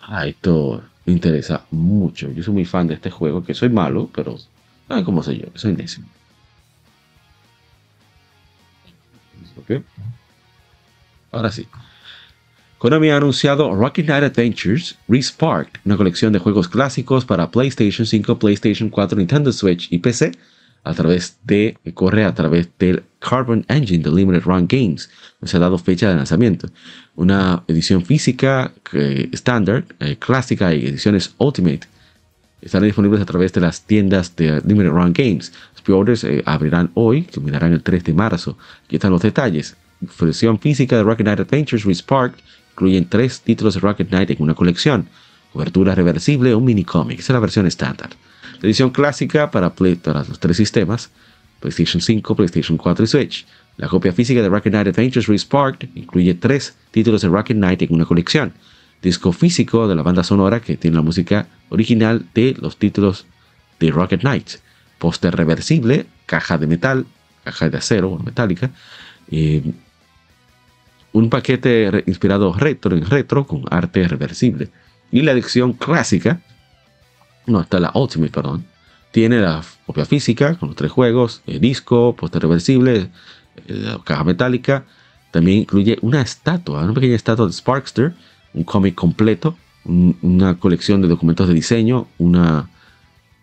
Ah, esto me interesa mucho. Yo soy muy fan de este juego, que soy malo, pero ¿saben cómo soy yo? Soy necio. Ok. Ahora sí. Konami ha anunciado Rocket Knight Adventures Resparked, una colección de juegos clásicos para PlayStation 5, PlayStation 4, Nintendo Switch y PC a través de, corre a través del Carbon Engine de Limited Run Games. Se ha dado fecha de lanzamiento. Una edición física estándar, eh, clásica y ediciones Ultimate estarán disponibles a través de las tiendas de Limited Run Games. Los pre-orders eh, abrirán hoy, terminarán el 3 de marzo. Aquí están los detalles. Versión física de Rocket Knight Adventures Resparked incluyen tres títulos de Rocket Knight en una colección. Cobertura reversible, un mini cómic. Esa es la versión estándar. Edición clásica para, los tres sistemas, PlayStation 5, PlayStation 4 y Switch. La copia física de Rocket Knight Adventures Resparked incluye tres títulos de Rocket Knight en una colección. Disco físico de la banda sonora que tiene la música original de los títulos de Rocket Knight. Póster reversible, caja de metal, caja de acero o metálica. Eh, un paquete inspirado retro en retro con arte reversible. Y la edición clásica, no, está la Ultimate, perdón, tiene la copia física con los tres juegos, el disco, póster reversible, la caja metálica. También incluye una estatua, una pequeña estatua de Sparkster, un cómic completo, una colección de documentos de diseño, una,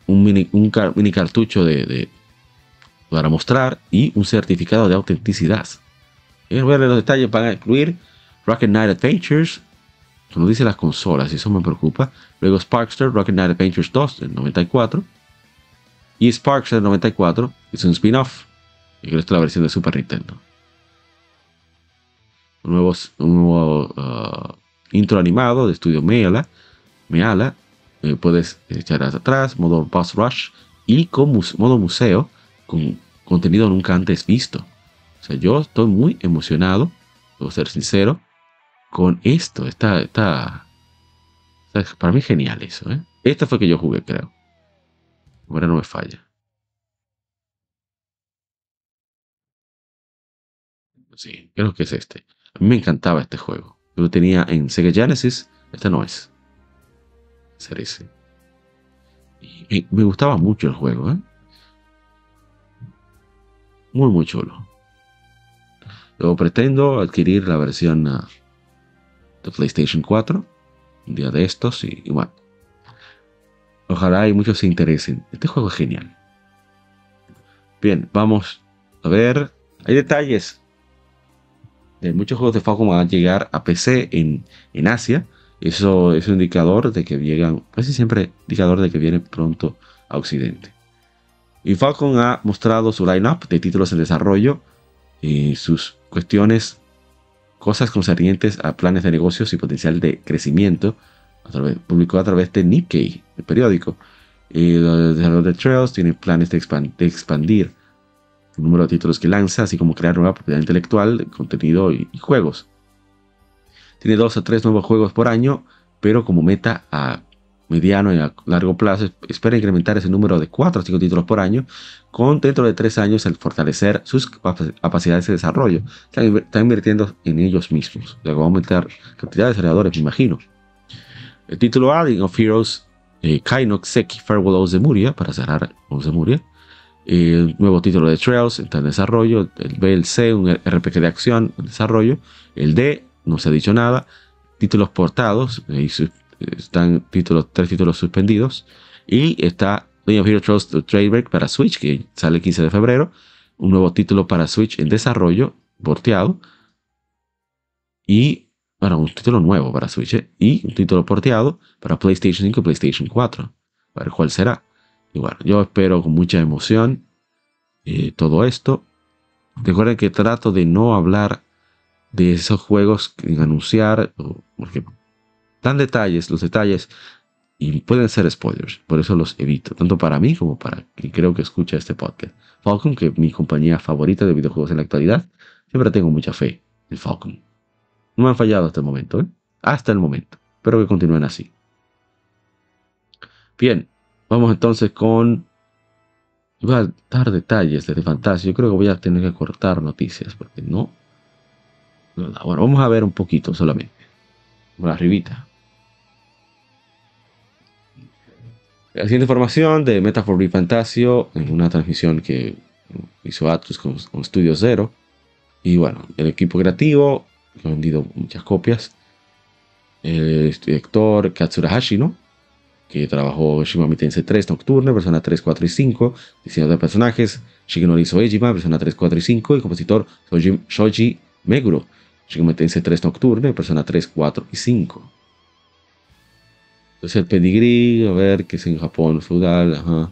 un, mini, un mini cartucho de, para mostrar y un certificado de autenticidad. Y ver los detalles van a incluir Rocket Knight Adventures, no dice las consolas, eso me preocupa. Luego Sparkster, Rocket Knight Adventures 2 del 94. Y Sparkster del 94 es un spin-off. Y creo que es la versión de Super Nintendo. Un nuevo, uh, intro animado de estudio Meala. Meala. Eh, puedes echar hacia atrás, modo Boss Rush y con modo museo con contenido nunca antes visto. O sea, yo estoy muy emocionado, debo ser sincero, con esto. Está, está, para mí genial eso. ¿eh? Esta fue que yo jugué, creo. Ahora no me falla. Sí, creo que es este. A mí me encantaba este juego. Yo lo tenía en Sega Genesis. Este no es. Ser ese. Me gustaba mucho el juego. ¿eh? Muy, muy chulo. Luego pretendo adquirir la versión uh, de PlayStation 4 un día de estos y, bueno. Ojalá y muchos se interesen. Este juego es genial. Bien, vamos a ver. Hay detalles. De muchos juegos de Falcon van a llegar a PC en, en Asia. Eso es un indicador de que llegan, casi siempre indicador de que viene pronto a Occidente. Y Falcon ha mostrado su lineup de títulos en desarrollo y sus cuestiones, cosas concernientes a planes de negocios y potencial de crecimiento, a publicó a través de Nikkei, el periódico. Y los de Trails tiene planes de, expandir el número de títulos que lanza, así como crear nueva propiedad intelectual, contenido y, y juegos. Tiene dos o tres nuevos juegos por año, pero como meta a mediano y a largo plazo, espera incrementar ese número de 4 o 5 títulos por año, con dentro de 3 años el fortalecer sus capacidades de desarrollo. Están, invirtiendo en ellos mismos. Luego va a aumentar cantidad de desarrolladores, me imagino. El título A, League of Heroes, eh, Kainok Seki Farewell Ozemuria, para cerrar Ozemuria. El nuevo título de Trails está en desarrollo. El B, el C, un RPG de acción en desarrollo. El D, no se ha dicho nada. Títulos portados sus están títulos, tres títulos suspendidos. Y está Legend of Heroes Trade para Switch, que sale el 15 de febrero. Un nuevo título para Switch en desarrollo, porteado. Y, bueno, un título nuevo para Switch. ¿eh? Y un título porteado para PlayStation 5 y PlayStation 4. A ver cuál será. Y bueno, yo espero con mucha emoción eh, todo esto. Recuerden que trato de no hablar de esos juegos en anunciar, porque dan detalles, los detalles, y pueden ser spoilers, por eso los evito, tanto para mí como para quien creo que escucha este podcast. Falcon, que es mi compañía favorita de videojuegos en la actualidad, siempre tengo mucha fe en Falcon. No me han fallado hasta el momento, ¿eh? hasta el momento. Espero que continúen así. Bien, vamos entonces con... Voy a dar detalles de Fantasy. Yo creo que voy a tener que cortar noticias porque no... Bueno, vamos a ver un poquito solamente. Por arribita. La siguiente información de Metaphor y Fantasio en una transmisión que hizo Atlus con, Studio Zero. Y bueno, el equipo creativo, ha vendido muchas copias. El director Katsura Hashino, que trabajó Shimami Tensei 3 Nocturne, persona 3, 4 y 5. Diseñador de personajes, Shigenori Soejima, persona 3, 4 y 5. Y compositor Shoji, Meguro, Shimami Tensei 3 Nocturne, persona 3, 4 y 5. Entonces el pedigrí, a ver, que es en Japón, feudal, ajá.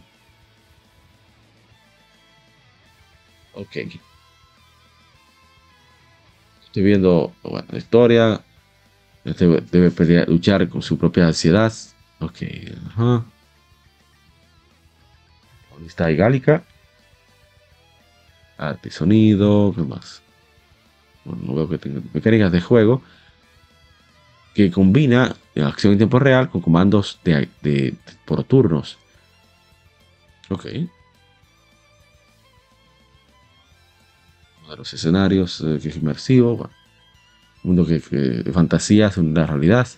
Ok. Estoy viendo bueno, la historia. Debe, debe luchar con su propia ansiedad. Ok, ajá. Está Gálica. Arte y sonido, ¿qué más? Bueno, no veo que tenga mecánicas de juego que combina acción en tiempo real con comandos de, por turnos. Ok. Uno de los escenarios eh, que es inmersivo. Bueno, mundo que, de fantasía es una realidad.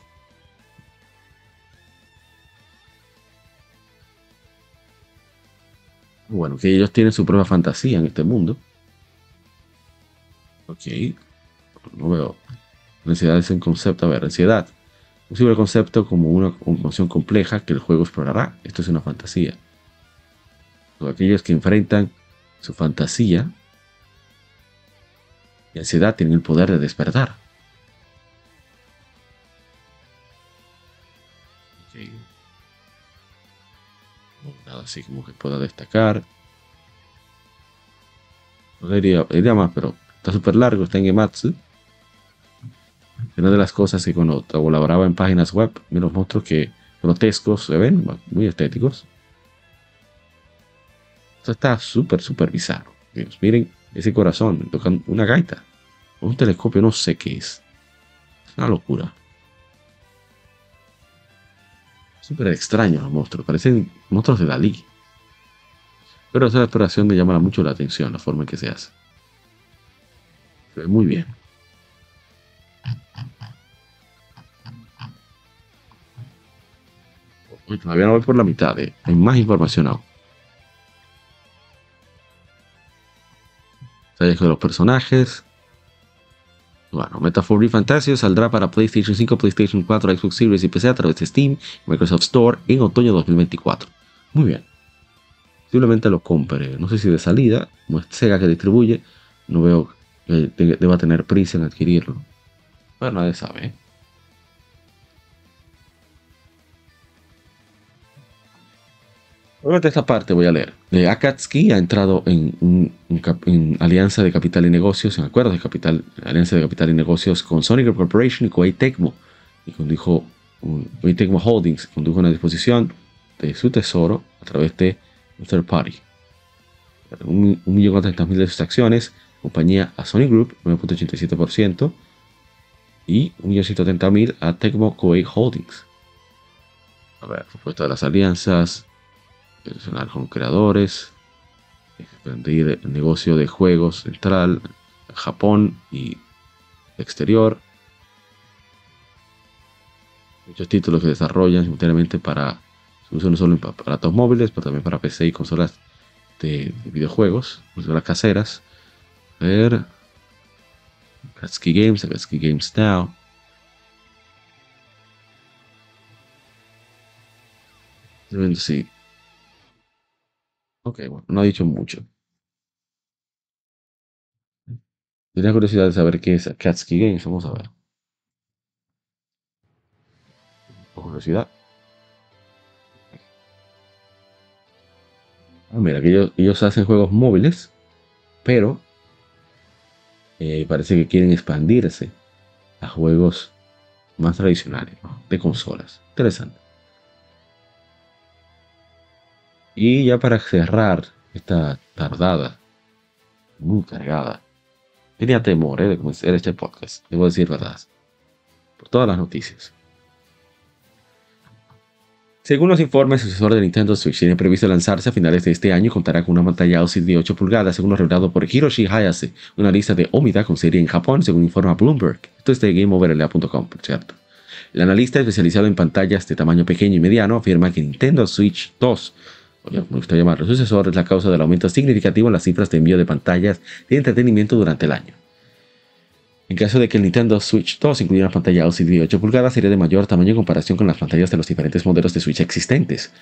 Bueno, que ellos tienen su propia fantasía en este mundo. Ok. No veo ansiedad es un concepto, a ver, ansiedad. Un concepto como una emoción compleja que el juego explorará. Esto es una fantasía. Todos aquellos que enfrentan su fantasía y ansiedad tienen el poder de despertar. Nada así como que pueda destacar. No diría, diría más, pero está súper largo, está en Gematsu. Una de las cosas que cuando colaboraba en páginas web, vi los monstruos que grotescos se ven, muy estéticos. Esto está súper, súper bizarro. miren ese corazón, tocan una gaita. Un telescopio, no sé qué es. Es una locura. Súper extraño los monstruos, parecen monstruos de Dalí. Pero esa exploración me llama mucho la atención, la forma en que se hace. Se ve muy bien. Todavía no voy por la mitad. Eh. Hay más información aún. de los personajes. Bueno, Metaphor Fantasio saldrá para PlayStation 5, PlayStation 4, Xbox Series y PC a través de Steam y Microsoft Store en otoño 2024. Muy bien. Posiblemente lo compre. No sé si de salida, como es Sega que distribuye, no veo que deba tener prisa en adquirirlo. Pero nadie sabe. ¿eh? Obviamente esta parte voy a leer. Eh, Akatsuki ha entrado en, alianza de capital y negocios, en acuerdos de capital, alianza de capital y negocios con Sony Corporation y Koei Tecmo. Y condujo, Tecmo Holdings condujo una disposición de su tesoro a través de un third party. Un, millón mil de sus acciones, compañía a Sony Group, 9.87%, y un millón mil a Tecmo Koei Holdings. A ver, propuesta de las alianzas, personal con creadores, expandir el negocio de juegos central, Japón y exterior. Muchos títulos que desarrollan simultáneamente para su uso no solo en aparatos móviles, pero también para PC y consolas de, videojuegos, consolas caseras. A ver. Katsuki Games, Katsuki Games Now. Sí, Ok, bueno, no ha dicho mucho. Tenía curiosidad de saber qué es Katsuki Games. Vamos a ver. curiosidad. Ah, mira, que ellos, hacen juegos móviles, pero eh, parece que quieren expandirse a juegos más tradicionales, de consolas. Interesante. Y ya para cerrar esta tardada, muy cargada, tenía temor ¿eh? de comenzar este podcast, debo decir verdad. por todas las noticias. Según los informes, el sucesor de Nintendo Switch tiene previsto lanzarse a finales de este año y contará con una pantalla OLED de 8 pulgadas, según lo revelado por Hiroshi Hayase, una lista de Omida con serie en Japón, según informa Bloomberg. Esto es de GameOverLA.com, por cierto. El analista especializado en pantallas de tamaño pequeño y mediano afirma que Nintendo Switch 2, o como gusta llamarlo, sucesor, es la causa del aumento significativo en las cifras de envío de pantallas de entretenimiento durante el año. En caso de que el Nintendo Switch 2 incluyera una pantalla OLED de 8 pulgadas, sería de mayor tamaño en comparación con las pantallas de los diferentes modelos de Switch existentes.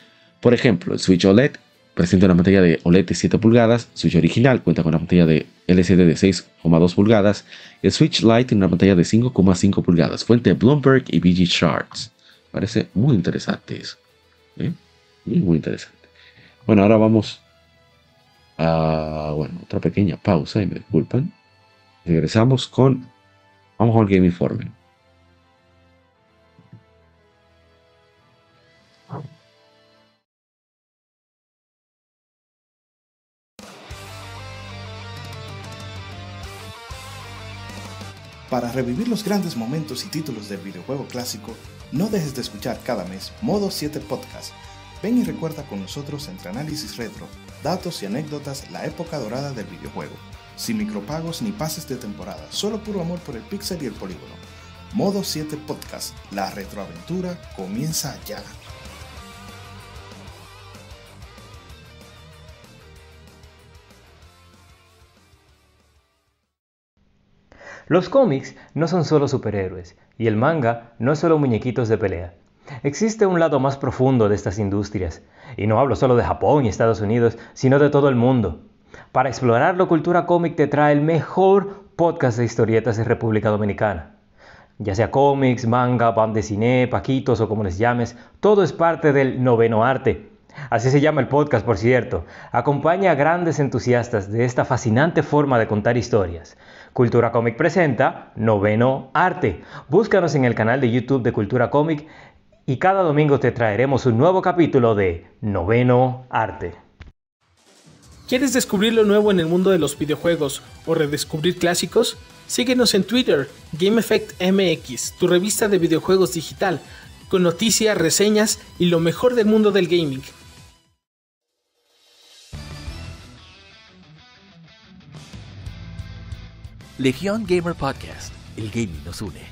Por ejemplo, el Switch OLED presenta una pantalla de OLED de 7 pulgadas, Switch original cuenta con una pantalla de LCD de 6,2 pulgadas, el Switch Lite tiene una pantalla de 5,5 pulgadas, fuente Bloomberg y BG Charts. Parece muy interesante eso. ¿eh? Muy, muy interesante. Bueno, ahora vamos a bueno, otra pequeña pausa y me disculpan. Regresamos con Vamos con el Game Informe. Para revivir los grandes momentos y títulos del videojuego clásico, no dejes de escuchar cada mes Modo 7 Podcast. Ven y recuerda con nosotros entre análisis retro, datos y anécdotas la época dorada del videojuego sin micropagos ni pases de temporada, solo puro amor por el pixel y el polígono. Modo 7 Podcast, la retroaventura comienza ya. Los cómics no son solo superhéroes y el manga no es solo muñequitos de pelea. Existe un lado más profundo de estas industrias, y no hablo solo de Japón y Estados Unidos, sino de todo el mundo. Para explorarlo, Cultura Cómic te trae el mejor podcast de historietas de República Dominicana. Ya sea cómics, manga, band de cine, paquitos o como les llames, todo es parte del noveno arte. Así se llama el podcast, por cierto. Acompaña a grandes entusiastas de esta fascinante forma de contar historias. Cultura Cómic presenta Noveno Arte. Búscanos en el canal de YouTube de Cultura Cómic y cada domingo te traeremos un nuevo capítulo de Noveno Arte. ¿Quieres descubrir lo nuevo en el mundo de los videojuegos o redescubrir clásicos? Síguenos en Twitter, GameEffectMX, tu revista de videojuegos digital, con noticias, reseñas y lo mejor del mundo del gaming. Legión Gamer Podcast, el gaming nos une.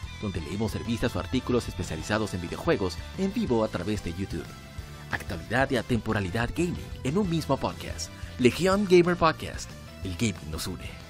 donde leemos revistas o artículos especializados en videojuegos en vivo a través de YouTube. Actualidad y atemporalidad gaming en un mismo podcast. Legion Gamer Podcast. El gaming nos une.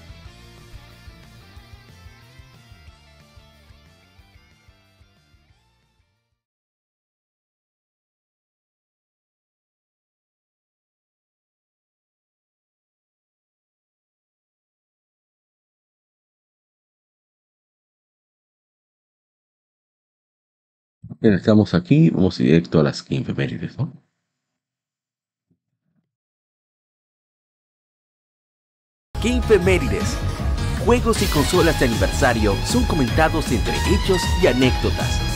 Bien, estamos aquí, vamos directo a las efemérides, ¿no? Juegos y consolas de aniversario son comentados entre hechos y anécdotas.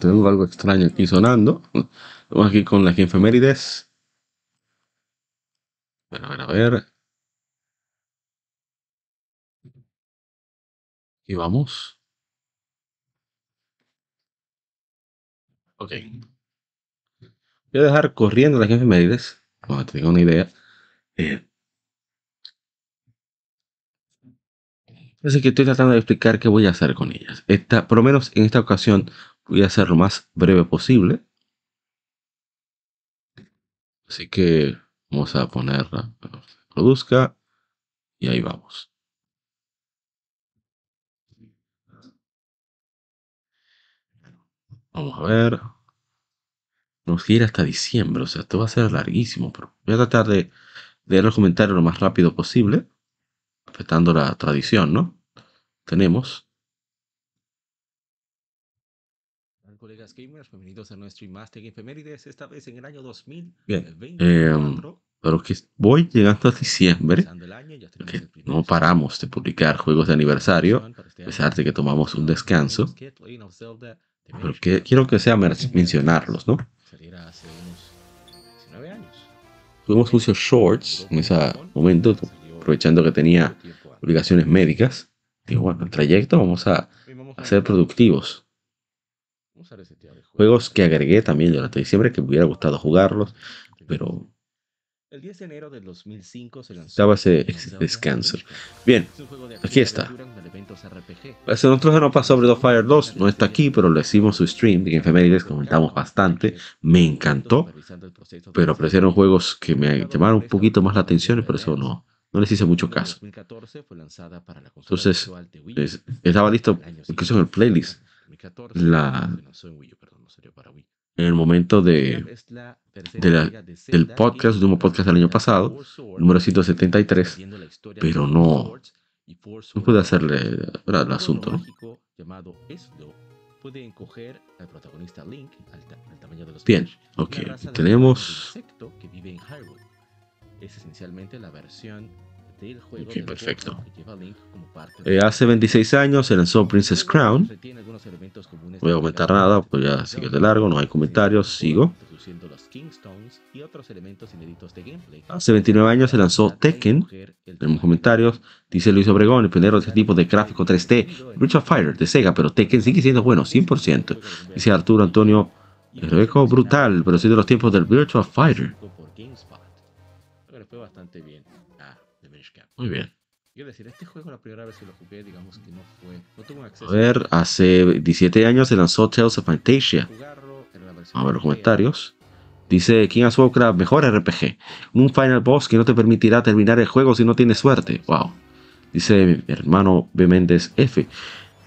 Tengo algo extraño aquí sonando. Vamos aquí con las efemérides. Bueno, a ver, a ver. Y vamos. Ok. Voy a dejar corriendo las efemérides. No tengo una idea. Eh, Así que estoy tratando de explicar qué voy a hacer con ellas. Esta, por lo menos en esta ocasión voy a hacer lo más breve posible. Así que Vamos a ponerla, produzca y ahí vamos. Vamos a ver. Nos quiere hasta diciembre, o sea, esto va a ser larguísimo, pero voy a tratar de leer los comentarios lo más rápido posible, respetando la tradición, ¿no? Tenemos. colegas gamers, bienvenidos a nuestro Master Efemérides, esta vez en el año 2000. Bien, eh, pero que voy llegando a diciembre, que no paramos de publicar juegos de aniversario, a pesar de que tomamos un descanso. Pero que, quiero que sea mencionarlos, ¿no? Tuvimos muchos shorts en ese momento, aprovechando que tenía obligaciones médicas. Digo, bueno, el trayecto vamos a, a ser productivos. Juegos que agregué también durante diciembre que me hubiera gustado jugarlos, pero el 10 de enero del 2005 se lanzó ese descanso. Bien, aquí está. Nosotros no pasó sobre Fire 2, no está aquí, pero le hicimos su stream de Infemérides, comentamos bastante, me encantó, pero apreciaron juegos que me llamaron un poquito más la atención y por eso no, no les hice mucho caso. Entonces, estaba listo, incluso en el playlist, la, en el momento de, del podcast, último podcast del año pasado, número 173, pero no, no pude hacerle el asunto, ¿no? Bien, ok, tenemos... Es esencialmente la versión Ok, perfecto. Eh, hace 26 años se lanzó Princess Crown. No voy a comentar nada, pues ya sigue de largo, no hay comentarios, sigo. Hace 29 años se lanzó Tekken. Tenemos comentarios. Dice Luis Obregón, el pionero de este tipo de gráfico 3D. Virtua Fighter de Sega, pero Tekken sigue siendo bueno, 100%. Dice Arturo Antonio, Rebeco brutal, pero sí de los tiempos del Virtua Fighter. bastante bien. Muy bien. Quiero decir, este juego la primera vez que lo jugué, digamos que no fue, no tuvo acceso. A ver, hace 17 años se lanzó Tales of Fantasia. Vamos a ver los comentarios. Dice King of Warcraft, mejor RPG. Un final boss que no te permitirá terminar el juego si no tienes suerte. Wow. Dice mi hermano B. Méndez F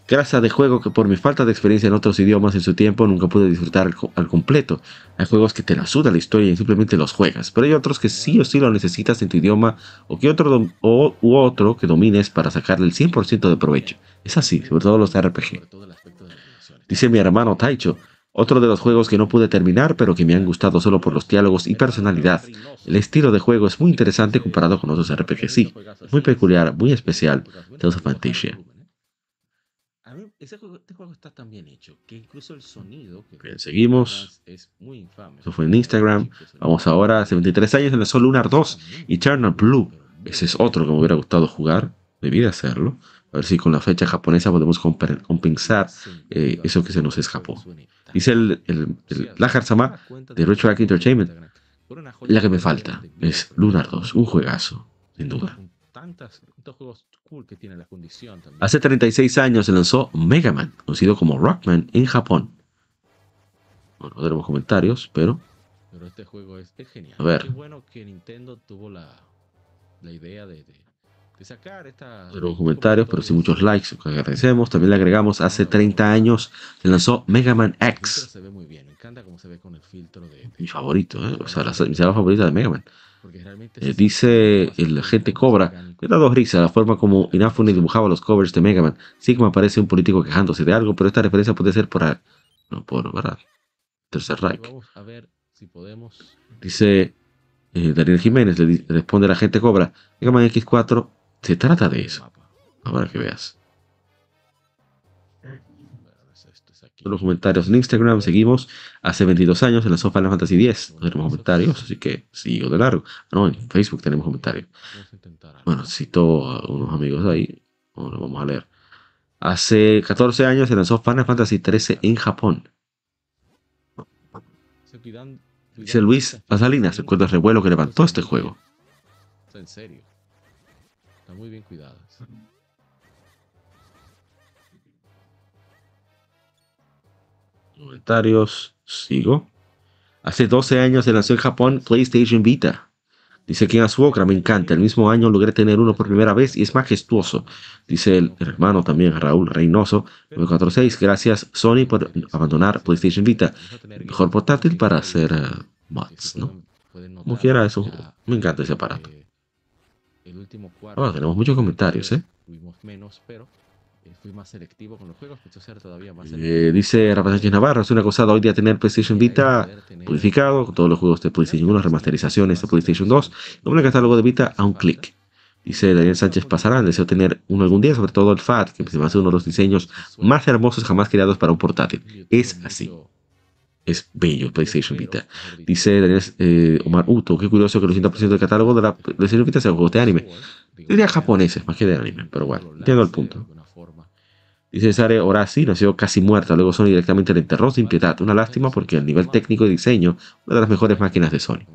grasa de juego que por mi falta de experiencia en otros idiomas en su tiempo nunca pude disfrutar al, completo. Hay juegos que te la suda la historia y simplemente los juegas, pero hay otros que sí o sí lo necesitas en tu idioma o que otro o, u otro que domines para sacarle el 100% de provecho. Es así, sobre todo los RPG. Dice mi hermano Taicho, otro de los juegos que no pude terminar, pero que me han gustado solo por los diálogos y personalidad. El estilo de juego es muy interesante comparado con otros RPG, sí. Muy peculiar, muy especial. Tales of Fantasia ese juego, este juego está tan bien hecho que incluso el sonido. bien, seguimos. Es muy infame. Eso fue en Instagram. Vamos ahora, hace 23 años en el Sol Lunar 2, Eternal Blue. Ese es otro que me hubiera gustado jugar. Debí de hacerlo. A ver si con la fecha japonesa podemos compensar eh, eso que se nos escapó. Dice el, el, el Sama de Retroact Entertainment. La que me falta es Lunar 2, un juegazo, sin duda juegos cool que tiene la condición Hace 36 años se lanzó Mega Man, conocido como Rockman en Japón. Bueno, no tenemos comentarios, pero. Pero este juego es, genial. A ver. Qué bueno que Nintendo tuvo la, la idea de, de, sacar esta. No comentarios, pero sí muchos likes, que agradecemos. También le agregamos, hace 30 años se lanzó Mega Man X. Se ve muy bien, me encanta cómo se ve con el filtro de. Mi favorito, ¿eh? O sea, la, mi favorita de Mega Man. Eh, dice el agente Cobra, me da dos risas la forma como Inafune dibujaba los covers de Mega Man. Sigma parece un político quejándose de algo, pero esta referencia puede ser por, no, por ¿verdad? Tercer Reich. Dice eh, Daniel Jiménez, le, responde la agente Cobra, Mega Man X4 se trata de eso. Ahora que veas. Los comentarios en Instagram. Seguimos. Hace 22 años en la Final Fantasy X no tenemos comentarios, así que sigo de largo. No, en Facebook tenemos comentarios. Bueno, cito a unos amigos ahí. lo vamos a leer. Hace 14 años se lanzó Final Fantasy XIII en Japón. Dice Luis Pasalinas, recuerda el revuelo que levantó este juego. En serio. Está muy bien cuidado. Comentarios. Sigo. Hace 12 años se lanzó en Japón PlayStation Vita. Dice King Asuokra, me encanta. El mismo año logré tener uno por primera vez y es majestuoso. Dice el hermano también, Raúl Reynoso, 946. Gracias, Sony, por abandonar PlayStation Vita. mejor portátil para hacer uh, mods, ¿no? Como quiera, eso. Me encanta ese aparato. Ahora tenemos muchos comentarios, ¿eh? Fui más selectivo con los juegos, todavía más eh, dice Rafael Navarro, es una cosa hoy día tener PlayStation Vita purificado, con todos los juegos de PlayStation 1, remasterizaciones de PlayStation 2, como el catálogo de Vita a un clic. Dice Daniel Sánchez Pasarán, deseo tener uno algún día, sobre todo el FAT, que se me hace uno de los diseños más hermosos jamás creados para un portátil. Es así. Es bello PlayStation Vita. Dice Daniel eh, Omar Uto, qué curioso que el 80% del catálogo de la PlayStation Vita sea juegos de anime. Diría japoneses, más que de anime, pero bueno, entiendo el punto. Dice Sare Orasi, nació casi muerta, luego Sony directamente la enterró sin piedad. Una lástima porque a nivel técnico y diseño, una de las mejores máquinas de Sony.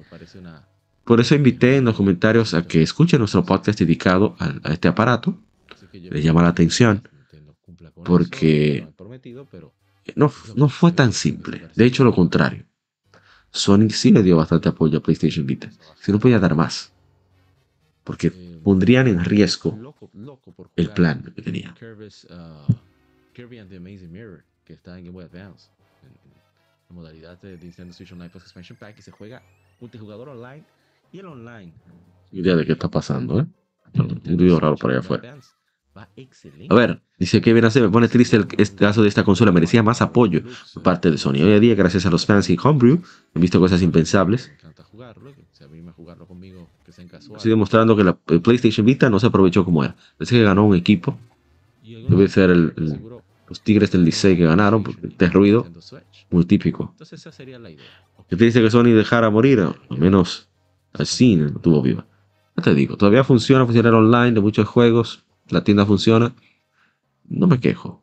Por eso invité en los comentarios a que escuchen nuestro podcast dedicado a, este aparato. Les llama la atención porque no, no fue tan simple. De hecho, lo contrario. Sony sí le dio bastante apoyo a PlayStation Vita. Si no podía dar más. Porque pondrían en riesgo el plan que tenía. Kirby and the Amazing Mirror, que está en Game Boy Advance, en, modalidad de Nintendo Switch Online Plus Expansion Pack, y se juega multijugador online y el online. Idea de qué está pasando, ¿eh? Un video raro por allá afuera. A ver, dice que bien hace, me pone triste el este caso de esta consola, merecía más apoyo por parte de Sony. Hoy en día, gracias a los fans y Homebrew, he visto cosas impensables. Estoy demostrando que la PlayStation Vita no se aprovechó como era. Parece que ganó un equipo. Debe ser el, los Tigres del Licey que ganaron, porque este ruido, muy típico. ¿Qué te dice que Sony dejara morir? Al menos así no tuvo viva. Ya te digo, todavía funciona, funciona online de muchos juegos, la tienda funciona. No me quejo.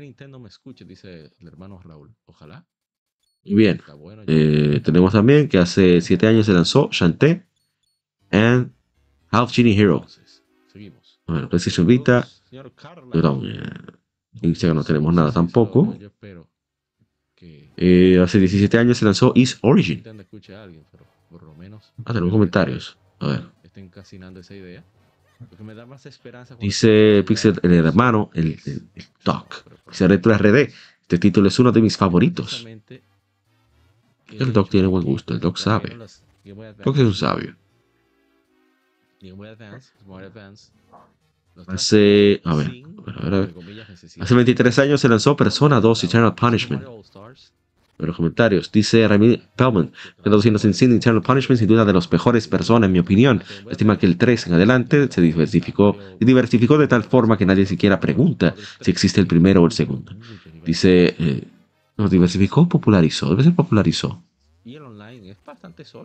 Nintendo me escucha, dice el hermano Raúl. Ojalá. Y bien, eh, tenemos también que hace 7 años se lanzó Shantae and Half Genie Hero. Bueno, PlayStation Vita. Perdón, eh, Instagram no tenemos nada tampoco. Eh, hace 17 años se lanzó East Origin. Ah, tenemos comentarios. A ver. Dice Pixel, el hermano, el, el, Doc. Dice Retro RD. Este título es uno de mis favoritos. El Doc tiene buen gusto, el Doc sabe. Doc es un sabio. Hace, a ver, a ver, Hace 23 años se lanzó Persona 2 Eternal Punishment. En los comentarios dice Remy Pellman, traduciendo en cine Eternal Punishment, sin duda de los mejores Persona, en mi opinión. Estima que el 3 en adelante se diversificó y diversificó de tal forma que nadie siquiera pregunta si existe el primero o el segundo. Dice, eh, no, diversificó, popularizó, debe ser popularizó.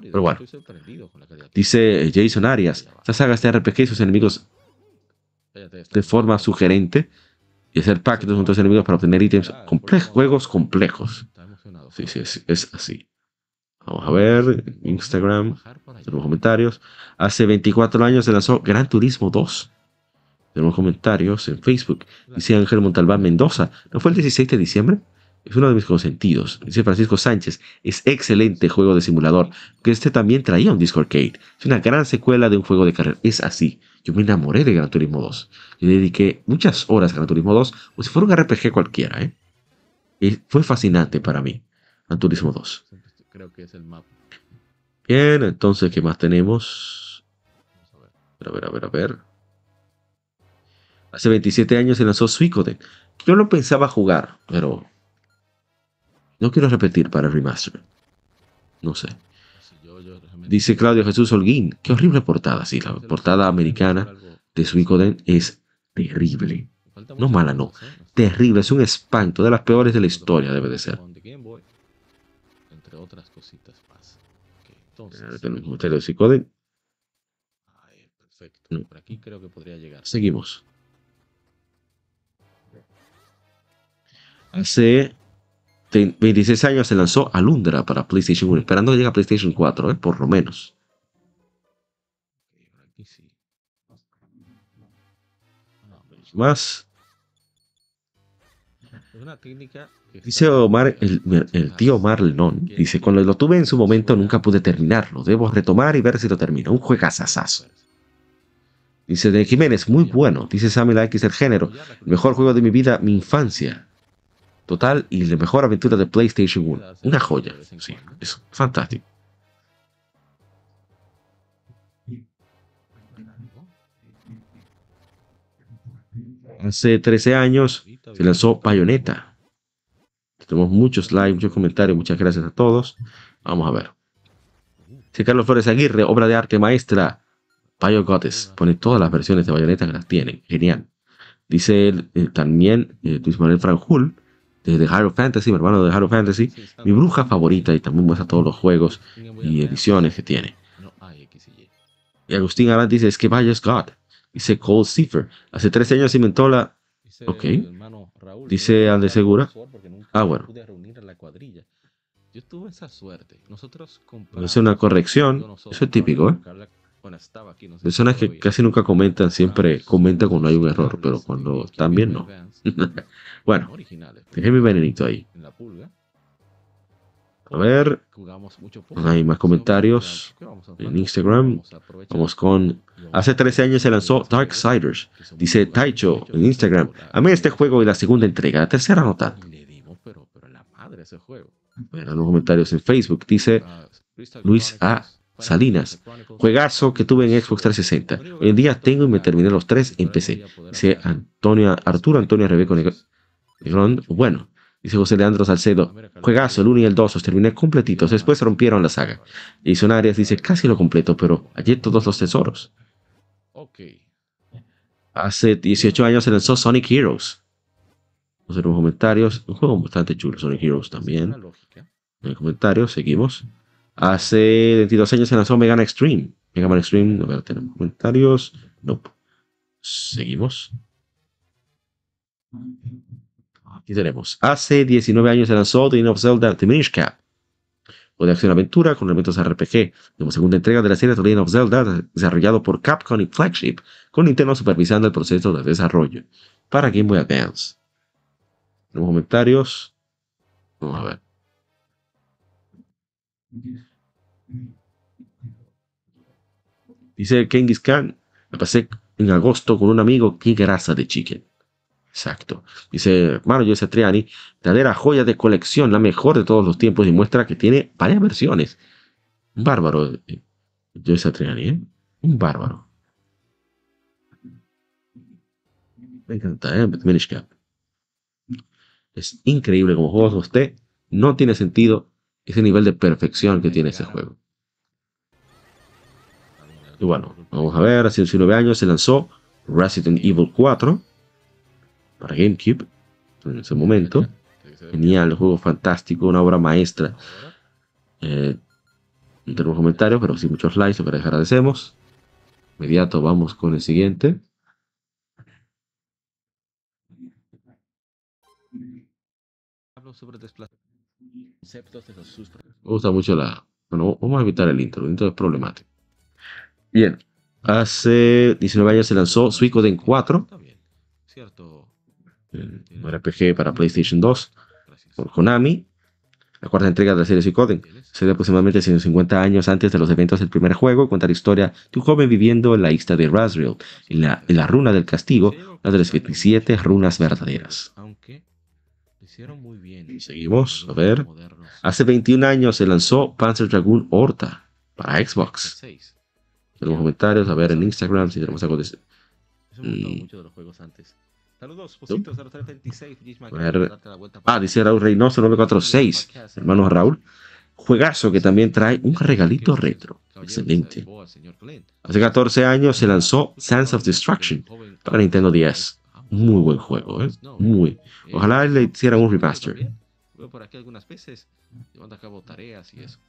Pero bueno, dice Jason Arias, esta saga de RPG y sus enemigos de forma sugerente y hacer pactos con otros enemigos para obtener ítems complejos, juegos complejos. Sí, sí, es, así. Vamos a ver, Instagram, tenemos comentarios. Hace 24 años se lanzó Gran Turismo 2. Tenemos comentarios en Facebook. Dice Ángel Montalbán Mendoza. ¿No fue el 16 de diciembre? Es uno de mis consentidos. Dice Francisco Sánchez. Es excelente juego de simulador. Que este también traía un disco arcade. Es una gran secuela de un juego de carrera. Es así. Yo me enamoré de Gran Turismo 2. Y dediqué muchas horas a Gran Turismo 2, como si fuera un RPG cualquiera. ¿eh? Y fue fascinante para mí. Gran Turismo 2. Creo que es el mapa. Bien, entonces, ¿qué más tenemos? A ver, a ver, a ver. Hace 27 años se lanzó Suicoden. Yo lo pensaba jugar, pero no quiero repetir para el remaster. No sé. Dice Claudio Jesús Holguín. Qué horrible portada. Sí, la portada americana de Suicoden es terrible. No mala, no. Terrible. Es un espanto. De las peores de la historia, debe de ser. Entre otras cositas más. Suicoden. Perfecto. Por aquí creo que podría llegar. Seguimos. Hace 26 años se lanzó Alundra para PlayStation 1, esperando que llegue a PlayStation 4, ¿eh? por lo menos. Más. Dice Omar, el, el tío Marlon, dice, cuando lo tuve en su momento nunca pude terminarlo. Debo retomar y ver si lo termino. Un juegazazazo. Dice de Jiménez, muy bueno. Dice Samuel X el género. El mejor juego de mi vida, mi infancia. Total y la mejor aventura de PlayStation 1. Una joya. Sí, es fantástico. Hace 13 años se lanzó Bayonetta. Tenemos muchos likes, muchos comentarios. Muchas gracias a todos. Vamos a ver. Si Carlos Flores Aguirre, obra de arte maestra. Bayo Goddess. Pone todas las versiones de Bayonetta que las tienen. Genial. Dice eh, también eh, Luis Manuel Franjul, desde Hero Fantasy, mi hermano de Hero Fantasy, mi bruja favorita y también muestra todos los juegos y ediciones que tiene. Y Agustín Arant dice, es que Bayos God. Dice Cole Cipher. Hace 13 años inventó la... Ok. Dice Ande Segura. Ah, bueno. Yo tuve esa suerte. Nosotros Es una corrección. Eso es típico, ¿eh? Personas que casi nunca comentan, siempre comentan cuando hay un error, pero cuando están bien, no. bueno, dejé mi venenito ahí. A ver, hay más comentarios en Instagram. Vamos con. Hace 13 años se lanzó Darksiders. Dice Taicho en Instagram. A mí este juego y la segunda entrega. La tercera no tanto. Bueno, los comentarios en Facebook. Dice Luis A. Salinas. Juegazo que tuve en Xbox 360. Hoy en día tengo y me terminé los tres en PC. Dice Antonio, Arturo Antonio Rebeco Bueno, dice José Leandro Salcedo. Juegazo, el 1 y el 2 los terminé completitos. Después rompieron la saga. Y Arias dice casi lo completo, pero hallé todos los tesoros. Hace 18 años se lanzó Sonic Heroes. Vamos a ver los comentarios. Un juego bastante chulo, Sonic Heroes también. En comentarios, seguimos. Hace 22 años se lanzó Mega Man Extreme. Mega Man Extreme, no tenemos comentarios. No. Seguimos. Aquí tenemos. Hace 19 años se lanzó The Legend of Zelda The Minish Cap. O de acción-aventura con elementos RPG. Como segunda entrega de la serie The Legend of Zelda, desarrollado por Capcom y Flagship, con Nintendo supervisando el proceso de desarrollo para Game Boy Advance. Tenemos comentarios. Vamos a ver. Dice Kengis Khan, me pasé en agosto con un amigo, qué grasa de chicken. Exacto. Dice Mario Satriani, verdadera joya de colección, la mejor de todos los tiempos y muestra que tiene varias versiones. Un bárbaro, Joe Satriani, ¿eh? Un bárbaro. Me encanta, ¿eh? Es increíble como juego usted. No tiene sentido ese nivel de perfección que tiene ese juego. Y bueno, vamos a ver, hace 19 años se lanzó Resident Evil 4 para GameCube en ese momento. Genial, juego fantástico, una obra maestra. Eh, no tenemos comentarios, pero sí muchos likes, pero agradecemos. Inmediato vamos con el siguiente. Hablo sobre desplazamiento. Me gusta mucho la... Bueno, vamos a evitar el intro, el intro es problemático. Bien, hace 19 años se lanzó Suicoden 4. Un RPG para PlayStation 2 por Konami. La cuarta entrega de la serie Suicoden. Sucede aproximadamente 150 años antes de los eventos del primer juego. Cuenta la historia de un joven viviendo en la isla de Razriel, en la, en la runa del castigo, una de las 27 runas verdaderas muy bien. Seguimos, a ver. Hace 21 años se lanzó Panzer Dragoon Horta para Xbox. Tenemos comentarios, a ver en Instagram si tenemos algo de... Mm. Saludos, Ah, dice Raúl Reynoso 946, hermano Raúl. Juegazo que también trae un regalito retro. Excelente. Hace 14 años se lanzó Sands of Destruction para Nintendo 10 muy buen juego, ¿eh? Muy. Ojalá le hicieran un remaster.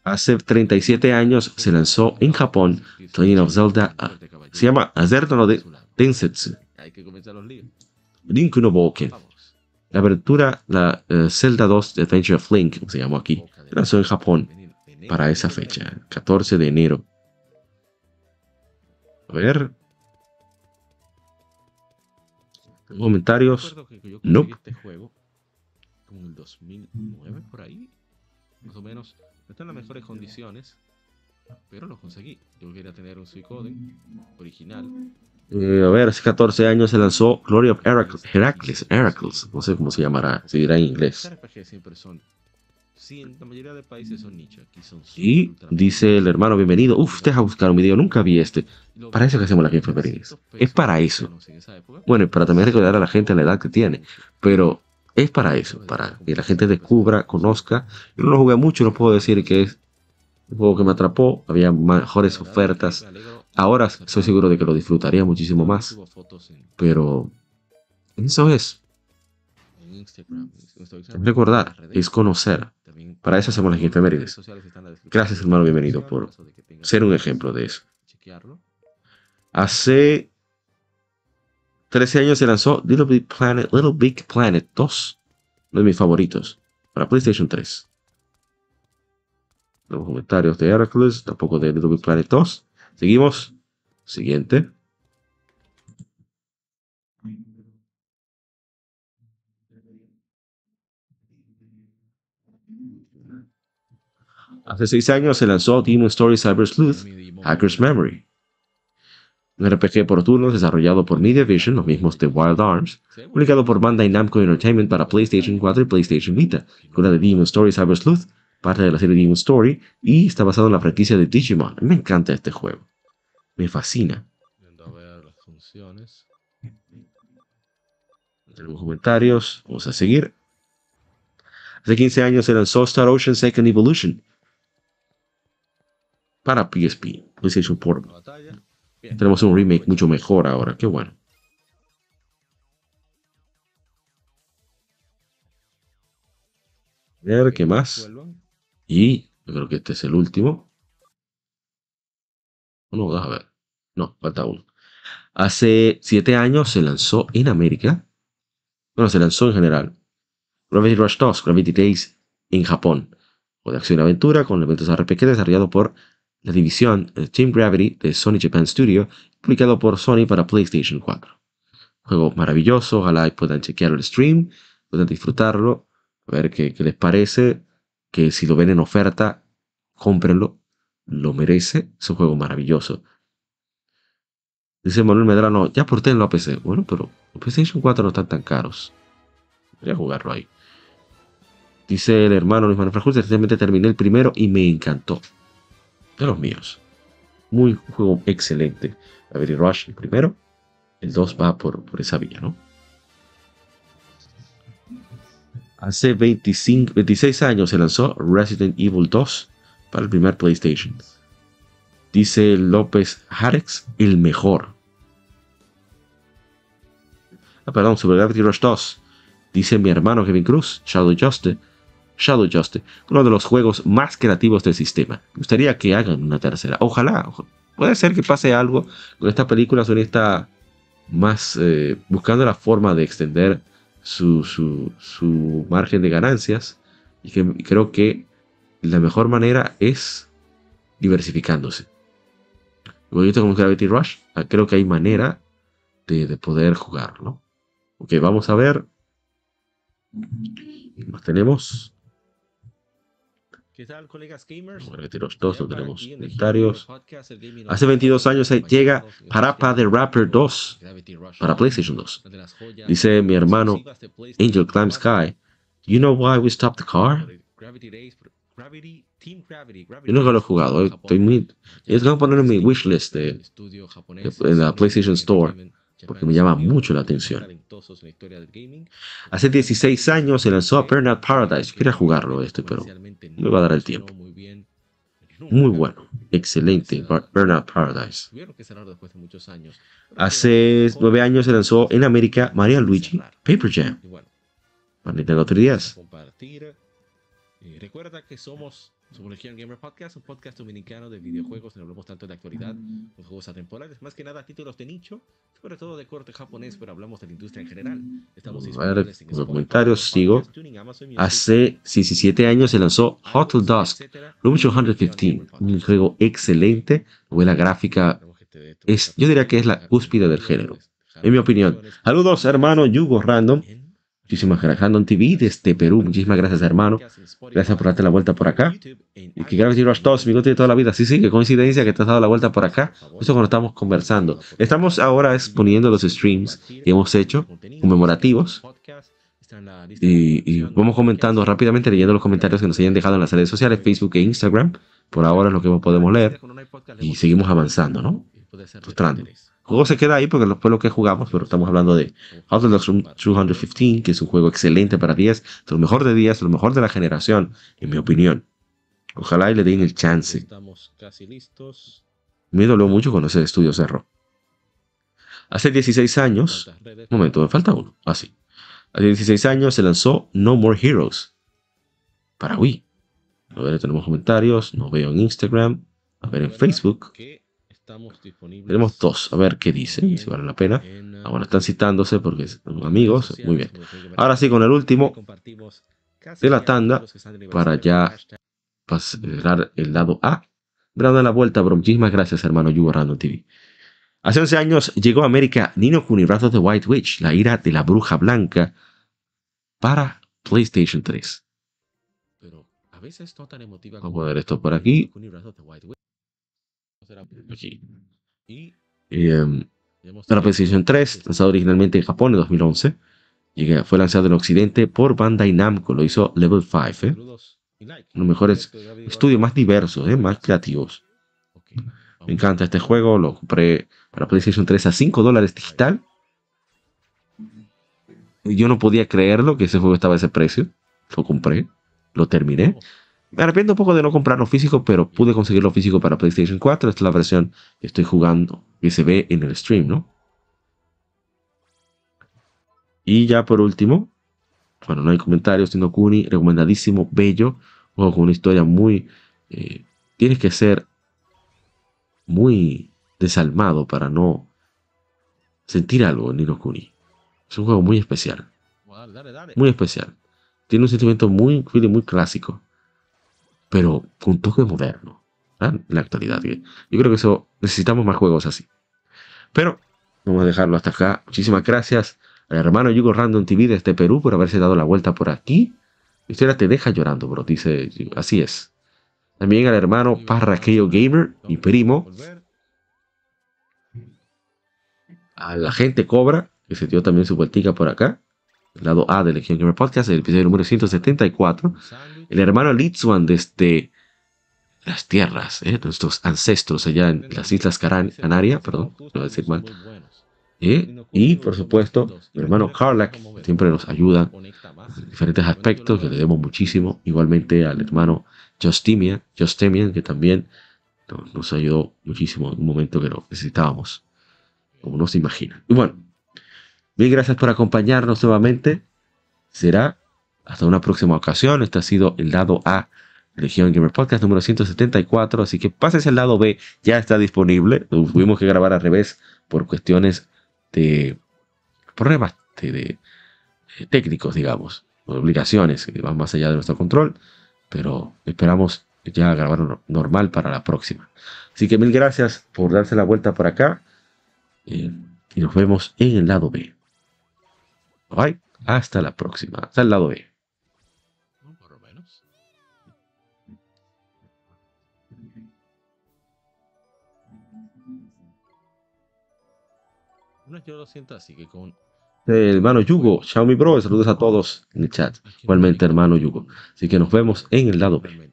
Hace 37 años se lanzó en Japón Legend of Zelda. Se llama Azerto no de Densetsu. Link no Boken. La abertura, la uh, Zelda 2 Adventure of Link, se llamó aquí, lanzó en Japón para esa fecha, 14 de enero. A ver, comentarios. No. como en el 2009 por ahí, más o menos. No está en las mejores condiciones, pero lo conseguí. Yo quería tener un Suicoden original. Eh, a ver, hace 14 años se lanzó Glory of Heracles, Heracles, Heracles, no sé cómo se llamará, se dirá en inglés. Sí, en la mayoría de países son nichos. Aquí son y dice el hermano, bienvenido. Uf, deja buscar un video, nunca vi este. Para eso que hacemos la Game Ferides. Es para eso. Bueno, y para también recordar a la gente la edad que tiene. Pero es para eso, para que la gente descubra, conozca. Yo no lo jugué mucho, no puedo decir que es un juego que me atrapó. Había mejores ofertas. Ahora soy seguro de que lo disfrutaría muchísimo más. Pero eso es. Recordar es conocer. Para eso hacemos las efemérides. Gracias, hermano, bienvenido por ser un ejemplo de eso. Hace 13 años se lanzó Little Big Planet, Little Big Planet 2, uno de mis favoritos, para PlayStation 3. Los comentarios de Heracles, tampoco de Little Big Planet 2. Seguimos. Siguiente. Hace seis años se lanzó Demon Story Cyber Sleuth, Hacker's Memory. Un RPG por turnos desarrollado por Media Vision, los mismos de Wild Arms, publicado por Bandai Namco Entertainment para PlayStation 4 y PlayStation Vita, con de Demon Story Cyber Sleuth, parte de la serie Demon Story, y está basado en la franquicia de Digimon. Me encanta este juego. Me fascina. Tenemos comentarios, vamos a seguir. Hace 15 años se lanzó Star Ocean Second Evolution, para PSP, PlayStation Portable. Tenemos un remake mucho mejor ahora, qué bueno. A ver, ¿qué más? Y yo creo que este es el último. No, a ver. No, falta uno. Hace siete años se lanzó en América. Bueno, se lanzó en general. Gravity Rush 2, Gravity Days en Japón. O de acción y aventura con elementos RPG desarrollado por la división Team Gravity de Sony Japan Studio, publicado por Sony para PlayStation 4. Juego maravilloso, ojalá puedan chequear el stream, puedan disfrutarlo, a ver qué, les parece, que si lo ven en oferta, cómprenlo, lo merece, es un juego maravilloso. Dice Manuel Medrano, ya portenlo a PC. Bueno, pero los PlayStation 4 no están tan caros. Voy a jugarlo ahí. Dice el hermano Luis Manuel Frajus, recientemente terminé el primero y me encantó de los míos. Muy juego excelente. Gravity Rush el primero. El 2 va por, por esa vía, ¿no? Hace 25, 26 años se lanzó Resident Evil 2 para el primer PlayStation. Dice López Harex, el mejor. Ah, perdón, sobre Gravity Rush 2. Dice mi hermano Kevin Cruz, Shadow Justice Shadow Justice, uno de los juegos más creativos del sistema. Me gustaría que hagan una tercera. Ojalá, puede ser que pase algo con esta película. Sony está más eh, buscando la forma de extender su, su, margen de ganancias y que creo que la mejor manera es diversificándose. Como Gravity Rush, ah, creo que hay manera de, de poder jugarlo. Ok, vamos a ver. Más tenemos. ¿Qué tal, colegas gamers? todos no tenemos comentarios. Hace 22 años llega Parapa the Rapper 2 para PlayStation 2. Dice mi hermano Angel Climb Sky. You know why we stopped the car? Yo nunca lo he jugado. Estoy muy. Es que voy a poner en mi wishlist de, en la PlayStation Store porque me llama mucho la atención. Hace 16 años se lanzó a Burnout Paradise. quería jugarlo este, pero no me va a dar el tiempo. Muy bueno, excelente, Burnout Paradise. Hace 9 años se lanzó en América Mario Luigi Paper Jam. Para Nintendo 3DS. Recuerda que somos Legion Gamer Podcast, un podcast dominicano de videojuegos, no hablamos tanto de actualidad, los juegos atemporales, más que nada títulos de nicho, sobre todo de corte japonés, pero hablamos de la industria en general. Estamos a ver, los comentarios sigo. Hace 17 años se lanzó Hotel Dusk, Room 215, un juego excelente, novela gráfica, es, yo diría que es la cúspide del género, en mi opinión. Saludos, hermano Yugo Random. Muchísimas gracias. Random TV desde Perú. Muchísimas gracias, hermano. Gracias por darte la vuelta por acá. Y que Gravity Rush 2, mi de toda la vida. Sí, sí, qué coincidencia que te has dado la vuelta por acá. Eso cuando estamos conversando. Estamos ahora exponiendo los streams que hemos hecho, conmemorativos. Y, y, vamos comentando rápidamente, leyendo los comentarios que nos hayan dejado en las redes sociales, Facebook e Instagram. Por ahora es lo que podemos leer. Y seguimos avanzando, ¿no? Frustrando. El juego se queda ahí porque fue lo que jugamos, pero estamos hablando de House of the 215, que es un juego excelente para 10, lo mejor de 10, lo mejor de la generación, en mi opinión. Ojalá y le den el chance. Estamos casi listos. Me dolió mucho cuando ese estudio cerró. Hace 16 años, un momento, me falta uno. Ah, sí. Hace 16 años se lanzó No More Heroes para Wii. A ver, tenemos comentarios, no veo en Instagram, a ver en Facebook. Tenemos dos, a ver qué dicen, si vale la pena. Ah, bueno, están citándose porque son amigos, muy bien. Ahora sí, con el último de la tanda, para ya pasar el lado A. Brando la vuelta, bro. Muchísimas gracias, hermano Yugo Random TV. Hace 11 años llegó a América Nino Kuni Wrath of the White Witch, la ira de la bruja blanca, para PlayStation 3. Vamos a ver esto por aquí. Aquí. Eh, la PlayStation 3, lanzado originalmente en Japón en 2011. fue lanzado en Occidente por Bandai Namco, lo hizo Level 5. ¿eh? Los mejores estudios más diversos, ¿eh? más creativos. Me encanta este juego, lo compré para PlayStation 3 a 5 dólares digital. Yo no podía creerlo que ese juego estaba a ese precio. Lo compré, lo terminé. Me arrepiento un poco de no comprarlo físico, pero pude conseguirlo físico para PlayStation 4. Esta es la versión que estoy jugando, que se ve en el stream, ¿no? Y ya por último, bueno, no hay comentarios, sino Kuni, recomendadísimo, bello, juego con una historia muy... Eh, tienes que ser muy desalmado para no sentir algo en Nino Kuni. Es un juego muy especial. Muy especial. Tiene un sentimiento muy, muy clásico pero con toque moderno en la actualidad. Yo creo que eso necesitamos más juegos así. Pero vamos a dejarlo hasta acá. Muchísimas gracias al hermano Yugo Random TV desde Perú por haberse dado la vuelta por aquí. La historia te deja llorando, bro. Dice, así es. También al hermano Parraqueo Gamer, mi primo. A la gente Cobra, que se dio también su vueltica por acá. Lado A de Legion Gamer Podcast, el episodio número 174 el hermano Litzuan desde las tierras, ¿eh? nuestros ancestros allá en las Islas Canarias, perdón, no decir mal. ¿Eh? Y por supuesto, mi hermano Carlac, siempre nos ayuda en diferentes aspectos, que le debemos muchísimo. Igualmente al hermano Justimian, Justimian que también nos ayudó muchísimo en un momento que lo necesitábamos, como no se imagina. Y bueno, mil gracias por acompañarnos nuevamente. Será hasta una próxima ocasión. Este ha sido el lado A Legion Gamer Podcast número 174. Así que pases el lado B, ya está disponible. Tuvimos que grabar al revés por cuestiones de problemas de, técnicos, digamos, obligaciones que van más allá de nuestro control. Pero esperamos ya grabar normal para la próxima. Así que mil gracias por darse la vuelta por acá. Eh, y nos vemos en el lado B. Bye. Hasta la próxima. Hasta el lado B. yo lo siento así que con... Hermano Yugo, Xiaomi Bro, saludos a todos en el chat. Igualmente, hermano Yugo. Así que nos vemos en el lado B.